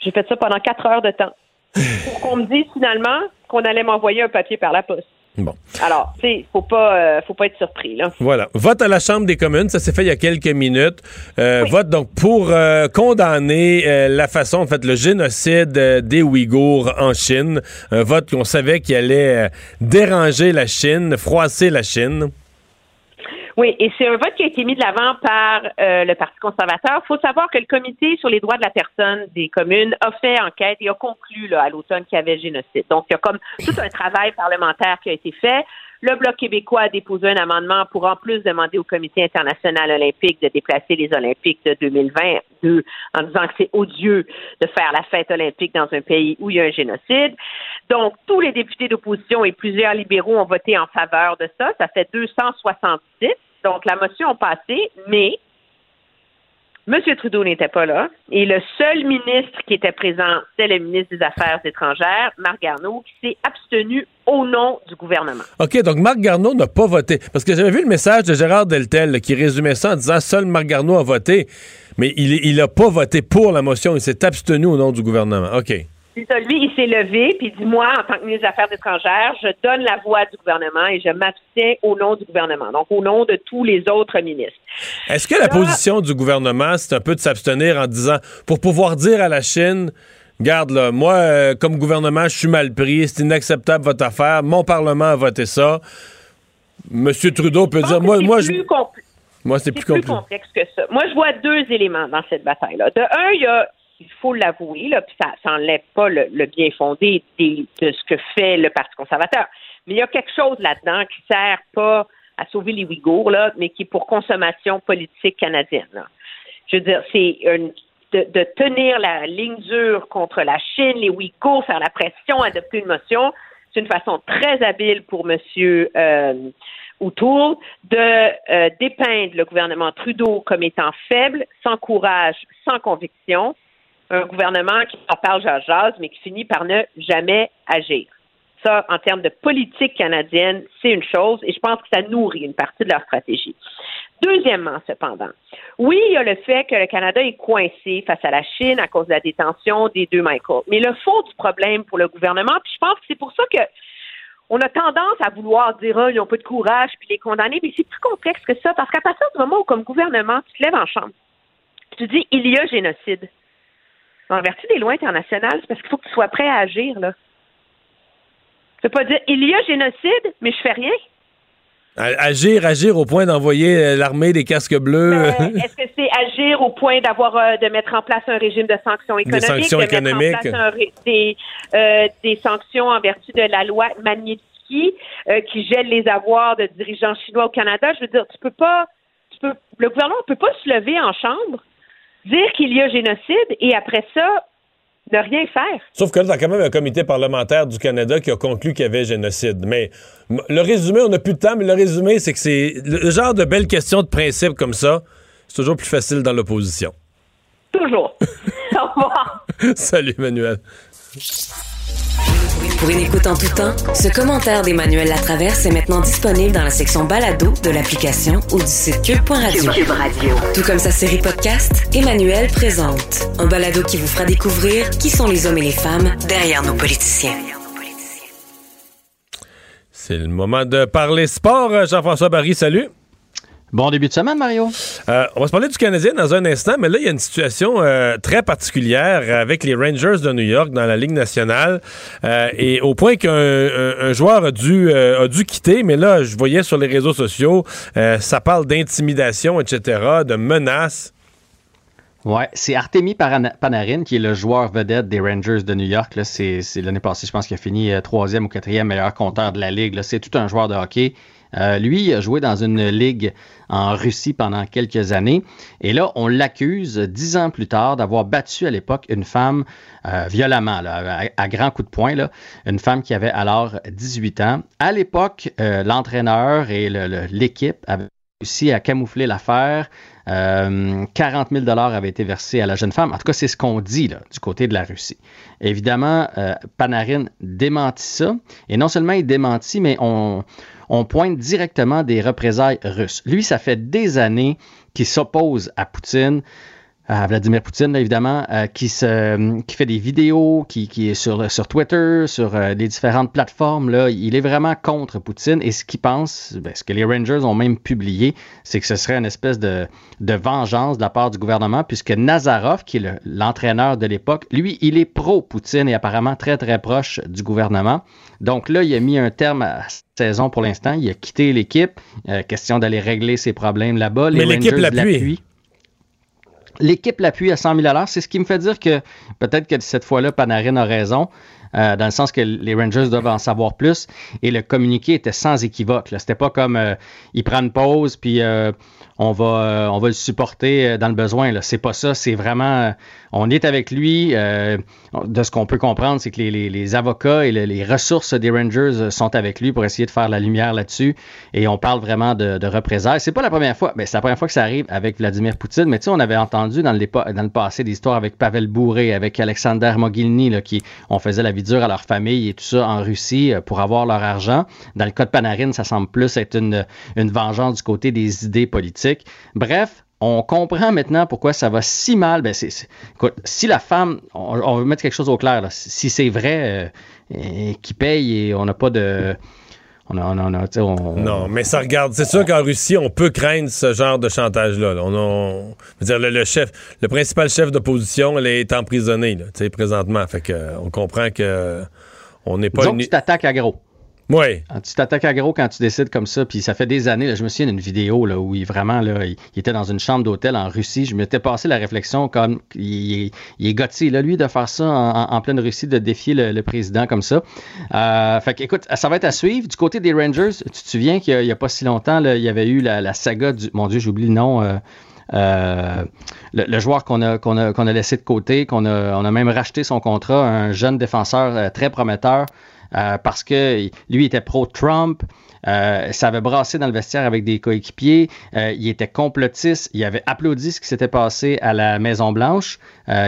J'ai fait ça pendant quatre heures de temps. Pour qu'on me dise finalement qu'on allait m'envoyer un papier par la poste. Bon. Alors, tu sais, faut pas, euh, faut pas être surpris, là. Voilà. Vote à la Chambre des communes, ça s'est fait il y a quelques minutes. Euh, Vote donc pour euh, condamner euh, la façon, en fait, le génocide euh, des Ouïghours en Chine. Un vote qu'on savait qui allait euh, déranger la Chine, froisser la Chine. Oui, et c'est un vote qui a été mis de l'avant par euh, le Parti conservateur. Il faut savoir que le Comité sur les droits de la personne des communes a fait enquête et a conclu là, à l'automne qu'il y avait génocide. Donc, il y a comme tout un travail parlementaire qui a été fait. Le Bloc québécois a déposé un amendement pour en plus demander au Comité international olympique de déplacer les Olympiques de 2022 en disant que c'est odieux de faire la fête olympique dans un pays où il y a un génocide. Donc, tous les députés d'opposition et plusieurs libéraux ont voté en faveur de ça. Ça fait 266. Donc, la motion a passé, mais M. Trudeau n'était pas là. Et le seul ministre qui était présent, c'est le ministre des Affaires étrangères, Marc Garneau, qui s'est abstenu au nom du gouvernement. OK, donc Marc Garneau n'a pas voté. Parce que j'avais vu le message de Gérard Deltel qui résumait ça en disant seul Marc Garneau a voté. Mais il n'a pas voté pour la motion. Il s'est abstenu au nom du gouvernement. OK. C'est ça, lui, il s'est levé, puis il dit, moi, en tant que ministre des Affaires étrangères, je donne la voix du gouvernement et je m'abstiens au nom du gouvernement, donc au nom de tous les autres ministres. Est-ce que la position du gouvernement, c'est un peu de s'abstenir en disant, pour pouvoir dire à la Chine, Garde, là, moi, euh, comme gouvernement, je suis mal pris, c'est inacceptable votre affaire, mon Parlement a voté ça. Monsieur Trudeau peut dire, moi, moi, je... Compl- Moi, c'est plus, complexe que ça. Moi, je vois deux éléments dans cette bataille-là. De un, il y a, il faut l'avouer, là, puis ça n'enlève pas le, le bien fondé de ce que fait le Parti conservateur. Mais il y a quelque chose là-dedans qui sert pas à sauver les Ouïghours, là, mais qui est pour consommation politique canadienne. là. Je veux dire, c'est une- de, de tenir la ligne dure contre la Chine, les Ouïghours, faire la pression, adopter une motion. C'est une façon très habile pour M. Euh, de euh, dépeindre le gouvernement Trudeau comme étant faible, sans courage, sans conviction. Un gouvernement qui en parle jazz mais qui finit par ne jamais agir. Ça, en termes de politique canadienne, c'est une chose et je pense que ça nourrit une partie de leur stratégie. Deuxièmement, cependant, oui, il y a le fait que le Canada est coincé face à la Chine à cause de la détention des deux Michael. Mais le fond du problème pour le gouvernement, puis je pense que c'est pour ça que on a tendance à vouloir dire ah, ils n'ont pas de courage puis les condamner, mais c'est plus complexe que ça parce qu'à partir du moment où, comme gouvernement, tu te lèves en chambre, tu dis il y a génocide. En vertu des lois internationales, c'est parce qu'il faut que tu sois prêt à agir là. Tu peux pas dire il y a génocide, mais je fais rien. Agir, agir au point d'envoyer euh, l'armée des casques bleus. Ben, Est-ce que c'est agir au point d'avoir euh, de mettre en place un régime de sanctions économiques, sanctions de mettre économiques. en place un ré- des, euh, des sanctions en vertu de la loi Magnitsky euh, qui gèle les avoirs de dirigeants chinois au Canada? Je veux dire, tu peux pas, tu peux, le gouvernement ne peut pas se lever en chambre, dire qu'il y a génocide et après ça ne rien faire. Sauf que là, t'as quand même un comité parlementaire du Canada qui a conclu qu'il y avait génocide. Mais le résumé, on n'a plus de temps, mais le résumé, c'est que c'est le le genre de belles questions de principe comme ça, c'est toujours plus facile dans l'opposition. Toujours. Au revoir. Salut, Manuel. Pour une écoute en tout temps, ce commentaire d'Emmanuel Latraverse est maintenant disponible dans la section balado de l'application ou du site cube.radio. Cube Radio. Tout comme sa série podcast, Emmanuel présente un balado qui vous fera découvrir qui sont les hommes et les femmes derrière nos politiciens. C'est le moment de parler sport. Euh, Jean-François Barry, salut. Bon début de semaine, Mario. Euh, on va se parler du Canadien dans un instant, mais là, il y a une situation euh, très particulière avec les Rangers de New York dans la Ligue nationale. Euh, et au point qu'un un- un joueur a dû, a dû quitter, mais là, je voyais sur les réseaux sociaux, ça parle d'intimidation, etc., de menaces. Ouais, c'est Artemi Panarin qui est le joueur vedette des Rangers de New York. C'est l'année passée, je pense qu'il a fini troisième ou quatrième meilleur compteur de la ligue. C'est tout un joueur de hockey. Euh, lui, il a joué dans une ligue en Russie pendant quelques années. Et là, on l'accuse dix ans plus tard d'avoir battu à l'époque une femme euh, violemment, à, grands coups de poing. Une femme qui avait alors 18 ans. À l'époque, euh, l'entraîneur et l'équipe avaient réussi à camoufler l'affaire. Euh, 40 000 dollars avaient été versés à la jeune femme. En tout cas, c'est ce qu'on dit du côté de la Russie. Évidemment, euh, Panarin démentit ça. Et non seulement il démentit, mais on, on pointe directement des représailles russes. Lui, ça fait des années qu'il s'oppose à Poutine à Vladimir Poutine, là, évidemment, euh, qui, se, qui fait des vidéos, qui, qui est sur, sur Twitter, sur euh, les différentes plateformes. Là. Il est vraiment contre Poutine et ce qu'il pense, ben, ce que les Rangers ont même publié, c'est que ce serait une espèce de, de vengeance de la part du gouvernement, puisque Nazarov, qui est l'entraîneur de l'époque, lui, il est pro-Poutine et apparemment très, très proche du gouvernement. Donc là, il a mis un terme à saison pour l'instant. Il a quitté l'équipe. Euh, question d'aller régler ses problèmes là-bas. Mais l'équipe l'appuie. L'équipe l'appuie à 100 000 C'est ce qui me fait dire que peut-être que cette fois-là, Panarin a raison, euh, dans le sens que les Rangers doivent en savoir plus. Et le communiqué était sans équivoque. C'était pas comme euh, il prend une pause, puis euh, on, va, on va le supporter dans le besoin. C'est pas ça. C'est vraiment on est avec lui. Euh, de ce qu'on peut comprendre, c'est que les, avocats et les, ressources des Rangers sont avec lui pour essayer de faire la lumière là-dessus. Et on parle vraiment de, de représailles. C'est pas la première fois, mais c'est la première fois que ça arrive avec Vladimir Poutine. Mais tu sais, on avait entendu dans le, dans le passé des histoires avec Pavel Bourré, avec Alexander Mogilny, là, qui on faisait la vie dure à leur famille et tout ça en Russie euh, pour avoir leur argent. Dans le cas de Panarin, ça semble plus être une, une vengeance du côté des idées politiques. Bref, on comprend maintenant pourquoi ça va si mal. Ben écoute, si la femme, on, veut mettre quelque chose au clair, si c'est vrai euh, qui paye et on n'a pas de. On a, on on, non, mais ça regarde. C'est sûr qu'en Russie, on peut craindre ce genre de chantage-là. On, dire, le, chef, le principal chef d'opposition, est emprisonnée là, présentement. Fait que, on comprend que on n'est pas. Donc, tu t'attaques à gros. Oui. Tu t'attaques à gros quand tu décides comme ça, puis ça fait des années, je me souviens d'une vidéo là, où il vraiment là, il, était dans une chambre d'hôtel en Russie. Je m'étais passé la réflexion comme il, est gâté, lui, de faire ça en, pleine Russie, de défier le, président comme ça. Euh, fait écoute, ça va être à suivre. Du côté des Rangers, tu te souviens qu'il n'y a, pas si longtemps, il y avait eu la, saga du. Mon Dieu, j'oublie le nom. Euh, euh, le, joueur qu'on a, a, laissé de côté, qu'on a, on a même racheté son contrat, un jeune défenseur très prometteur. Euh, parce que lui était pro-Trump. Euh, ça avait brassé dans le vestiaire avec des coéquipiers. Euh, il était complotiste. Il avait applaudi ce qui s'était passé à la Maison-Blanche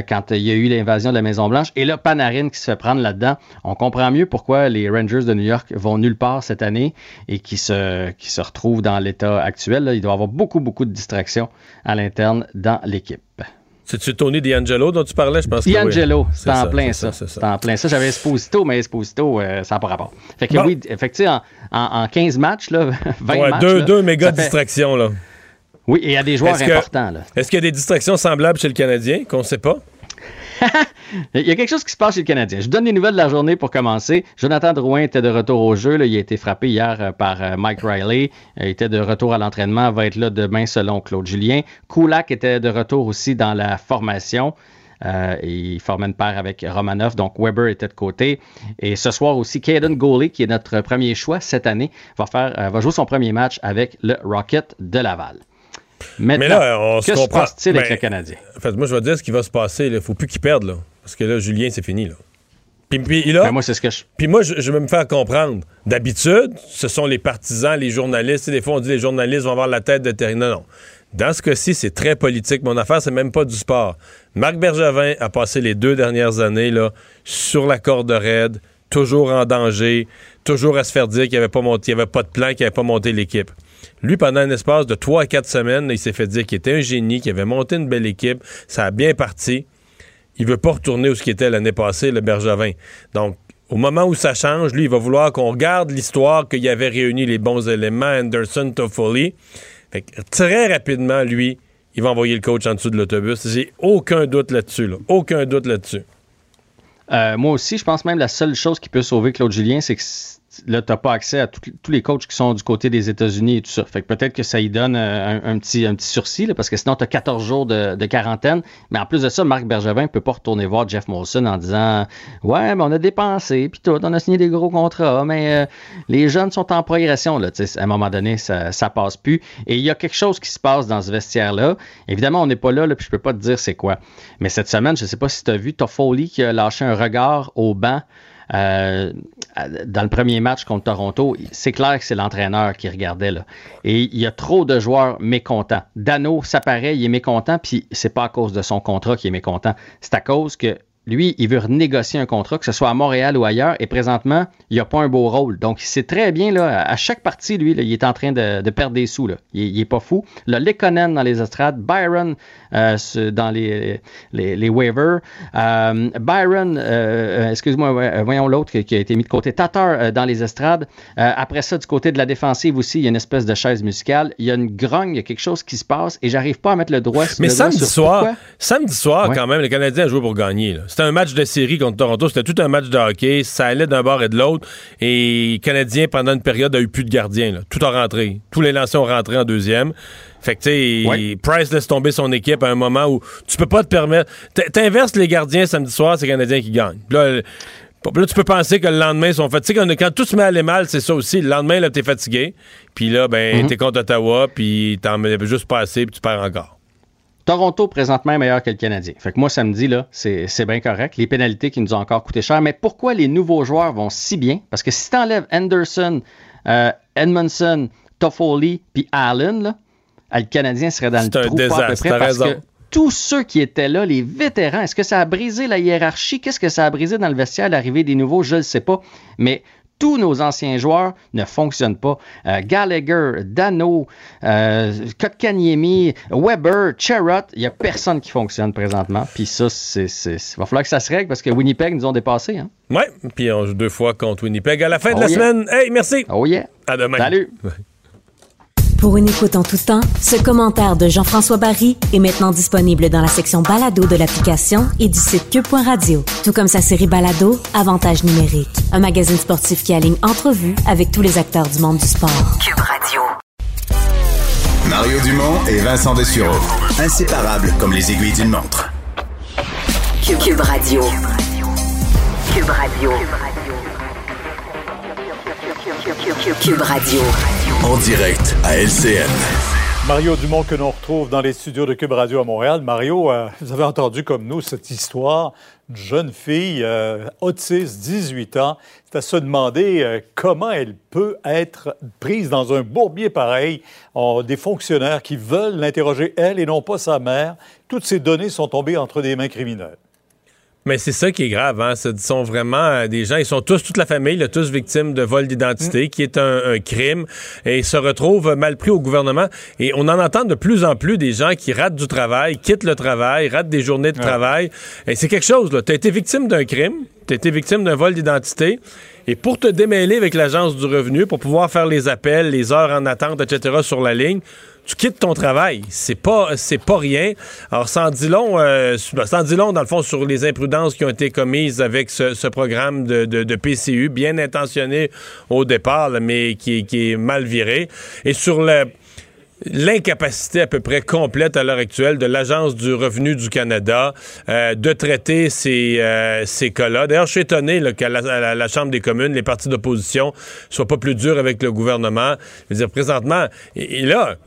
quand il y a eu l'invasion de la Maison-Blanche. Et là, Panarin qui se fait prendre là-dedans. On comprend mieux pourquoi les Rangers de New York vont nulle part cette année et qui se, qui se retrouvent dans l'état actuel. Il doit y avoir beaucoup, beaucoup de distractions à l'interne dans l'équipe. C'est-tu Tony D'Angelo dont tu parlais? Je pense D'Angelo, c'est en, plein ça. C'est en plein ça. J'avais Esposito, mais Esposito, euh, ça n'a pas rapport. Fait que oui, effectivement, en, en, 15 matchs, là, 20 ouais, matchs. Deux, deux méga distractions, là. Oui, et il y a des joueurs importants. Est-ce qu'il y a des distractions semblables chez le Canadien qu'on ne sait pas? il y a quelque chose qui se passe chez le Canadien. Je donne les nouvelles de la journée pour commencer. Jonathan Drouin était de retour au jeu. Il a été frappé hier euh, par euh, Mike Riley. Il était de retour à l'entraînement, va être là demain selon Claude Julien. Kulak était de retour aussi dans la formation. Euh, il formait une paire avec Romanov, donc Weber était de côté. Et ce soir aussi, Caden Goley, qui est notre premier choix cette année, va, faire, va jouer son premier match avec le Rocket de Laval. Maintenant, mais là, on se comprend. Que se avec ben, le Canadien? En fait, moi, je vais dire ce qui va se passer. Il ne faut plus qu'il perde, là. Parce que là, Julien, c'est fini, là. Puis, puis là, ben, moi, c'est ce que je... Puis moi, je, vais me faire comprendre. D'habitude, ce sont les partisans, les journalistes. des fois, on dit les journalistes vont avoir la tête de terrain. Non, non. Dans ce cas-ci, c'est très politique. Mon affaire, c'est même pas du sport. Marc Bergevin a passé les deux dernières années là, sur la corde raide, toujours en danger, toujours à se faire dire qu'il n'y avait, pas avait pas de plan, qu'il n'avait pas monté l'équipe. Lui, pendant un espace de 3 à 4 semaines, il s'est fait dire qu'il était un génie, qu'il avait monté une belle équipe, ça a bien parti. Il veut pas retourner où ce qui était l'année passée, le Bergevin. Donc, au moment où ça change, lui, il va vouloir qu'on regarde l'histoire qu'il avait réuni les bons éléments, Anderson, Toffoli. Fait que très rapidement, lui, il va envoyer le coach en dessous de l'autobus. J'ai aucun doute là-dessus. Aucun doute là-dessus. Euh, moi aussi, je pense même que la seule chose qui peut sauver Claude Julien, c'est que là, tu n'as pas accès à tous les coachs qui sont du côté des États-Unis et tout ça. Fait que peut-être que ça y donne euh, un, petit, un petit sursis, parce que sinon, tu as 14 jours de, quarantaine. Mais en plus de ça, Marc Bergevin ne peut pas retourner voir Jeff Molson en disant Ouais, mais on a dépensé, puis tout, on a signé des gros contrats, mais euh, les jeunes sont en progression. Là, à un moment donné, ça, ça passe plus. Et il y a quelque chose qui se passe dans ce vestiaire-là. Évidemment, on n'est pas là, là puis je peux pas te dire c'est quoi. Mais cette semaine, je ne sais pas si tu as vu Toffoli qui a lâché un regard au banc euh, dans le premier match contre Toronto, c'est clair que c'est l'entraîneur qui regardait là. Et il y a trop de joueurs mécontents. Dano, ça paraît, il est mécontent, puis c'est pas à cause de son contrat qu'il est mécontent. C'est à cause que lui, il veut renégocier un contrat, que ce soit à Montréal ou ailleurs, et présentement, il n'a pas un beau rôle. Donc, c'est très bien, là, à chaque partie, lui, il est en train de, perdre des sous. Là. Il, n'est est pas fou. Là, Lekonen dans les estrades, Byron euh, dans les, les, waivers, euh, Byron, euh, excuse-moi, voyons l'autre qui, a été mis de côté, Tatar dans les estrades. après ça, du côté de la défensive aussi, il y a une espèce de chaise musicale. Il y a une grogne, il y a quelque chose qui se passe, et j'arrive pas à mettre le droit sur Mais samedi, soir, samedi soir, quand même, les Canadiens ont joué pour gagner. Là. C'était un match de série contre Toronto. C'était tout un match de hockey. Ça allait d'un bord et de l'autre. Et les Canadiens, pendant une période, a eu plus de gardiens. Tout a rentré. Tous les lancers ont rentré en deuxième. Fait que, tu sais, Price laisse tomber son équipe à un moment où tu peux pas te permettre. T'inverses les gardiens samedi soir, c'est les Canadiens qui gagnent. Là, Là, tu peux penser que le lendemain, ils sont fatigués. Quand, tout se met à aller mal, c'est ça aussi. Le lendemain, là, t'es fatigué. Puis là, ben, mm-hmm. t'es contre Ottawa, puis t'en mets juste pas assez, puis tu perds encore. Toronto, présentement, est meilleur que le Canadien. Fait que moi, samedi, là, c'est bien correct. Les pénalités qui nous ont encore coûté cher. Mais pourquoi les nouveaux joueurs vont si bien? Parce que si tu enlèves Anderson, euh, Edmondson, Toffoli, puis Allen, là, le Canadien serait dans le trou à peu près parce que tous ceux qui étaient là, les vétérans, est-ce que ça a brisé la hiérarchie? Qu'est-ce que ça a brisé dans le vestiaire, l'arrivée des nouveaux? Je ne sais pas. Mais tous nos anciens joueurs ne fonctionnent pas. Euh, Gallagher, Dano, euh, Kotkaniemi, Weber, Cherrott, il n'y a personne qui fonctionne présentement. Puis ça, c'est, il va falloir que ça se règle parce que Winnipeg nous ont dépassés. Hein? Oui, puis on joue deux fois contre Winnipeg à la fin de la oh semaine. Hey, merci. Oh yeah. À demain. Salut. Pour une écoute en tout temps, ce commentaire de Jean-François Barry est maintenant disponible dans la section balado de l'application et du site cube.radio. Tout comme sa série balado, Avantage numérique, un magazine sportif qui aligne entrevues avec tous les acteurs du monde du sport. Cube Radio. Mario Dumont et Vincent Dessureau. Inséparables comme les aiguilles d'une montre. Cube, Radio. Cube Radio. Cube Radio. En direct à LCN. Mario Dumont que l'on retrouve dans les studios de Cube Radio à Montréal. Mario, euh, vous avez entendu comme nous cette histoire d'une jeune fille euh, autiste, 18 ans. C'est à se demander euh, comment elle peut être prise dans un bourbier pareil. des fonctionnaires qui veulent l'interroger elle et non pas sa mère. Toutes ces données sont tombées entre des mains criminelles. Mais c'est ça qui est grave. Hein? Ce sont vraiment euh, des gens, ils sont tous, toute la famille, là, tous victimes de vol d'identité, qui est un, crime, et ils se retrouvent mal pris au gouvernement. Et on en entend de plus en plus des gens qui ratent du travail, quittent le travail, ratent des journées de travail. Et c'est quelque chose, là. Tu as été victime d'un crime, tu as été victime d'un vol d'identité. Et pour te démêler avec l'Agence du revenu, pour pouvoir faire les appels, les heures en attente, etc., sur la ligne, tu quittes ton travail. C'est pas, pas rien. Alors, sans dit long, euh, sans dit long, dans le fond, sur les imprudences qui ont été commises avec ce, programme de, PCU, bien intentionné au départ, mais qui, est mal viré. Et sur l'incapacité à peu près complète à l'heure actuelle de l'Agence du revenu du Canada euh, de traiter ces, euh, ces cas-là. D'ailleurs, je suis étonné qu'à la, Chambre des communes, les partis d'opposition soient pas plus durs avec le gouvernement. Je veux dire, présentement, et là,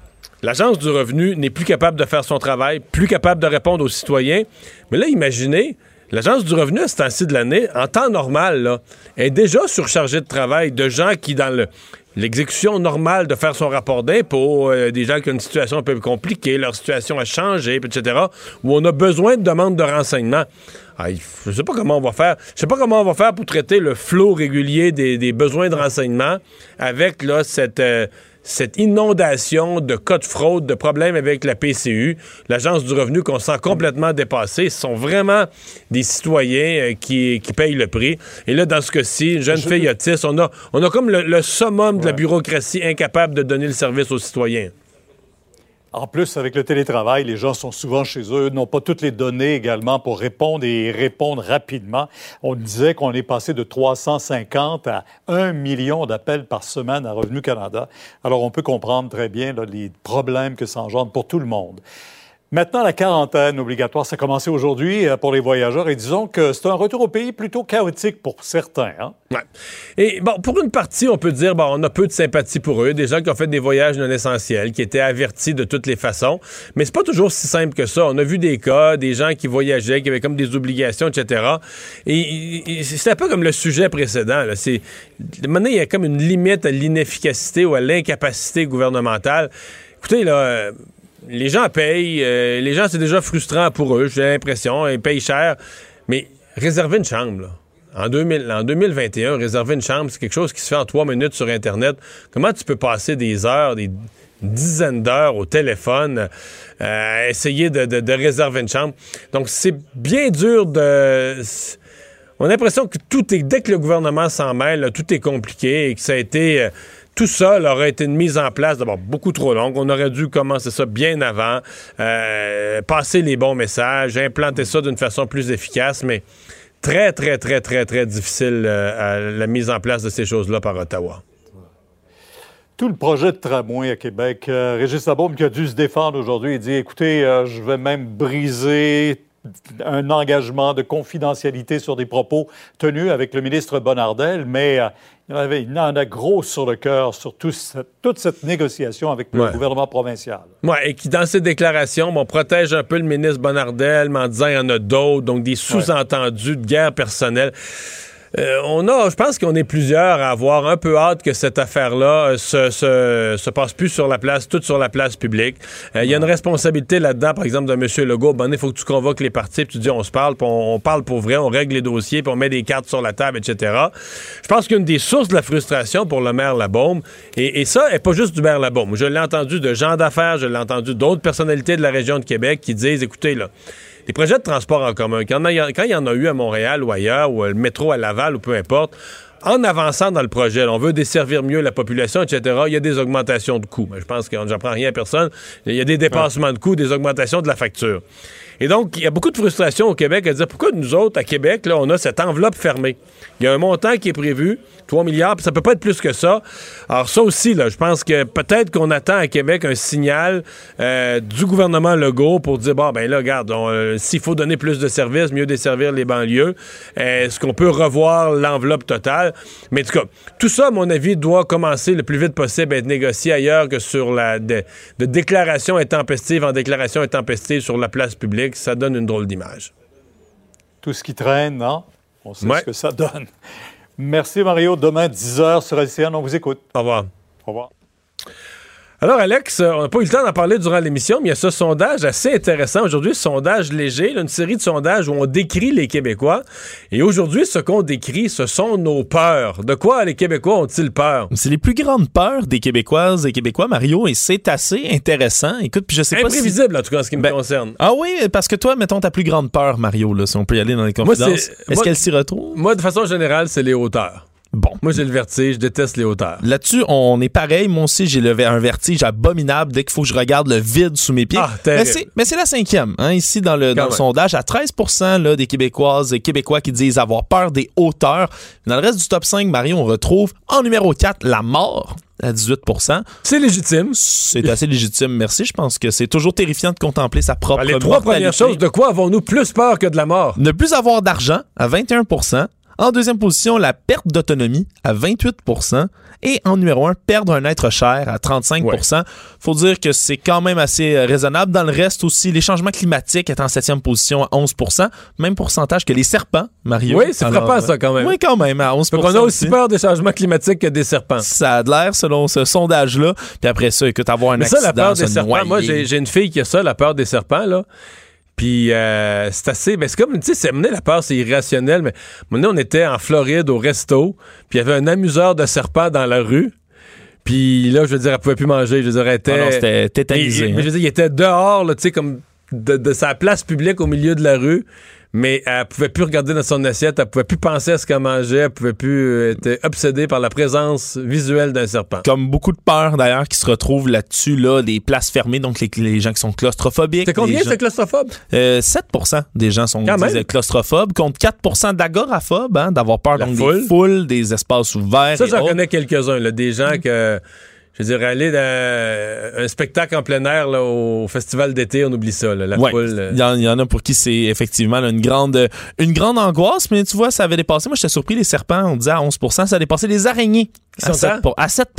L'Agence du revenu n'est plus capable de faire son travail, plus capable de répondre aux citoyens. Mais là, imaginez, l'Agence du revenu, à ce temps-ci de l'année, en temps normal, est déjà surchargée de travail de gens qui, dans l'exécution normale de faire son rapport d'impôt, euh, des gens qui ont une situation un peu compliquée, leur situation a changé, etc., où on a besoin de demandes de renseignements. Je ah, je sais pas comment on va faire. Je sais pas comment on va faire pour traiter le flot régulier des, besoins de renseignements avec là, cette, euh, cette inondation de cas de fraude, de problèmes avec la PCU, l'Agence du revenu qu'on sent complètement dépassée, ce sont vraiment des citoyens euh, qui, payent le prix. Et là, dans ce cas-ci, une jeune fille autiste, on a, on a comme le, summum de la bureaucratie incapable de donner le service aux citoyens. En plus, avec le télétravail, les gens sont souvent chez eux, n'ont pas toutes les données également pour répondre et répondre rapidement. On disait qu'on est passé de 350 à 1 million d'appels par semaine à Revenu Canada. Alors, on peut comprendre très bien les problèmes que ça engendre pour tout le monde. Maintenant, la quarantaine obligatoire, ça a commencé aujourd'hui euh, pour les voyageurs et disons que c'est un retour au pays plutôt chaotique pour certains. Hein? Ouais. Et bon, pour une partie, on peut dire, bon, on a peu de sympathie pour eux, des gens qui ont fait des voyages non essentiels, qui étaient avertis de toutes les façons, mais c'est pas toujours si simple que ça. On a vu des cas, des gens qui voyageaient, qui avaient comme des obligations, etc. Et, c'est un peu comme le sujet précédent. Là. C'est, maintenant, il y a comme une limite à l'inefficacité ou à l'incapacité gouvernementale. Écoutez, là, les gens payent. Euh, les gens, c'est déjà frustrant pour eux, j'ai l'impression. Ils payent cher. Mais réserver une chambre, là. En, 2000, en 2021, réserver une chambre, c'est quelque chose qui se fait en trois minutes sur Internet. Comment tu peux passer des heures, des dizaines d'heures au téléphone, euh, essayer de, réserver une chambre? Donc, c'est bien dur de... On a l'impression que tout est... Dès que le gouvernement s'en mêle, tout est compliqué et que ça a été... Euh, tout ça aurait été une mise en place d'abord beaucoup trop longue. On aurait dû commencer ça bien avant, euh, passer les bons messages, implanter ça d'une façon plus efficace, mais très, très, très, très, très difficile euh, la mise en place de ces choses-là par Ottawa. Tout le projet de tramway à Québec, euh, Régis Labaume qui a dû se défendre aujourd'hui, il dit écoutez, je vais même briser un engagement de confidentialité sur des propos tenus avec le ministre Bonnardel, mais il, en a gros sur le cœur sur toute cette négociation avec le gouvernement provincial. Oui, et qui, dans ses déclarations, on protège un peu le ministre Bonnardel, en disant qu'il y en a d'autres, donc des sous-entendus de guerre personnelle. Euh, on a, je pense qu'on est plusieurs à avoir un peu hâte que cette affaire-là euh, se, se, passe plus sur la place, toute sur la place publique. Euh, il y a une responsabilité là-dedans, par exemple, de M. Legault. il faut que tu convoques les partis, puis tu dis on se parle, puis on, parle pour vrai, on règle les dossiers, puis on met des cartes sur la table, etc. Je pense qu'une des sources de la frustration pour le maire Labaume, et, et ça n'est pas juste du maire Labaume. Je l'ai entendu de gens d'affaires, je l'ai entendu d'autres personnalités de la région de Québec qui disent, écoutez, là, les projets de transport en commun, quand, il y en a eu à Montréal ou ailleurs, ou le métro à Laval ou peu importe, en avançant dans le projet, on veut desservir mieux la population, etc., il y a des augmentations de coûts. Je pense que j'apprends rien à personne. Il y a des dépassements de coûts, des augmentations de la facture. Et donc, il y a beaucoup de frustration au Québec à dire pourquoi nous autres, à Québec, là, on a cette enveloppe fermée? Il y a un montant qui est prévu, 3 milliards, puis ça peut pas être plus que ça. Alors ça aussi, là, je pense que peut-être qu'on attend à Québec un signal euh, du gouvernement Legault pour dire, bon, ben là, regarde, euh, s'il faut donner plus de services, mieux desservir les banlieues, est-ce qu'on peut revoir l'enveloppe totale? Mais en tout cas, tout ça, à mon avis, doit commencer le plus vite possible à être négocié ailleurs que sur la de, de déclaration intempestive en déclaration intempestive sur la place publique ça donne une drôle d'image. Tout ce qui traîne, non? On sait ce que ça donne. Merci Mario. Demain, 10h sur LCN, on vous écoute. Au revoir. Au revoir. Alors, Alex, euh, on n'a pas eu le temps d'en parler durant l'émission, mais il y a ce sondage assez intéressant aujourd'hui, sondage léger, une série de sondages où on décrit les Québécois. Et aujourd'hui, ce qu'on décrit, ce sont nos peurs. De quoi les Québécois ont-ils peur? C'est les plus grandes peurs des Québécoises et Québécois, Mario, et c'est assez intéressant. Écoute, puis je sais pas si... Imprévisible, en tout cas, en ce qui me ben, concerne. Ah oui, parce que toi, mettons ta plus grande peur, Mario, là, si on peut y aller dans les confidences. Est-ce qu'elle s'y retrouve? Moi, de façon générale, c'est les hauteurs. Bon. Moi, j'ai le vertige, je déteste les hauteurs. Là-dessus, on est pareil. Moi aussi, j'ai un vertige abominable dès qu'il faut que je regarde le vide sous mes pieds. Ah, mais c'est la cinquième, hein, ici dans le, sondage. À 13% là, des Québécoises et Québécois qui disent avoir peur des hauteurs. Dans le reste du top 5, Marie, on retrouve en numéro 4 la mort à 18% C'est légitime. C'est assez légitime, merci. Je pense que c'est toujours terrifiant de contempler sa propre Les trois premières choses, de quoi avons-nous plus peur que de la mort? Ne plus avoir d'argent à 21 en deuxième position, la perte d'autonomie à 28% et en numéro un, perdre un être cher à 35% Faut dire que c'est quand même assez euh, raisonnable. Dans le reste aussi, les changements climatiques est en septième position à 11% même pourcentage que les serpents, Mario. Oui, c'est frappant ça quand même. Oui, quand même, à 11% On a aussi peur des changements climatiques que des serpents. Ça a de l'air selon ce sondage-là. Puis après ça, écoute, avoir un Mais accident, ça, la peur des serpents, moi j'ai une fille qui a ça, la peur des serpents, là. Puis euh, c'est assez. Mais c'est comme, tu sais, c'est la peur, c'est irrationnel. Mais maintenant, on était en Floride au resto, puis il y avait un amuseur de serpents dans la rue. Puis là, je veux dire, elle pouvait plus manger. Je veux dire, elle était. Ah c'était tétanisé. Je veux dire, il était dehors, tu sais, comme de, de, sa place publique au milieu de la rue mais elle pouvait plus regarder dans son assiette, elle pouvait plus penser à ce qu'elle mangeait, elle pouvait plus être obsédée par la présence visuelle d'un serpent. Comme beaucoup de peurs d'ailleurs qui se retrouvent là-dessus, là, des places fermées, donc les, gens qui sont claustrophobiques. C'est combien c'est claustrophobe? 7% euh, des gens sont claustrophobes, contre 4% d'agoraphobes, hein, d'avoir peur donc des foules, des espaces ouverts. Ça, j'en connais quelques-uns, des gens que je veux dire, aller dans un spectacle en plein air là, au festival d'été, on oublie ça, là, la Ouais, foule. euh. Il y, en- il y en a pour qui c'est effectivement là, une grande une grande angoisse, mais tu vois, ça avait dépassé. Moi, j'étais surpris, les serpents, on disait à 11 ça a dépassé les araignées Ils à sont 7, à? pour- à 7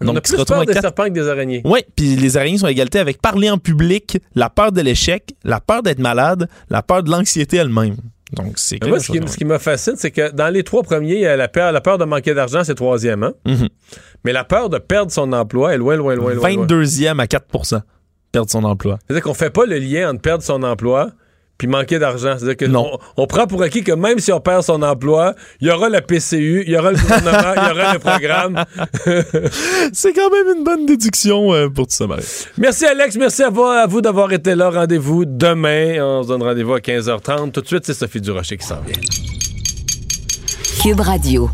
on Donc, a ils se plus peur des serpents que des araignées. Oui, puis les araignées sont à égalité avec parler en public, la peur de l'échec, la peur d'être malade, la peur de l'anxiété elle-même. Donc, c'est moi, ce qui, ce qui me fascine, c'est que dans les trois premiers, il y a la peur, la peur de manquer d'argent, c'est troisième. Hein? Mhm. Mais la peur de perdre son emploi est loin, loin, loin, loin. loin. 22e à 4% perdre son emploi. C'est-à-dire qu'on fait pas le lien entre perdre son emploi puis manquer d'argent. C'est-à-dire que on, on prend pour acquis que même si on perd son emploi, il y aura la PCU, il y aura le gouvernement, il y aura le programme. c'est quand même une bonne déduction euh, pour tout ça, Marie. Merci Alex, merci à vous, à vous d'avoir été là. Rendez-vous demain. On se donne rendez-vous à 15h30. Tout de suite, c'est Sophie Durocher qui s'en vient. Cube Radio.